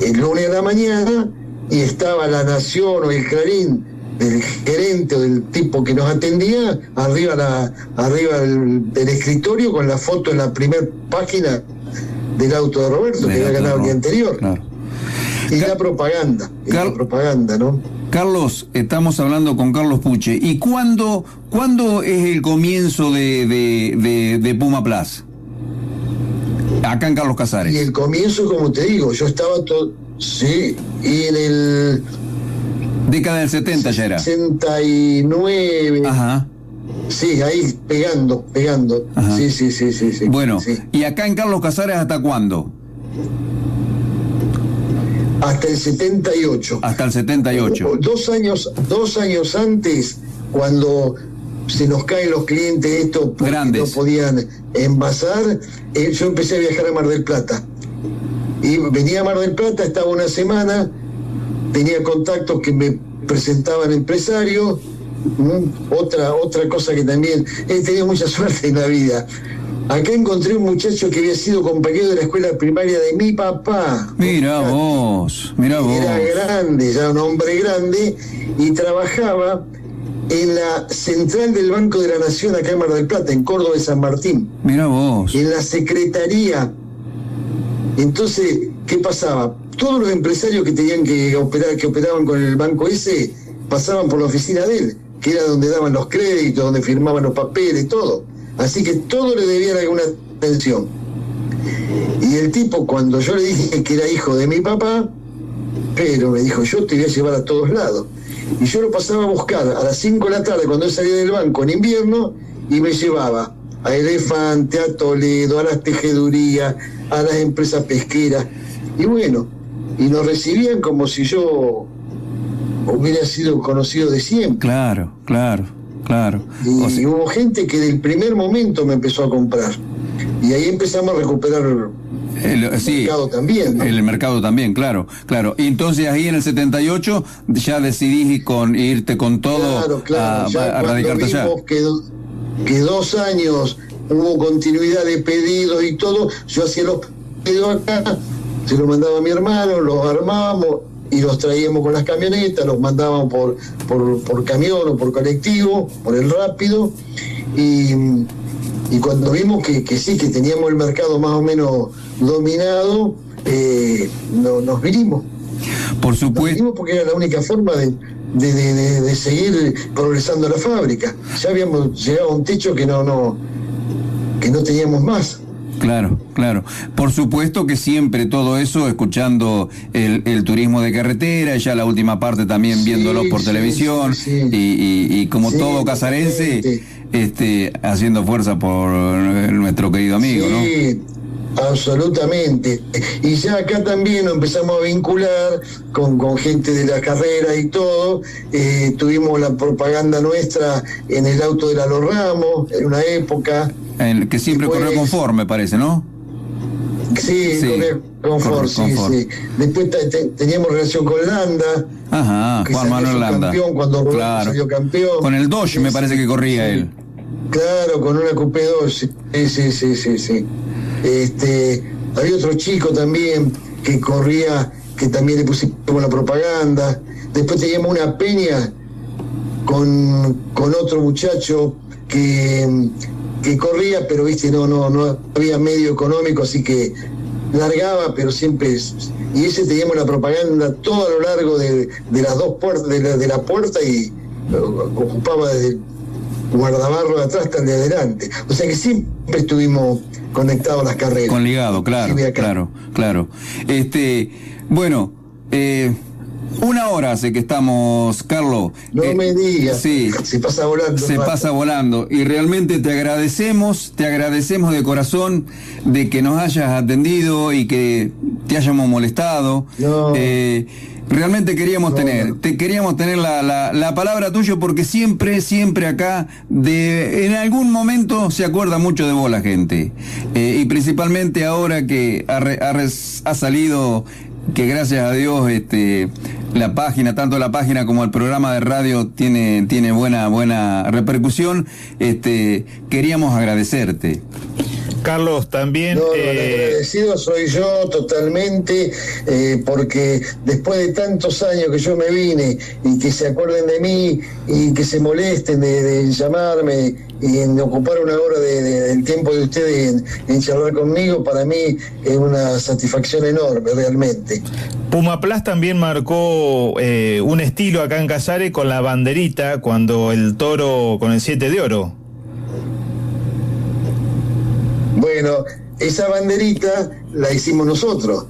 el lunes a la mañana y estaba la Nación o el Clarín del gerente o del tipo que nos atendía arriba la, arriba del, del escritorio con la foto en la primera página del auto de Roberto que había ganado el día anterior. Y la propaganda, y la propaganda, ¿no? Carlos, estamos hablando con Carlos Puche. ¿Y cuándo, cuándo es el comienzo de, de, de, de Puma Plus? Acá en Carlos Casares. Y el comienzo, como te digo, yo estaba todo. Sí, y en el. Década del 70 ya era. 69. Ajá. Sí, ahí pegando, pegando. Ajá. Sí, sí, sí, sí, sí. Bueno, Sí. ¿y acá en Carlos Casares hasta cuándo? Hasta el 78. Hasta el 78. Dos años, dos años antes, cuando se nos caen los clientes estos porque no podían envasar, eh, yo empecé a viajar a Mar del Plata. Y venía a Mar del Plata, estaba una semana, tenía contactos que me presentaban empresarios. Otra, otra cosa que también he tenido mucha [laughs] suerte en la vida. Acá encontré un muchacho que había sido compañero de la escuela primaria de mi papá. Mira vos, mira vos. Era grande, ya un hombre grande, y trabajaba en la central del Banco de la Nación acá en Mar del Plata, en Córdoba de San Martín, Mira vos. en la secretaría. Entonces, ¿qué pasaba? Todos los empresarios que tenían que operar, que operaban con el banco ese, pasaban por la oficina de él, que era donde daban los créditos, donde firmaban los papeles, todo. Así que todo le debían alguna atención. Y el tipo, cuando yo le dije que era hijo de mi papá, pero me dijo, yo te voy a llevar a todos lados. Y yo lo pasaba a buscar a las 5 de la tarde cuando él salía del banco en invierno y me llevaba a Elefante, a Toledo, a las tejedurías, a las empresas pesqueras. Y bueno, y nos recibían como si yo hubiera sido conocido de siempre. Claro, claro, claro. Y, O sea- hubo gente que del primer momento me empezó a comprar. Y ahí empezamos a recuperar El, sí, mercado también, ¿no? El mercado también, claro, claro. Y entonces ahí en el 78 ya decidís con, irte con todo Claro, claro. a, ya a radicarte allá. que, que dos años hubo continuidad de pedidos y todo, yo hacía los pedidos acá, se los mandaba a mi hermano, los armábamos y los traíamos con las camionetas, los mandábamos por, por, por camión o por colectivo, por el rápido. Y, y cuando vimos que, que sí, que teníamos el mercado más o menos dominado, eh, no- nos vinimos. Por supuesto. porque era la única forma de, de, de- de- de seguir progresando la fábrica. Ya habíamos llegado a un techo que no, no, que no teníamos más. Claro, claro. Por supuesto que siempre todo eso escuchando el, el turismo de carretera, ya la última parte también viéndolo por sí, televisión y, y- y como todo casarense, este, haciendo fuerza por nuestro querido amigo, ¿no? Absolutamente. Y ya acá también nos empezamos a vincular con, con gente de la carrera y todo. Eh, tuvimos la propaganda nuestra en el auto de la Los Ramos, en una época. Que siempre Después- corrió conforme, parece, ¿no? Sí, Sí, confort, sí, confort. sí. Después te- te- teníamos relación con Landa. Ajá, Juan Manuel Landa. subcampeón cuando Claro. salió campeón. Con el Dodge me parece que corría él. Claro, con una Coupé 2, sí, sí, sí, sí, sí. Este, había otro chico también que corría, que también le pusimos la propaganda. Después teníamos una peña con, con otro muchacho que, que corría, pero viste, no, no, no había medio económico, así que largaba, pero siempre y ese teníamos la propaganda todo a lo largo de, de las dos puertas, de la, de la puerta y ocupaba desde guardabarro de atrás hasta de adelante. O sea que siempre estuvimos conectados a las carreras. Con ligado, claro, claro, claro. Este, bueno, eh, una hora hace que estamos, Carlos. No me digas, Sí. se pasa volando. Se rato. pasa volando y realmente te agradecemos, te agradecemos de corazón de que nos hayas atendido y que te hayamos molestado. Eh, realmente queríamos tener, te queríamos tener la, la- la palabra tuya porque siempre, siempre acá, de, en algún momento se acuerda mucho de vos la gente. Eh, y principalmente ahora que ha, ha ha salido que gracias a Dios este la página tanto la página como el programa de radio tiene tiene buena buena repercusión este queríamos agradecerte Carlos, también... No, eh, agradecido soy yo totalmente, eh, porque después de tantos años que yo me vine y que se acuerden de mí y que se molesten de, de llamarme y en ocupar una hora de- de- del tiempo de ustedes en, en charlar conmigo, para mí es una satisfacción enorme, realmente. Puma Plus también marcó eh, un estilo acá en Casares con la banderita cuando el toro con el 7 de oro. Bueno, esa banderita la hicimos nosotros.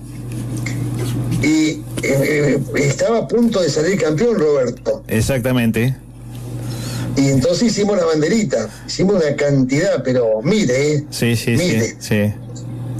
Y eh, estaba a punto de salir campeón Roberto. Exactamente. Y entonces hicimos la banderita. Hicimos una cantidad, pero mire, ¿eh? Sí, sí, sí, Mire. sí.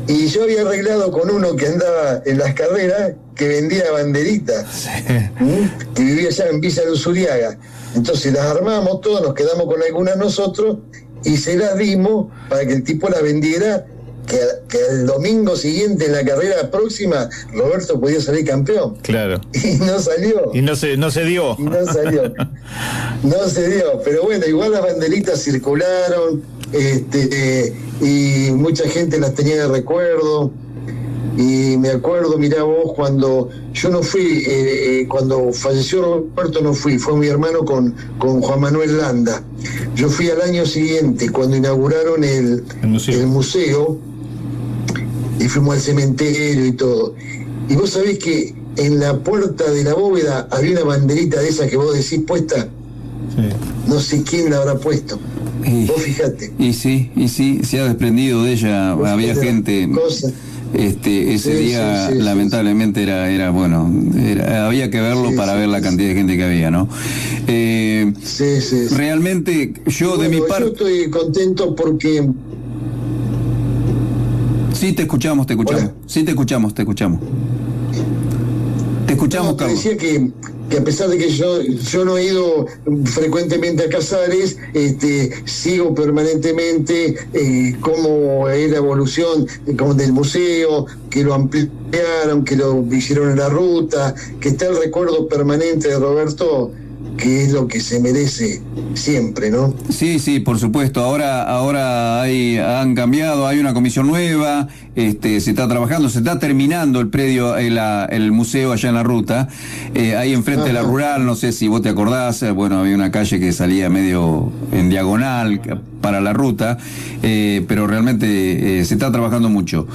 Y yo había arreglado con uno que andaba en las carreras que vendía banderitas. ¿m? Que vivía allá en Villa de Usuriaga. Entonces las armamos todas, nos quedamos con algunas nosotros y se las dimos para que el tipo las vendiera. Que, que el domingo siguiente en la carrera próxima Roberto podía salir campeón. Claro. [laughs] Y no salió. Y no se, no se dio. Y no salió. No se dio, pero bueno, igual las banderitas circularon este, eh, y mucha gente las tenía de recuerdo. Y me acuerdo, mirá vos, cuando yo no fui, eh, eh, cuando falleció Roberto no fui, fue mi hermano con, con Juan Manuel Landa. Yo fui al año siguiente, cuando inauguraron el, el museo, y fuimos al cementerio y todo. Y vos sabés que en la puerta de la bóveda había una banderita de esa que vos decís puesta. No sé quién la habrá puesto. Vos fijate. y sí y sí se ha desprendido de ella había gente este ese Sí, día sí, sí, sí, lamentablemente era era bueno era- había que verlo para ver la cantidad de gente que había no Eh, realmente yo de mi parte Yo estoy contento porque Sí, te escuchamos, te escuchamos. Sí, te escuchamos, te escuchamos. escuchamos, No, te Carlos. decía que, que a pesar de que yo, yo no he ido frecuentemente a Casares, este, sigo permanentemente eh, cómo es la evolución eh, como del museo, que lo ampliaron, que lo hicieron en la ruta, que está el recuerdo permanente de Roberto, que es lo que se merece siempre, ¿no? Sí, sí, por supuesto. Ahora, ahora hay, han cambiado, hay una comisión nueva, este, se está trabajando, se está terminando el predio, el, la- el museo allá en la ruta, eh, ahí enfrente de la rural, no sé si vos te acordás, eh, bueno, había una calle que salía medio en diagonal que- para la ruta, eh, pero realmente eh, se está trabajando mucho.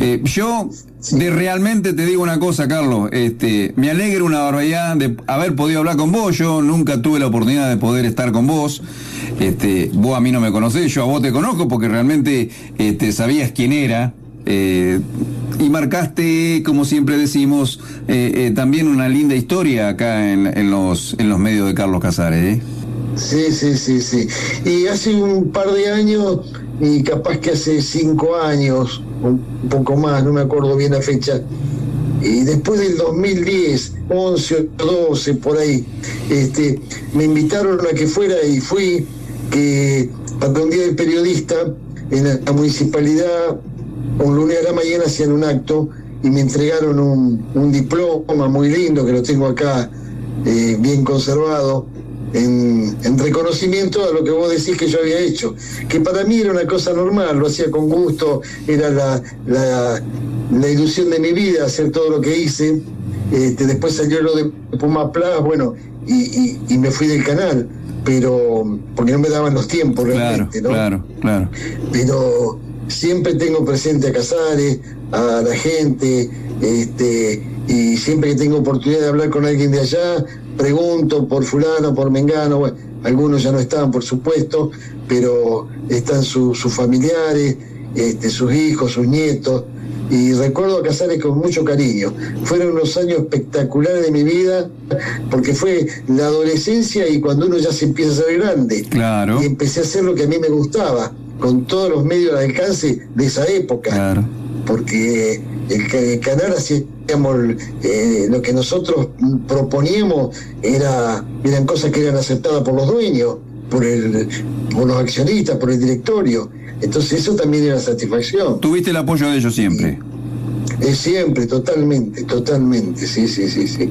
Eh, yo de realmente te digo una cosa, Carlos, este, me alegra una barbaridad de haber podido hablar con vos, yo nunca tuve la oportunidad de poder estar con vos, este, vos a mí no me conocés, yo a vos te conozco porque realmente este, sabías quién era. eh, y marcaste, como siempre decimos, eh, eh, también una linda historia acá en, en los, en los medios de Carlos Casares. ¿eh? Sí, sí, sí, sí. Y hace un par de años, y capaz que hace cinco años, un poco más, no me acuerdo bien la fecha, y después del 2010, 11 o 12, por ahí, este, me invitaron a que fuera y fui, que para un día del periodista, en la, municipalidad, un lunes a la mañana hacían un acto y me entregaron un, un diploma muy lindo que lo tengo acá eh, bien conservado en, en reconocimiento a lo que vos decís que yo había hecho, que para mí era una cosa normal, lo hacía con gusto, era la, la, la ilusión de mi vida hacer todo lo que hice. Este, después salió lo de Puma Plus, bueno, y, y- y me fui del canal, pero porque no me daban los tiempos realmente, ¿no? Claro, claro. pero siempre tengo presente a Casares, a la gente, este, y siempre que tengo oportunidad de hablar con alguien de allá, pregunto por fulano, por Mengano, bueno, algunos ya no están, por supuesto, pero están su- sus familiares, este, sus hijos, sus nietos, y recuerdo a Casares con mucho cariño. Fueron unos años espectaculares de mi vida, porque fue la adolescencia y cuando uno ya se empieza a ser grande. Claro. Y empecé a hacer lo que a mí me gustaba, con todos los medios al alcance de esa época. Porque el canal hacíamos eh, lo que nosotros proponíamos era eran cosas que eran aceptadas por los dueños, por el, por los accionistas, por el directorio. Entonces eso también era satisfacción. Tuviste el apoyo de ellos siempre. Es siempre, totalmente, totalmente, sí, sí, sí, sí.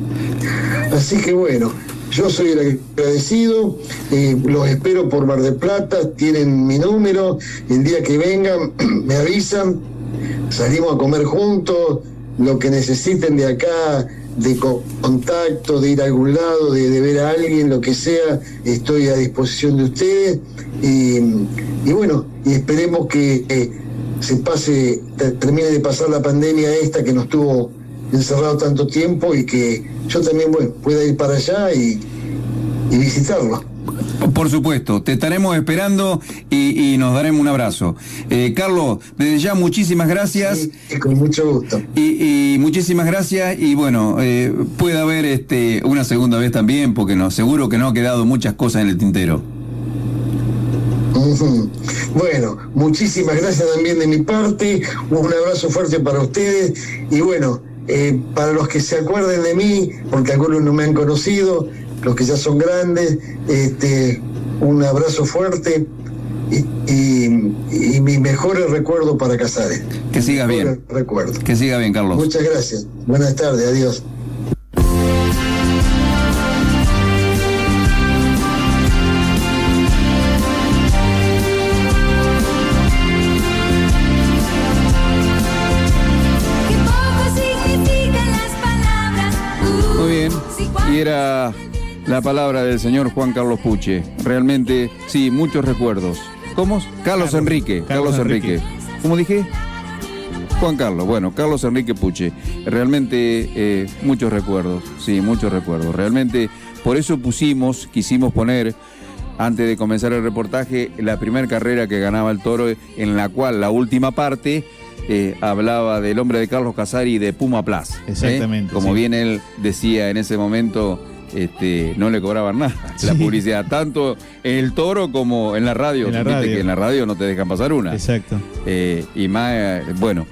Así que bueno, yo soy el agradecido, eh, los espero por Mar del Plata, tienen mi número, el día que vengan [clears throat] me avisan, salimos a comer juntos, lo que necesiten de acá, de co- contacto, de ir a algún lado, de, ver a alguien, lo que sea, estoy a disposición de ustedes. Y, bueno, y esperemos que eh, se pase, te- termine de pasar la pandemia esta que nos tuvo encerrado tanto tiempo y que yo también bueno, pueda ir para allá y visitarlo. Por supuesto, te estaremos esperando y, y nos daremos un abrazo. Eh, Carlos, desde ya muchísimas gracias. con mucho gusto. Y, y muchísimas gracias y bueno, eh, puede haber este, una segunda vez también porque no, seguro que no ha quedado muchas cosas en el tintero. Bueno, muchísimas gracias también de mi parte, un abrazo fuerte para ustedes y bueno, eh, para los que se acuerden de mí, porque algunos no me han conocido, los que ya son grandes, este, un abrazo fuerte y, y, y mi mejor recuerdo para Casares. Que sigas bien. Recuerdo. Que siga bien, Carlos. Muchas gracias. Buenas tardes, adiós. La palabra del señor Juan Carlos Puche. Realmente, sí, muchos recuerdos. ¿Cómo? Carlos, Enrique. Carlos, Carlos Enrique. Enrique. ¿Cómo dije? Juan Carlos, bueno, Carlos Enrique Puche. Realmente eh, muchos recuerdos, sí, muchos recuerdos. Realmente, por eso pusimos, quisimos poner, antes de comenzar el reportaje, la primera carrera que ganaba el toro, en la cual la última parte eh, hablaba del hombre de Carlos Casari y de Puma Plus. ¿eh? Exactamente, Como sí. bien él decía en ese momento, este, no le cobraban nada. La publicidad, tanto en el toro como en la radio. En la radio. que en la radio no te dejan pasar una. Exacto. Eh, y más, eh, bueno.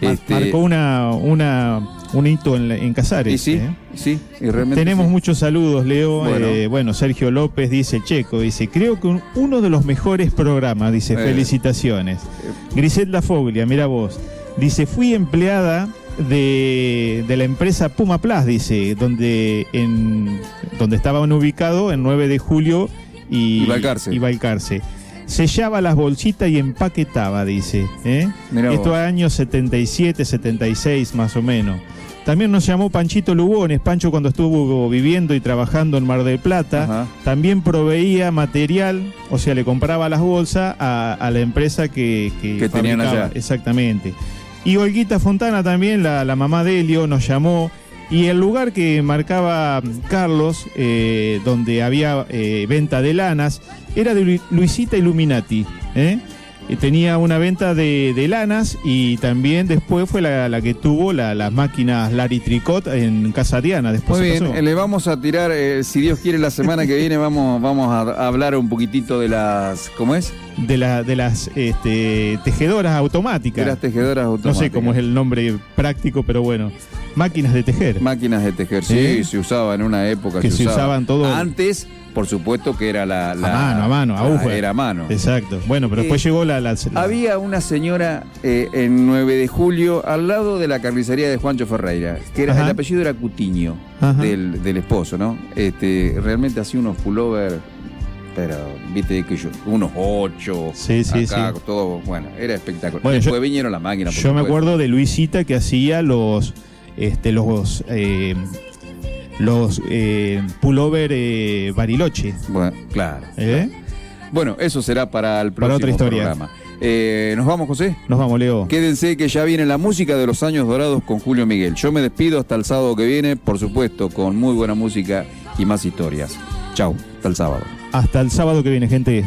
Mar- Este, Marcó una, una, un hito en, Casares. Y sí, ¿eh? sí, y realmente Tenemos sí. muchos saludos, Leo. Bueno. Eh, Bueno. Sergio López dice, Checo, dice, creo que un- uno de los mejores programas, dice, felicitaciones. Griselda Foglia, mira vos, dice, fui empleada de, de la empresa Puma Plus, dice, donde, en, donde estaban ubicados en 9 de julio y, Y Balcarce. Sellaba las bolsitas y empaquetaba, dice. ¿eh? Esto vos. años 77, 76 más o menos. También nos llamó Panchito Lugones, Pancho cuando estuvo viviendo y trabajando en Mar del Plata. Ajá. También proveía material, o sea, le compraba las bolsas a, a la empresa que, que, Que tenían allá. Exactamente. Y Olguita Fontana también, la, la mamá de Helio, nos llamó. Y el lugar que marcaba Carlos, eh, donde había eh, venta de lanas, era de Lu- Luisita Illuminati. ¿eh? Y tenía una venta de, de lanas y también después fue la, la que tuvo la- las máquinas Larry Tricot en Casa Diana. Después Muy bien, pasó. eh, le vamos a tirar, eh, si Dios quiere, la semana que viene vamos, vamos a, hablar un poquitito de las, ¿cómo es? de, la, de las este, tejedoras automáticas. De las tejedoras No automáticas. sé cómo es el nombre práctico, pero bueno. Máquinas de tejer. Máquinas de tejer, sí, ¿Eh? se usaba en una época. Que se usaba. usaban todo- Antes, por supuesto que era la... la- a mano, a mano, la- aguja. Era a mano. Exacto. Bueno, pero después Eh, llegó la, la- la- Había una señora eh, en 9 de julio al lado de la carnicería de Juancho Ferreira, que era, Ajá. el apellido era Cutiño, del, del esposo, ¿no? Este, realmente hacía unos pullover, pero viste que yo, unos ocho, Sí, sí, acá, sí. todo, bueno, era espectacular. Bueno, Después yo- vinieron las máquinas. Yo me acuerdo de Luisita que hacía los este los eh, los eh, pullover eh, Bariloche. Bueno, claro. ¿Eh? Bueno, eso será para el Para próximo otra historia. programa. Eh, ¿Nos vamos, José? Nos vamos, Leo. Quédense que ya viene la música de los años dorados con Julio Miguel. Yo me despido hasta el sábado que viene, por supuesto, con muy buena música y más historias. Chau, hasta el sábado. Hasta el sábado que viene, gente.